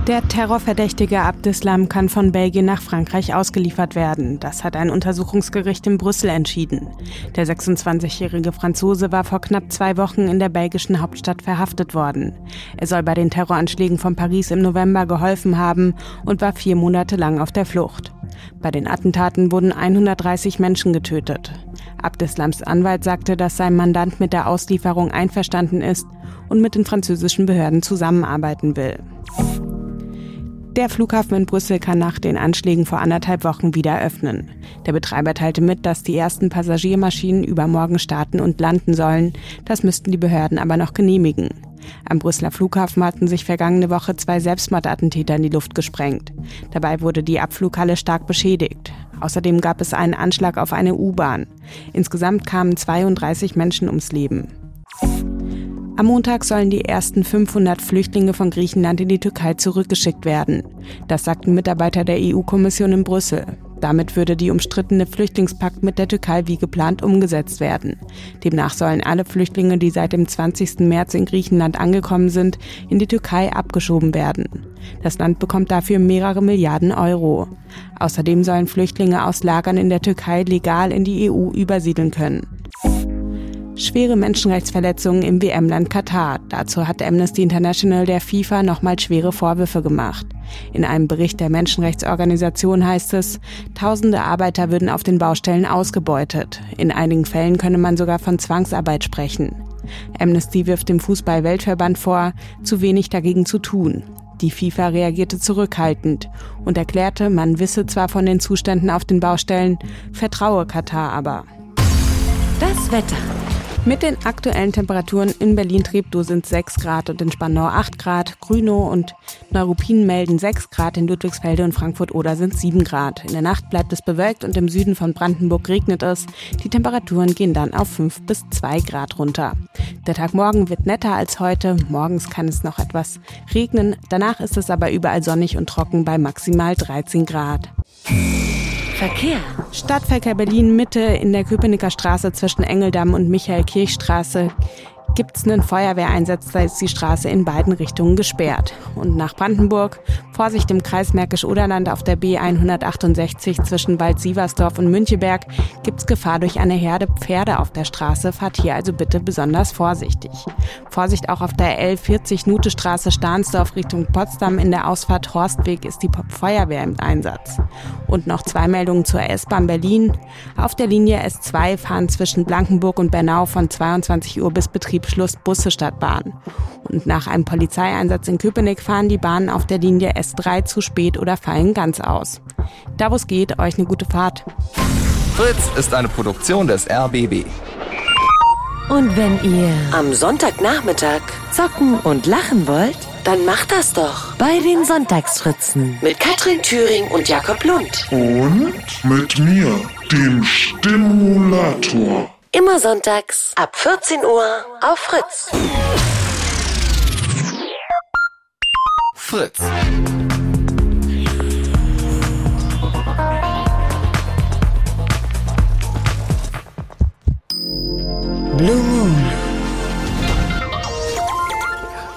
Der Terrorverdächtige Abdeslam kann von Belgien nach Frankreich ausgeliefert werden. Das hat ein Untersuchungsgericht in Brüssel entschieden. Der 26-jährige Franzose war vor knapp zwei Wochen in der belgischen Hauptstadt verhaftet worden. Er soll bei den Terroranschlägen von Paris im November geholfen haben und war vier Monate lang auf der Flucht. Bei den Attentaten wurden 130 Menschen getötet. Abdeslams Anwalt sagte, dass sein Mandant mit der Auslieferung einverstanden ist und mit den französischen Behörden zusammenarbeiten will. Der Flughafen in Brüssel kann nach den Anschlägen vor anderthalb Wochen wieder öffnen. Der Betreiber teilte mit, dass die ersten Passagiermaschinen übermorgen starten und landen sollen. Das müssten die Behörden aber noch genehmigen. Am Brüsseler Flughafen hatten sich vergangene Woche zwei Selbstmordattentäter in die Luft gesprengt. Dabei wurde die Abflughalle stark beschädigt. Außerdem gab es einen Anschlag auf eine U-Bahn. Insgesamt kamen 32 Menschen ums Leben. Am Montag sollen die ersten 500 Flüchtlinge von Griechenland in die Türkei zurückgeschickt werden. Das sagten Mitarbeiter der EU-Kommission in Brüssel. Damit würde die umstrittene Flüchtlingspakt mit der Türkei wie geplant umgesetzt werden. Demnach sollen alle Flüchtlinge, die seit dem 20. März in Griechenland angekommen sind, in die Türkei abgeschoben werden. Das Land bekommt dafür mehrere Milliarden Euro. Außerdem sollen Flüchtlinge aus Lagern in der Türkei legal in die EU übersiedeln können. Schwere Menschenrechtsverletzungen im WM-Land Katar. Dazu hat Amnesty International der FIFA nochmal schwere Vorwürfe gemacht. In einem Bericht der Menschenrechtsorganisation heißt es, tausende Arbeiter würden auf den Baustellen ausgebeutet. In einigen Fällen könne man sogar von Zwangsarbeit sprechen. Amnesty wirft dem Fußball-Weltverband vor, zu wenig dagegen zu tun. Die FIFA reagierte zurückhaltend und erklärte, man wisse zwar von den Zuständen auf den Baustellen, vertraue Katar aber. Das Wetter. Mit den aktuellen Temperaturen in Berlin-Treptow sind 6 Grad und in Spandau 8 Grad, Grünow und Neuruppin melden 6 Grad, in Ludwigsfelde und Frankfurt-Oder sind 7 Grad. In der Nacht bleibt es bewölkt und im Süden von Brandenburg regnet es. Die Temperaturen gehen dann auf 5 bis 2 Grad runter. Der Tag morgen wird netter als heute. Morgens kann es noch etwas regnen. Danach ist es aber überall sonnig und trocken bei maximal 13 Grad. Verkehr. Stadtverkehr Berlin Mitte in der Köpenicker Straße zwischen Engeldamm und Michael-Kirch-Straße gibt es einen Feuerwehreinsatz, da ist die Straße in beiden Richtungen gesperrt. Und nach Brandenburg, Vorsicht im Kreis Märkisch-Oderland auf der B168 zwischen Wald-Sieversdorf und Müncheberg, gibt's Gefahr durch eine Herde Pferde auf der Straße. Fahrt hier also bitte besonders vorsichtig. Vorsicht auch auf der L40 Nutestraße Stahnsdorf Richtung Potsdam in der Ausfahrt Horstweg ist die Feuerwehr im Einsatz. Und noch zwei Meldungen zur S-Bahn Berlin. Auf der Linie S2 fahren zwischen Blankenburg und Bernau von 22 Uhr bis Betriebsschluss Busse statt Bahn. Und nach einem Polizeieinsatz in Köpenick fahren die Bahnen auf der Linie S3 zu spät oder fallen ganz aus. Da wo es geht, euch eine gute Fahrt. Fritz ist eine Produktion des RBB. Und wenn ihr am Sonntagnachmittag zocken und lachen wollt, dann macht das doch bei den Sonntagsfritzen mit Katrin Thüring und Jakob Lund. Und mit mir, dem Stimulator. Immer sonntags ab 14 Uhr auf Fritz. Fritz. Blue Moon.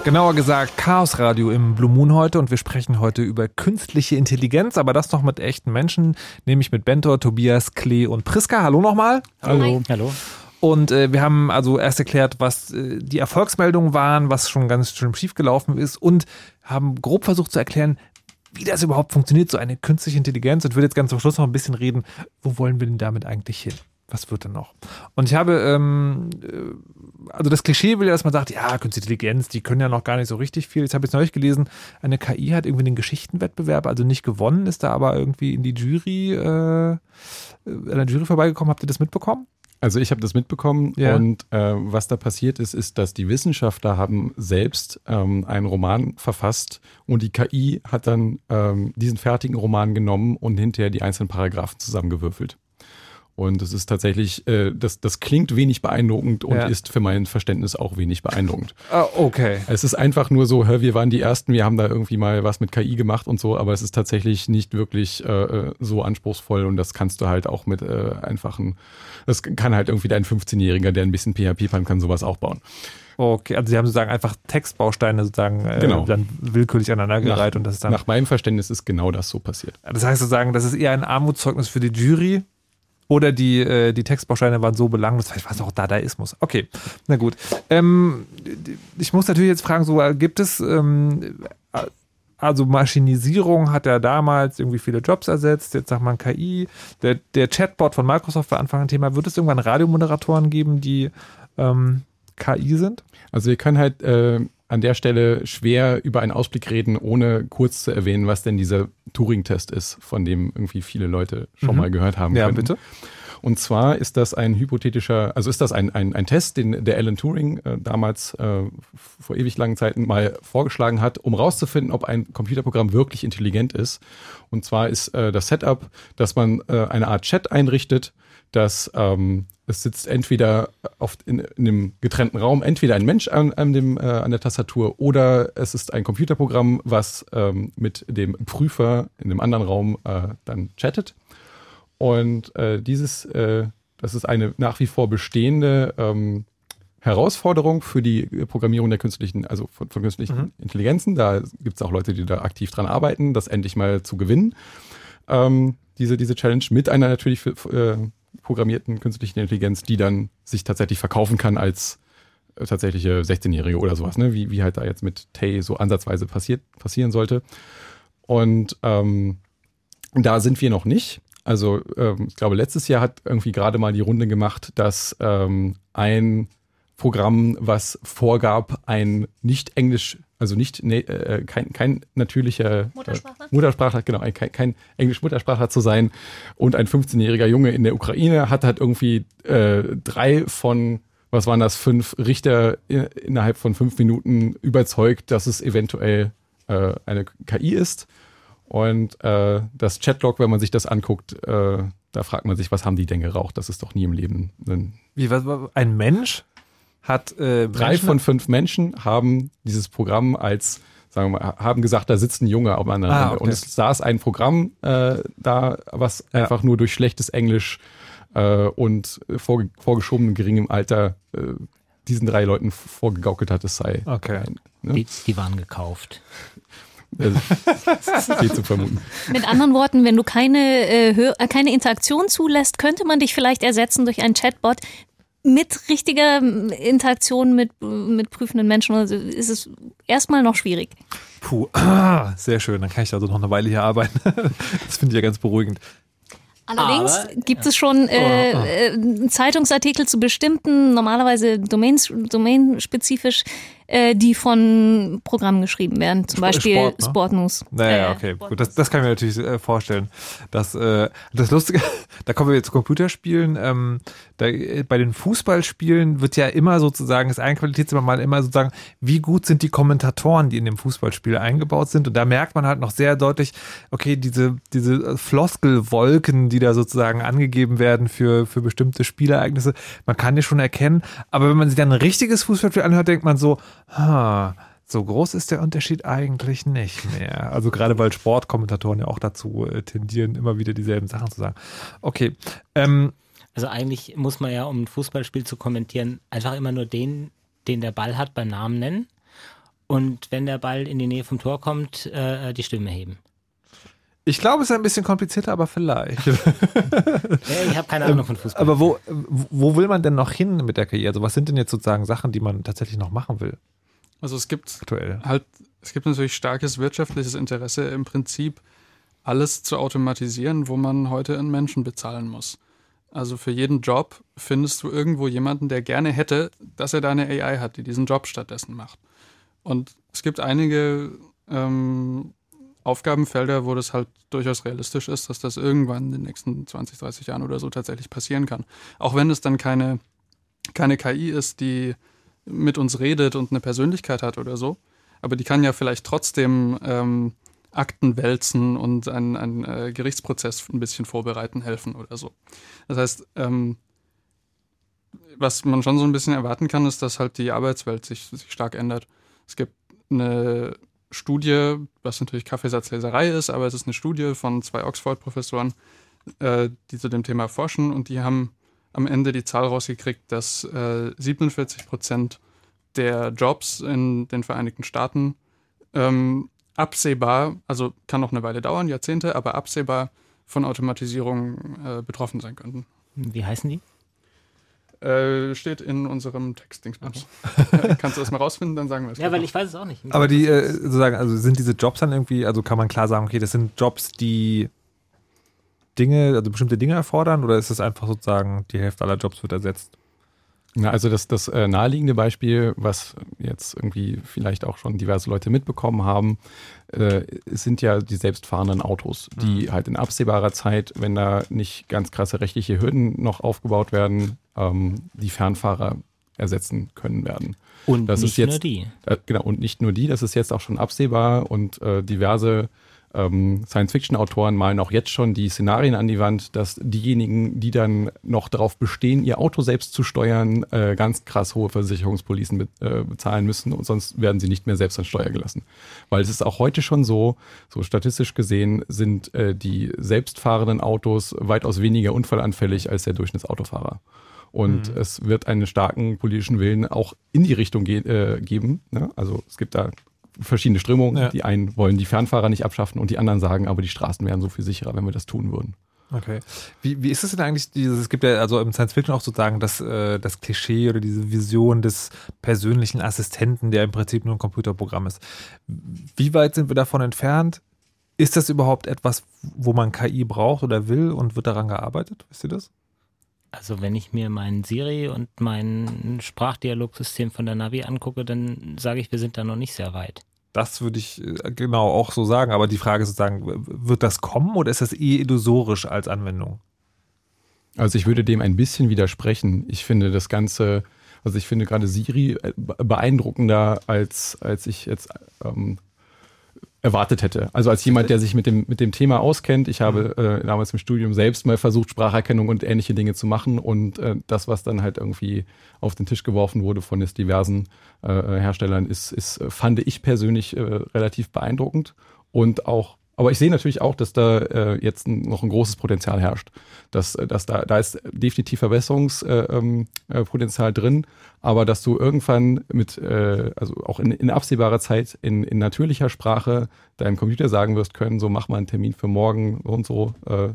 Genauer gesagt Chaos Radio im Blue Moon heute und wir sprechen heute über künstliche Intelligenz, aber das noch mit echten Menschen, nämlich mit Bentor, Tobias, Klee und Priska. Hallo nochmal. Hallo. Hallo. Und äh, wir haben also erst erklärt, was äh, die Erfolgsmeldungen waren, was schon ganz schön schief gelaufen ist und haben grob versucht zu erklären, wie das überhaupt funktioniert, so eine künstliche Intelligenz. Und würde jetzt ganz zum Schluss noch ein bisschen reden, wo wollen wir denn damit eigentlich hin? Was wird denn noch? Und ich habe, ähm, äh, also das Klischee will ja, dass man sagt, ja, künstliche Intelligenz, die können ja noch gar nicht so richtig viel. Jetzt habe ich jetzt neulich gelesen, eine KI hat irgendwie den Geschichtenwettbewerb, also nicht gewonnen, ist da aber irgendwie in die Jury, äh, an der Jury vorbeigekommen. Habt ihr das mitbekommen? Also ich habe das mitbekommen Ja. und äh, was da passiert ist, ist, dass die Wissenschaftler haben selbst ähm, einen Roman verfasst und die KI hat dann ähm, diesen fertigen Roman genommen und hinterher die einzelnen Paragraphen zusammengewürfelt. Und es ist tatsächlich, äh, das, das klingt wenig beeindruckend und Ja. ist für mein Verständnis auch wenig beeindruckend. Ah, okay. Es ist einfach nur so, hör, wir waren die Ersten, wir haben da irgendwie mal was mit KI gemacht und so, aber es ist tatsächlich nicht wirklich äh, äh, so anspruchsvoll und das kannst du halt auch mit äh, einfachen, das kann halt irgendwie dein 15-Jähriger, der ein bisschen PHP kann, kann sowas auch bauen. Okay, also sie haben sozusagen einfach Textbausteine sozusagen äh, Genau. dann willkürlich aneinandergereiht und das ist dann. Nach meinem Verständnis ist genau das so passiert. Das heißt sozusagen, das ist eher ein Armutszeugnis für die Jury oder die, äh, die Textbausteine waren so belanglos, vielleicht war es auch Dadaismus. Okay, na gut. Ähm, ich muss natürlich jetzt fragen, so äh, gibt es, ähm, äh, also Maschinisierung hat ja damals irgendwie viele Jobs ersetzt, jetzt sagt man KI, der, der Chatbot von Microsoft war Anfang ein Thema. Wird es irgendwann Radiomoderatoren geben, die ähm, KI sind? Also wir können halt äh, an der Stelle schwer über einen Ausblick reden, ohne kurz zu erwähnen, was denn dieser Turing-Test ist, von dem irgendwie viele Leute schon Mhm. mal gehört haben. Ja, könnten. bitte. Und zwar ist das ein hypothetischer, also ist das ein, ein, ein Test, den der Alan Turing äh, damals äh, vor ewig langen Zeiten mal vorgeschlagen hat, um rauszufinden, ob ein Computerprogramm wirklich intelligent ist. Und zwar ist äh, das Setup, dass man äh, eine Art Chat einrichtet, dass ähm, es sitzt entweder auf, in, in einem getrennten Raum, entweder ein Mensch an, an, dem, äh, an der Tastatur oder es ist ein Computerprogramm, was ähm, mit dem Prüfer in einem anderen Raum äh, dann chattet. Und äh, dieses, äh, das ist eine nach wie vor bestehende ähm, Herausforderung für die Programmierung der künstlichen, also von, von künstlichen Mhm. Intelligenzen. Da gibt es auch Leute, die da aktiv dran arbeiten, das endlich mal zu gewinnen. Ähm, diese, diese Challenge mit einer natürlich für, äh, programmierten künstlichen Intelligenz, die dann sich tatsächlich verkaufen kann als äh, tatsächliche 16-Jährige oder sowas, ne? wie, wie halt da jetzt mit Tay so ansatzweise passiert, passieren sollte. Und ähm, da sind wir noch nicht. Also ähm, ich glaube, letztes Jahr hat irgendwie gerade mal die Runde gemacht, dass ähm, ein Programm, was vorgab, ein nicht Englisch, also nicht ne, äh, kein, kein natürlicher Muttersprachler? Äh, Muttersprachler, genau, ein, kein, kein Englisch-Muttersprachler zu sein und ein 15-jähriger Junge in der Ukraine hat halt irgendwie äh, drei von was waren das, fünf Richter in, innerhalb von fünf Minuten überzeugt, dass es eventuell äh, eine KI ist. Und äh, das Chatlog, wenn man sich das anguckt, äh, da fragt man sich, was haben die denn geraucht? Das ist doch nie im Leben. Ein Wie, was, ein Mensch hat äh, Drei Menschen- von fünf Menschen haben dieses Programm als, sagen wir mal, haben gesagt, da sitzt ein Junge auf einer Ah, okay. Und es saß ein Programm äh, da, was einfach nur durch schlechtes Englisch äh, und vorge vorgeschobenem geringem Alter äh, diesen drei Leuten vorgegaukelt hat, es sei. Okay. Ein, ne? Die, die waren gekauft. Also, viel zu vermuten. Mit anderen Worten, wenn du keine, äh, äh, keine Interaktion zulässt, könnte man dich vielleicht ersetzen durch einen Chatbot mit richtiger Interaktion mit, mit prüfenden Menschen. Also ist es erstmal noch schwierig. Puh, ah, sehr schön. Dann kann ich also noch eine Weile hier arbeiten. das finde ich ja ganz beruhigend. Allerdings Aber- gibt es schon äh, Oh, oh. äh, Zeitungsartikel zu bestimmten, normalerweise domains, domainspezifisch, äh, die von Programmen geschrieben werden. Zum Sport, Beispiel ne? Sport News. Naja, Äh, okay, Sport gut. Das, das kann ich mir natürlich äh, vorstellen. Das, äh, das Lustige, da kommen wir jetzt zu Computerspielen. Ähm, da, äh, bei den Fußballspielen wird ja immer sozusagen, ist ein Qualitätsmerkmal immer sozusagen, wie gut sind die Kommentatoren, die in dem Fußballspiel eingebaut sind. Und da merkt man halt noch sehr deutlich, okay, diese, diese Floskelwolken, die da sozusagen angegeben werden für, für bestimmte Spielereignisse, man kann die schon erkennen. Aber wenn man sich dann ein richtiges Fußballspiel anhört, denkt man so, ha, so groß ist der Unterschied eigentlich nicht mehr. Also gerade weil Sportkommentatoren ja auch dazu äh, tendieren, immer wieder dieselben Sachen zu sagen. Okay. Ähm, Also eigentlich muss man ja, um ein Fußballspiel zu kommentieren, einfach immer nur den, den der Ball hat, beim Namen nennen. Und wenn der Ball in die Nähe vom Tor kommt, äh, die Stimme heben. ich glaube, es ist ein bisschen komplizierter, aber vielleicht. Ich habe keine Ahnung von Fußball. aber wo, wo will man denn noch hin mit der KI? Also was sind denn jetzt sozusagen Sachen, die man tatsächlich noch machen will Also es gibt aktuell? halt, es gibt natürlich starkes wirtschaftliches Interesse im Prinzip alles zu automatisieren, wo man heute einen Menschen bezahlen muss. Also für jeden Job findest du irgendwo jemanden, der gerne hätte, dass er da eine AI hat, die diesen Job stattdessen macht. Und es gibt einige ähm, Aufgabenfelder, wo das halt durchaus realistisch ist, dass das irgendwann in den nächsten 20, 30 Jahren oder so tatsächlich passieren kann. Auch wenn es dann keine, keine KI ist, die mit uns redet und eine Persönlichkeit hat oder so, aber die kann ja vielleicht trotzdem ähm, Akten wälzen und einen, einen äh, Gerichtsprozess ein bisschen vorbereiten helfen oder so. Das heißt, ähm, was man schon so ein bisschen erwarten kann, ist, dass halt die Arbeitswelt sich, sich stark ändert. Es gibt eine Studie, was natürlich Kaffeesatzleserei ist, aber es ist eine Studie von zwei Oxford-Professoren, äh, die zu dem Thema forschen und die haben am Ende die Zahl rausgekriegt, dass äh, 47 Prozent der Jobs in den Vereinigten Staaten ähm, absehbar, also kann noch eine Weile dauern, Jahrzehnte, aber absehbar von Automatisierung äh, betroffen sein könnten. Wie heißen die? Äh, steht in unserem Textdingsbums. Kannst du das mal rausfinden, dann sagen wir es. Ja, weil ich weiß es auch nicht. Aber die, äh, sozusagen, also sind diese Jobs dann irgendwie, also kann man klar sagen, okay, das sind Jobs, die Dinge, also bestimmte Dinge erfordern oder ist es einfach sozusagen, die Hälfte aller Jobs wird ersetzt? Na, also das, das äh, naheliegende Beispiel, was jetzt irgendwie vielleicht auch schon diverse Leute mitbekommen haben, äh, sind ja die selbstfahrenden Autos, die Mhm. halt in absehbarer Zeit, wenn da nicht ganz krasse rechtliche Hürden noch aufgebaut werden, ähm, die Fernfahrer ersetzen können werden. Und das nicht ist jetzt, nur die. Äh, genau, und nicht nur die, das ist jetzt auch schon absehbar und äh, diverse ähm, Science-Fiction-Autoren malen auch jetzt schon die Szenarien an die Wand, dass diejenigen, die dann noch darauf bestehen, ihr Auto selbst zu steuern, äh, ganz krass hohe Versicherungspolicen be äh, bezahlen müssen und sonst werden sie nicht mehr selbst an Steuer gelassen. Weil es ist auch heute schon so, so statistisch gesehen sind äh, die selbstfahrenden Autos weitaus weniger unfallanfällig als der Durchschnittsautofahrer. Und Mhm. es wird einen starken politischen Willen auch in die Richtung ge äh, geben. Ne? Also es gibt da verschiedene Strömungen. Ja. Die einen wollen die Fernfahrer nicht abschaffen und die anderen sagen, aber die Straßen wären so viel sicherer, wenn wir das tun würden. Okay. Wie, wie ist es denn eigentlich, dieses, es gibt ja also im Science Fiction auch sozusagen das, äh, das Klischee oder diese Vision des persönlichen Assistenten, der im Prinzip nur ein Computerprogramm ist. Wie weit sind wir davon entfernt? Ist das überhaupt etwas, wo man KI braucht oder will und wird daran gearbeitet? Wisst ihr das? Also wenn ich mir meinen Siri und mein Sprachdialogsystem von der Navi angucke, dann sage ich, wir sind da noch nicht sehr weit. Das würde ich äh, genau auch so sagen, aber die Frage ist sozusagen, wird das kommen oder ist das eh illusorisch als Anwendung? Also ich würde dem ein bisschen widersprechen. Ich finde das Ganze, also ich finde gerade Siri äh, be- beeindruckender, als, als ich jetzt ähm, erwartet hätte. Also als jemand, der sich mit dem, mit dem Thema auskennt. Ich habe äh, damals im Studium selbst mal versucht, Spracherkennung und ähnliche Dinge zu machen. Und äh, das, was dann halt irgendwie auf den Tisch geworfen wurde von jetzt diversen äh, Herstellern, ist, ist, fand ich persönlich äh, relativ beeindruckend. Und auch aber ich sehe natürlich auch, dass da äh, jetzt noch ein großes Potenzial herrscht. Dass, äh, dass da, da ist definitiv Verbesserungspotenzial äh, ähm, äh, drin, aber dass du irgendwann mit, äh, also auch in, in absehbarer Zeit in, in natürlicher Sprache deinem Computer sagen wirst können, so mach mal einen Termin für morgen und so, äh,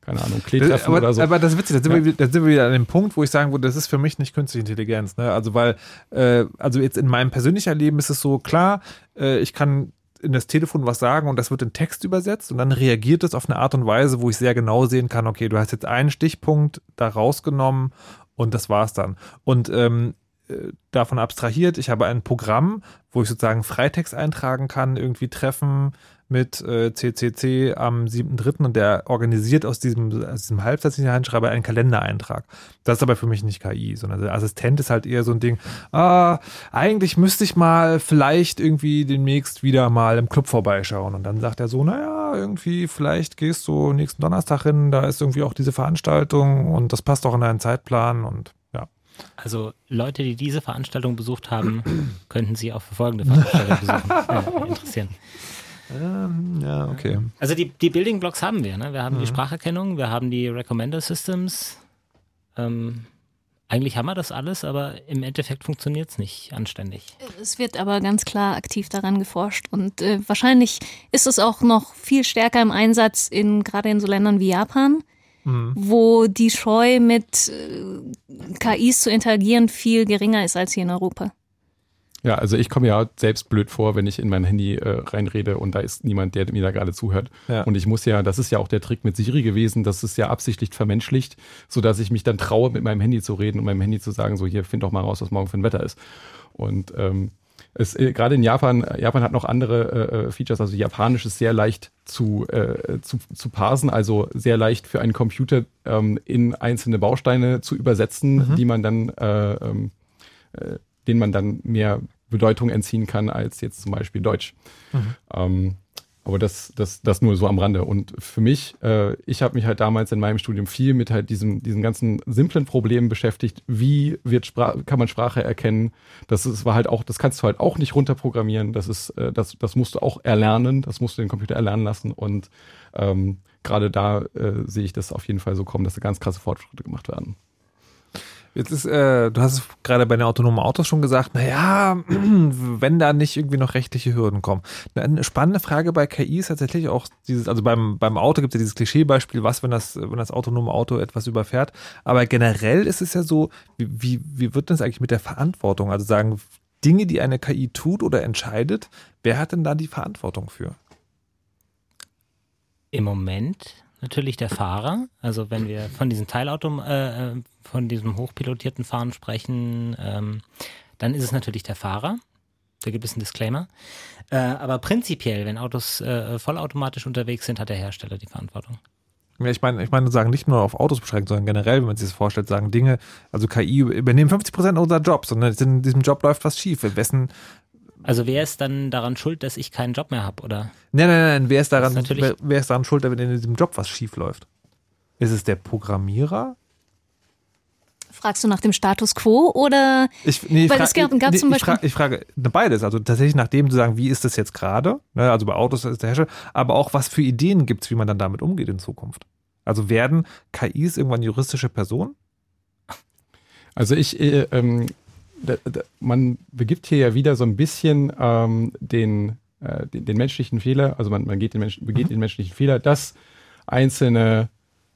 keine Ahnung, Kleetreffen aber, oder so. aber das ist witzig, da sind, Ja. wir, da sind wir wieder an dem Punkt, wo ich sagen würde, das ist für mich nicht künstliche Intelligenz. Ne? Also weil, äh, also jetzt in meinem persönlichen Leben ist es so klar, äh, ich kann in das Telefon was sagen und das wird in Text übersetzt und dann reagiert es auf eine Art und Weise, wo ich sehr genau sehen kann, okay, du hast jetzt einen Stichpunkt da rausgenommen und das war's dann. Und ähm, äh, davon abstrahiert, ich habe ein Programm, wo ich sozusagen Freitext eintragen kann, irgendwie treffen mit äh, CCC am 7.3. und der organisiert aus diesem, aus diesem ich reinschreibe, einen Kalendereintrag. Das ist aber für mich nicht KI, sondern der Assistent ist halt eher so ein Ding, ah, eigentlich müsste ich mal vielleicht irgendwie demnächst wieder mal im Club vorbeischauen. Und dann sagt er so, naja, irgendwie, vielleicht gehst du nächsten Donnerstag hin, da ist irgendwie auch diese Veranstaltung und das passt auch in deinen Zeitplan und ja. Also Leute, die diese Veranstaltung besucht haben, könnten sie auch für folgende Veranstaltung besuchen. Äh, interessieren. Ähm, ja, okay. Also die, die Building Blocks haben wir. Ne? Wir haben die Mhm. Spracherkennung, wir haben die Recommender Systems. Ähm, eigentlich haben wir das alles, aber im Endeffekt funktioniert es nicht anständig. Es wird aber ganz klar aktiv daran geforscht und äh, wahrscheinlich ist es auch noch viel stärker im Einsatz in gerade in so Ländern wie Japan, Mhm. wo die Scheu mit äh, KIs zu interagieren viel geringer ist als hier in Europa. Ja, also ich komme ja selbst blöd vor, wenn ich in mein Handy äh, reinrede und da ist niemand, der mir da gerade zuhört. Ja. Und ich muss ja, das ist ja auch der Trick mit Siri gewesen, das ist ja absichtlich vermenschlicht, sodass ich mich dann traue, mit meinem Handy zu reden und meinem Handy zu sagen, so hier, find doch mal raus, was morgen für ein Wetter ist. Und ähm, es, äh, gerade in Japan, Japan hat noch andere äh, äh, Features, also Japanisch ist sehr leicht zu, äh, zu, zu parsen, also sehr leicht für einen Computer ähm, in einzelne Bausteine zu übersetzen, Mhm. die man dann, äh, ähm, äh, denen man dann mehr Bedeutung entziehen kann als jetzt zum Beispiel Deutsch. Mhm. Ähm, aber das, das, das nur so am Rande. Und für mich, äh, ich habe mich halt damals in meinem Studium viel mit halt diesem, diesen ganzen simplen Problemen beschäftigt. Wie wird Sprach, kann man Sprache erkennen? Das ist, war halt auch, das kannst du halt auch nicht runterprogrammieren. Das ist, äh, das, das musst du auch erlernen. Das musst du den Computer erlernen lassen. Und ähm, gerade da äh, sehe ich das auf jeden Fall so kommen, dass da ganz krasse Fortschritte gemacht werden. Jetzt ist, äh, du hast es gerade bei den autonomen Autos schon gesagt, naja, wenn da nicht irgendwie noch rechtliche Hürden kommen. Eine spannende Frage bei KI ist tatsächlich auch dieses, also beim, beim Auto gibt es ja dieses Klischeebeispiel, was, wenn das, wenn das autonome Auto etwas überfährt. Aber generell ist es ja so, wie, wie, wie wird das eigentlich mit der Verantwortung? Also sagen, Dinge, die eine KI tut oder entscheidet, wer hat denn da die Verantwortung für? Im Moment natürlich der Fahrer. Also wenn wir von diesem Teilauto, äh, äh, von diesem hochpilotierten Fahren sprechen, ähm, dann ist es natürlich der Fahrer. Da gibt es einen Disclaimer. Äh, aber prinzipiell, wenn Autos äh, vollautomatisch unterwegs sind, hat der Hersteller die Verantwortung. Ja, ich meine, ich meine, sagen nicht nur auf Autos beschränkt, sondern generell, wenn man sich das vorstellt, sagen Dinge, also KI übernehmen 50 Prozent unserer Jobs und in diesem Job läuft was schief. Wessen, Also wer ist dann daran schuld, dass ich keinen Job mehr habe, oder? Nein, nein, nein, wer ist daran, ist wer, wer ist daran schuld, wenn in diesem Job was schief läuft? Ist es der Programmierer? Fragst du nach dem Status quo oder Ich, nee, ich Weil fra- es gab, gab nee, zum ich, Beispiel. fra- ich frage beides. Also tatsächlich nach dem zu sagen, wie ist das jetzt gerade? Ne, also bei Autos ist der Hersteller, aber auch was für Ideen gibt es, wie man dann damit umgeht in Zukunft. Also werden KIs irgendwann juristische Personen? Also ich, äh, ähm, man begibt hier ja wieder so ein bisschen ähm, den, äh, den, den menschlichen Fehler, also man, man geht den Menschen, begeht den menschlichen Fehler, dass einzelne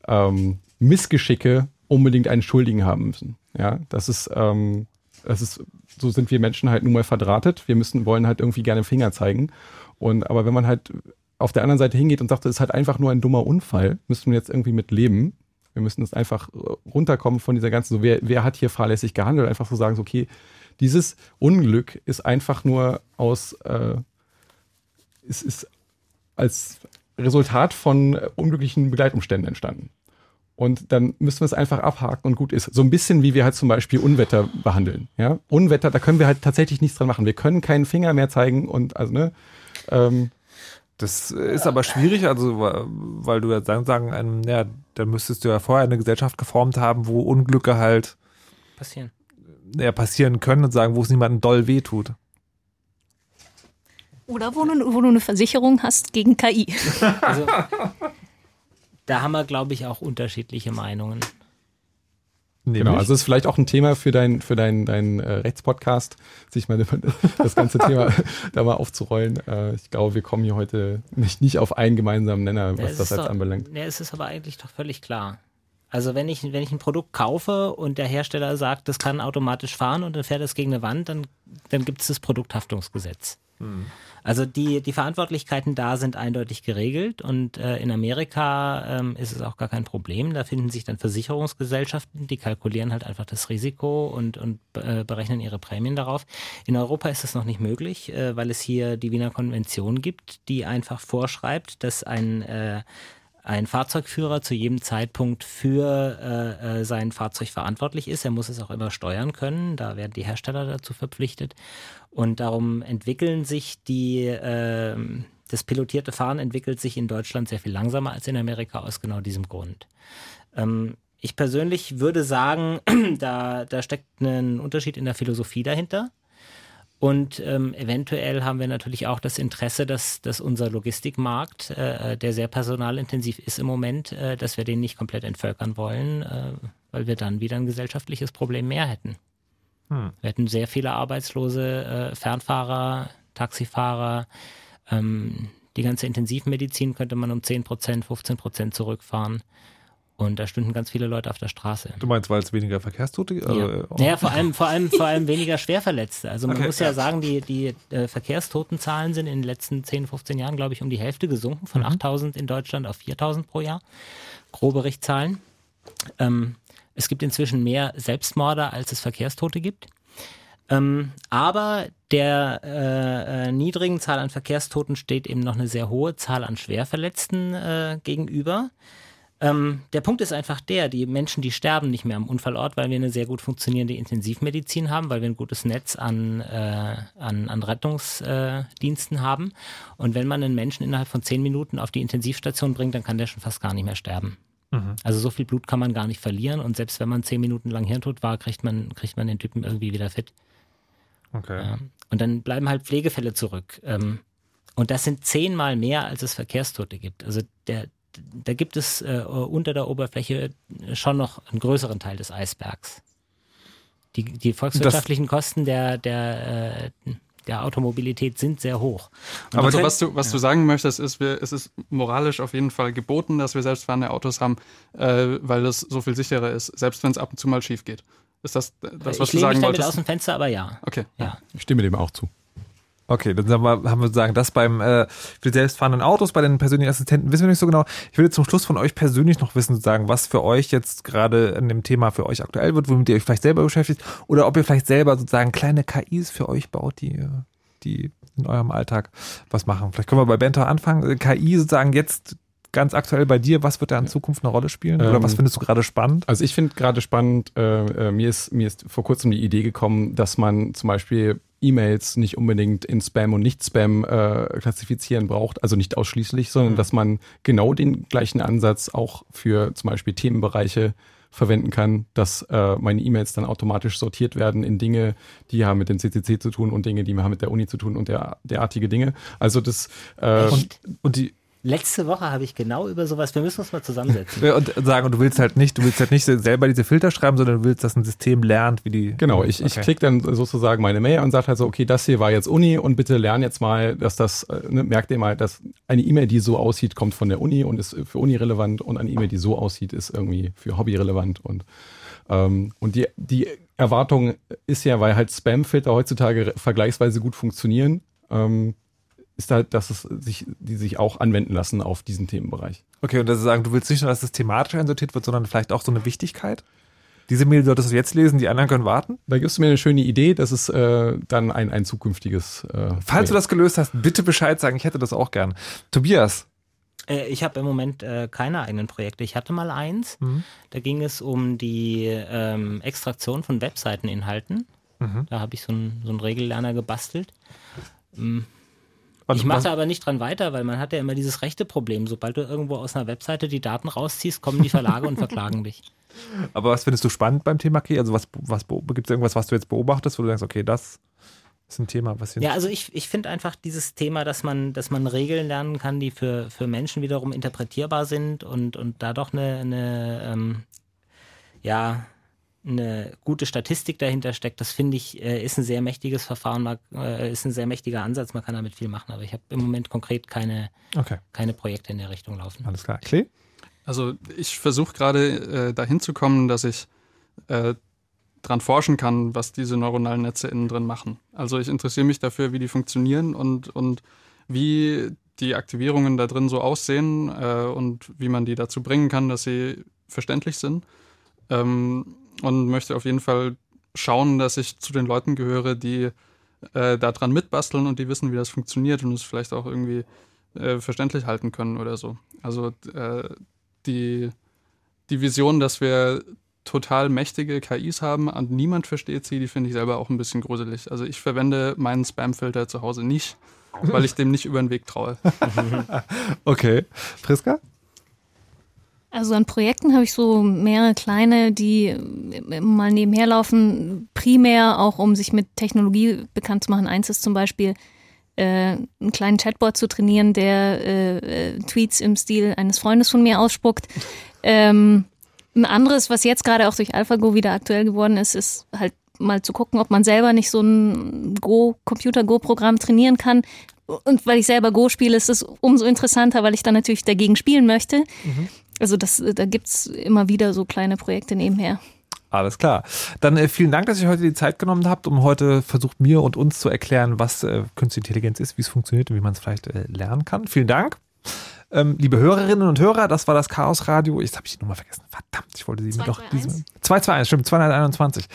ähm, Missgeschicke unbedingt einen Schuldigen haben müssen. Ja, das ist, ähm, das ist, so sind wir Menschen halt nun mal verdrahtet. Wir müssen, wollen halt irgendwie gerne Finger zeigen. Und aber wenn man halt auf der anderen Seite hingeht und sagt, das ist halt einfach nur ein dummer Unfall, müssen wir jetzt irgendwie mit leben. Wir müssen jetzt einfach äh, runterkommen von dieser ganzen, so wer, wer hat hier fahrlässig gehandelt, einfach so sagen, so, okay, dieses Unglück ist einfach nur aus, äh, es ist als Resultat von äh, unglücklichen Begleitumständen entstanden. Und dann müssen wir es einfach abhaken und gut ist. So ein bisschen wie wir halt zum Beispiel Unwetter behandeln. Ja? Unwetter, da können wir halt tatsächlich nichts dran machen. Wir können keinen Finger mehr zeigen und also, ne, ähm, Das ist aber schwierig, also weil du ja sagen, sagen ähm, ja, dann müsstest du ja vorher eine Gesellschaft geformt haben, wo Unglücke halt Passieren. ja, passieren können und sagen, wo es niemandem doll wehtut. Oder wo du, wo du eine Versicherung hast gegen KI. Also, da haben wir, glaube ich, auch unterschiedliche Meinungen. Genau, also ist vielleicht auch ein Thema für dein, für dein, dein äh, Rechtspodcast, sich mal das ganze Thema da mal aufzurollen. Äh, ich glaube, wir kommen hier heute nicht, nicht auf einen gemeinsamen Nenner, was es das jetzt doch, anbelangt. Ja, es ist aber eigentlich doch völlig klar. Also wenn ich, wenn ich ein Produkt kaufe und der Hersteller sagt, das kann automatisch fahren und dann fährt es gegen eine Wand, dann, dann gibt es das Produkthaftungsgesetz. Also die, die Verantwortlichkeiten da sind eindeutig geregelt und äh, in Amerika ähm, ist es auch gar kein Problem. Da finden sich dann Versicherungsgesellschaften, die kalkulieren halt einfach das Risiko und, und äh, berechnen ihre Prämien darauf. In Europa ist das noch nicht möglich, äh, weil es hier die Wiener Konvention gibt, die einfach vorschreibt, dass ein äh, ein Fahrzeugführer zu jedem Zeitpunkt für äh, äh, sein Fahrzeug verantwortlich ist. Er muss es auch immer steuern können. Da werden die Hersteller dazu verpflichtet. Und darum entwickeln sich die, äh, das pilotierte Fahren entwickelt sich in Deutschland sehr viel langsamer als in Amerika aus genau diesem Grund. Ähm, ich persönlich würde sagen, da, da steckt ein Unterschied in der Philosophie dahinter. Und ähm, eventuell haben wir natürlich auch das Interesse, dass, dass unser Logistikmarkt, äh, der sehr personalintensiv ist im Moment, äh, dass wir den nicht komplett entvölkern wollen, äh, weil wir dann wieder ein gesellschaftliches Problem mehr hätten. Hm. Wir hätten sehr viele arbeitslose äh, Fernfahrer, Taxifahrer. Ähm, die ganze Intensivmedizin könnte man um 10 Prozent, 15 Prozent zurückfahren. Und da stünden ganz viele Leute auf der Straße. Du meinst, weil es weniger Verkehrstote gibt? Ja. äh, Naja, vor allem, vor allem, vor allem weniger Schwerverletzte. Also man Okay, muss ja, sagen, die, die äh, Verkehrstotenzahlen sind in den letzten 10, 15 Jahren, glaube ich, um die Hälfte gesunken, von 8000 in Deutschland auf 4000 pro Jahr. Grobe Richtzahlen. Ähm, es gibt inzwischen mehr Selbstmorde, als es Verkehrstote gibt. Ähm, aber der äh, äh, niedrigen Zahl an Verkehrstoten steht eben noch eine sehr hohe Zahl an Schwerverletzten äh, gegenüber. Ähm, der Punkt ist einfach der, die Menschen, die sterben nicht mehr am Unfallort, weil wir eine sehr gut funktionierende Intensivmedizin haben, weil wir ein gutes Netz an, äh, an, an Rettungsdiensten äh, haben. Und wenn man einen Menschen innerhalb von zehn Minuten auf die Intensivstation bringt, dann kann der schon fast gar nicht mehr sterben. Mhm. Also so viel Blut kann man gar nicht verlieren und selbst wenn man zehn Minuten lang Hirntod war, kriegt man, kriegt man den Typen irgendwie wieder fit. Okay. Ja. Und dann bleiben halt Pflegefälle zurück. Ähm, und das sind zehnmal mehr, als es Verkehrstote gibt. Also der, da gibt es äh, unter der Oberfläche schon noch einen größeren Teil des Eisbergs. Die, die volkswirtschaftlichen das Kosten der, der, äh, der Automobilität sind sehr hoch. Und Aber also, was du, was ja. du sagen möchtest, ist, wir, es ist moralisch auf jeden Fall geboten, dass wir selbstfahrende Autos haben, äh, weil das so viel sicherer ist, selbst wenn es ab und zu mal schief geht. Ist das das, was ich du sagen mich wolltest? aus dem Fenster, aber ja. Okay. Ja. Ich stimme dem auch zu. Okay, dann haben wir, sagen, das beim äh, für die selbstfahrenden Autos, bei den persönlichen Assistenten wissen wir nicht so genau. Ich würde zum Schluss von euch persönlich noch wissen, sagen, was für euch jetzt gerade in dem Thema für euch aktuell wird, womit ihr euch vielleicht selber beschäftigt, oder ob ihr vielleicht selber sozusagen kleine KIs für euch baut, die, die in eurem Alltag was machen. Vielleicht können wir bei Bento anfangen. KI sozusagen jetzt ganz aktuell bei dir, was wird da in Zukunft eine Rolle spielen? Oder Ähm, was findest du gerade spannend? Also ich finde gerade spannend, äh, äh, mir, ist, mir ist vor kurzem die Idee gekommen, dass man zum Beispiel E-Mails nicht unbedingt in Spam und Nicht-Spam äh, klassifizieren braucht, also nicht ausschließlich, sondern dass man genau den gleichen Ansatz auch für zum Beispiel Themenbereiche verwenden kann, dass äh, meine E-Mails dann automatisch sortiert werden in Dinge, die haben mit dem CCC zu tun und Dinge, die haben mit der Uni zu tun und der, derartige Dinge. Also das äh, Echt? Und die Letzte Woche habe ich genau über sowas, wir müssen uns mal zusammensetzen. Und sagen, und du willst halt nicht, du willst halt nicht selber diese Filter schreiben, sondern du willst, dass ein System lernt, wie die. Genau, ich, ich Okay. klicke dann sozusagen meine Mail und sage halt so, okay, das hier war jetzt Uni und bitte lern jetzt mal, dass das, äh, ne, merkt ihr mal, dass eine E-Mail, die so aussieht, kommt von der Uni und ist für Uni relevant und eine E-Mail, die so aussieht, ist irgendwie für Hobby relevant und ähm, und die, die Erwartung ist ja, weil halt Spamfilter heutzutage vergleichsweise gut funktionieren, ähm, ist halt, dass es sich, die sich auch anwenden lassen auf diesen Themenbereich. Okay, und das ist sagen, du willst nicht nur, dass das thematisch einsortiert wird, sondern vielleicht auch so eine Wichtigkeit? Diese Mail solltest du jetzt lesen, die anderen können warten? Da gibst du mir eine schöne Idee, das ist äh, dann ein, ein zukünftiges. Äh, Falls du das gelöst hast, bitte Bescheid sagen, ich hätte das auch gern. Tobias. Äh, ich habe im Moment äh, keine eigenen Projekte. Ich hatte mal eins. Mhm. Da ging es um die ähm, Extraktion von Webseiteninhalten. Mhm. Da habe ich so einen so einen Regellerner gebastelt. Ähm, Und ich mache was- da aber nicht dran weiter, weil man hat ja immer dieses rechte Problem. Sobald du irgendwo aus einer Webseite die Daten rausziehst, kommen die Verlage und verklagen dich. Aber was findest du spannend beim Thema Key? Also was, was gibt es irgendwas, was du jetzt beobachtest, wo du denkst, okay, das ist ein Thema, was hier. Ja, also ich, ich finde einfach dieses Thema, dass man, dass man Regeln lernen kann, die für, für Menschen wiederum interpretierbar sind und, und da doch eine, eine ähm, ja, eine gute Statistik dahinter steckt, das finde ich, äh, ist ein sehr mächtiges Verfahren, äh, ist ein sehr mächtiger Ansatz, man kann damit viel machen, aber ich habe im Moment konkret keine, Okay. keine Projekte in der Richtung laufen. Alles klar. Klee? Also ich versuche gerade äh, dahin zu kommen, dass ich äh, dran forschen kann, was diese neuronalen Netze innen drin machen. Also ich interessiere mich dafür, wie die funktionieren und, und wie die Aktivierungen da drin so aussehen äh, und wie man die dazu bringen kann, dass sie verständlich sind. Ähm, und möchte auf jeden Fall schauen, dass ich zu den Leuten gehöre, die äh, daran mitbasteln und die wissen, wie das funktioniert und es vielleicht auch irgendwie äh, verständlich halten können oder so. Also äh, die, die Vision, dass wir total mächtige KIs haben und niemand versteht sie, die finde ich selber auch ein bisschen gruselig. Also ich verwende meinen Spamfilter zu Hause nicht, weil ich dem nicht über den Weg traue. Okay. Friska? Also an Projekten habe ich so mehrere kleine, die äh, mal nebenher laufen, primär auch um sich mit Technologie bekannt zu machen. Eins ist zum Beispiel äh, einen kleinen Chatbot zu trainieren, der äh, äh, Tweets im Stil eines Freundes von mir ausspuckt. Ähm, ein anderes, was jetzt gerade auch durch AlphaGo wieder aktuell geworden ist, ist halt mal zu gucken, ob man selber nicht so ein Go, Computer-Go-Programm trainieren kann. Und weil ich selber Go spiele, ist es umso interessanter, weil ich dann natürlich dagegen spielen möchte. Also das, da gibt's immer wieder so kleine Projekte nebenher. Alles klar. Dann äh, vielen Dank, dass ihr heute die Zeit genommen habt, um heute versucht, mir und uns zu erklären, was äh, Künstliche Intelligenz ist, wie es funktioniert und wie man es vielleicht äh, lernen kann. Vielen Dank. Ähm, liebe Hörerinnen und Hörer, das war das Chaos Radio. Jetzt habe ich die Nummer vergessen. Verdammt, ich wollte sie mir doch. 221, stimmt, 221.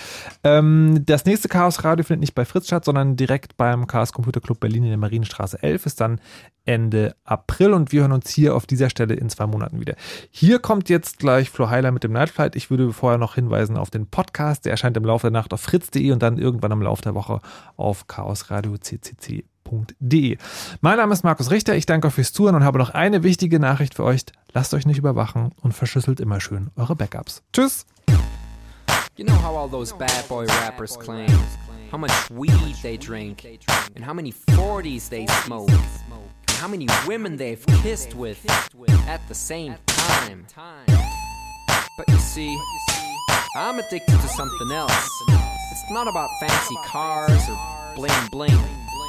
Ähm, das nächste Chaos Radio findet nicht bei Fritz statt, sondern direkt beim Chaos Computer Club Berlin in der Marienstraße 11. Ist dann Ende April und wir hören uns hier auf dieser Stelle in zwei Monaten wieder. Hier kommt jetzt gleich Flo Heiler mit dem Nightflight. Ich würde vorher noch hinweisen auf den Podcast. Der erscheint im Laufe der Nacht auf fritz.de und dann irgendwann im Laufe der Woche auf chaosradio.ccc.de. Mein Name ist Markus Richter. Ich danke euch fürs Zuhören und habe noch eine wichtige Nachricht für euch. Lasst euch nicht überwachen und verschlüsselt immer schön eure Backups. Tschüss. You know how all those bad boy rappers claim how much weed they drink and how many 40s they smoke and how many women they've kissed with at the same time. But you see, I'm addicted to something else. It's not about fancy cars or bling bling,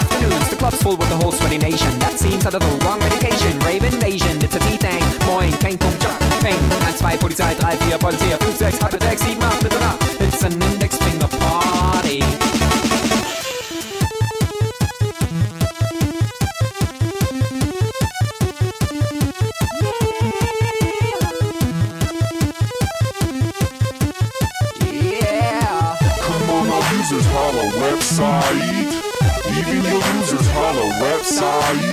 afternoons. The club's full with the whole sweaty nation. That seems out of the wrong medication. Rave invasion, it's a T-Thing. Moin, Peng, Pum, Jump, Peng. 1, 2, Polizei, 3, 4, Polizei, 5, 6, 8, 6, 7, 8, bitte nach. It's an index finger party. Yeah. Come on, our users holla website. Even your users holla website.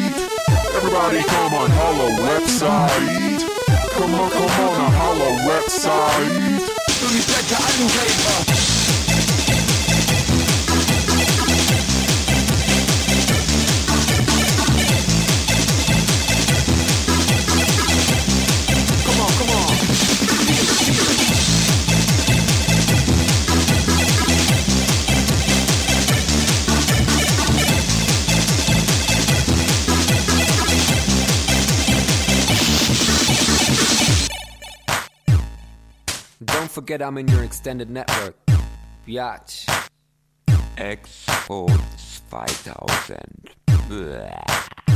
Everybody come on, holla website. Come on, come on, holla website. Come Don't forget I'm in your extended network. Biatch. Expo 2000. Bäh.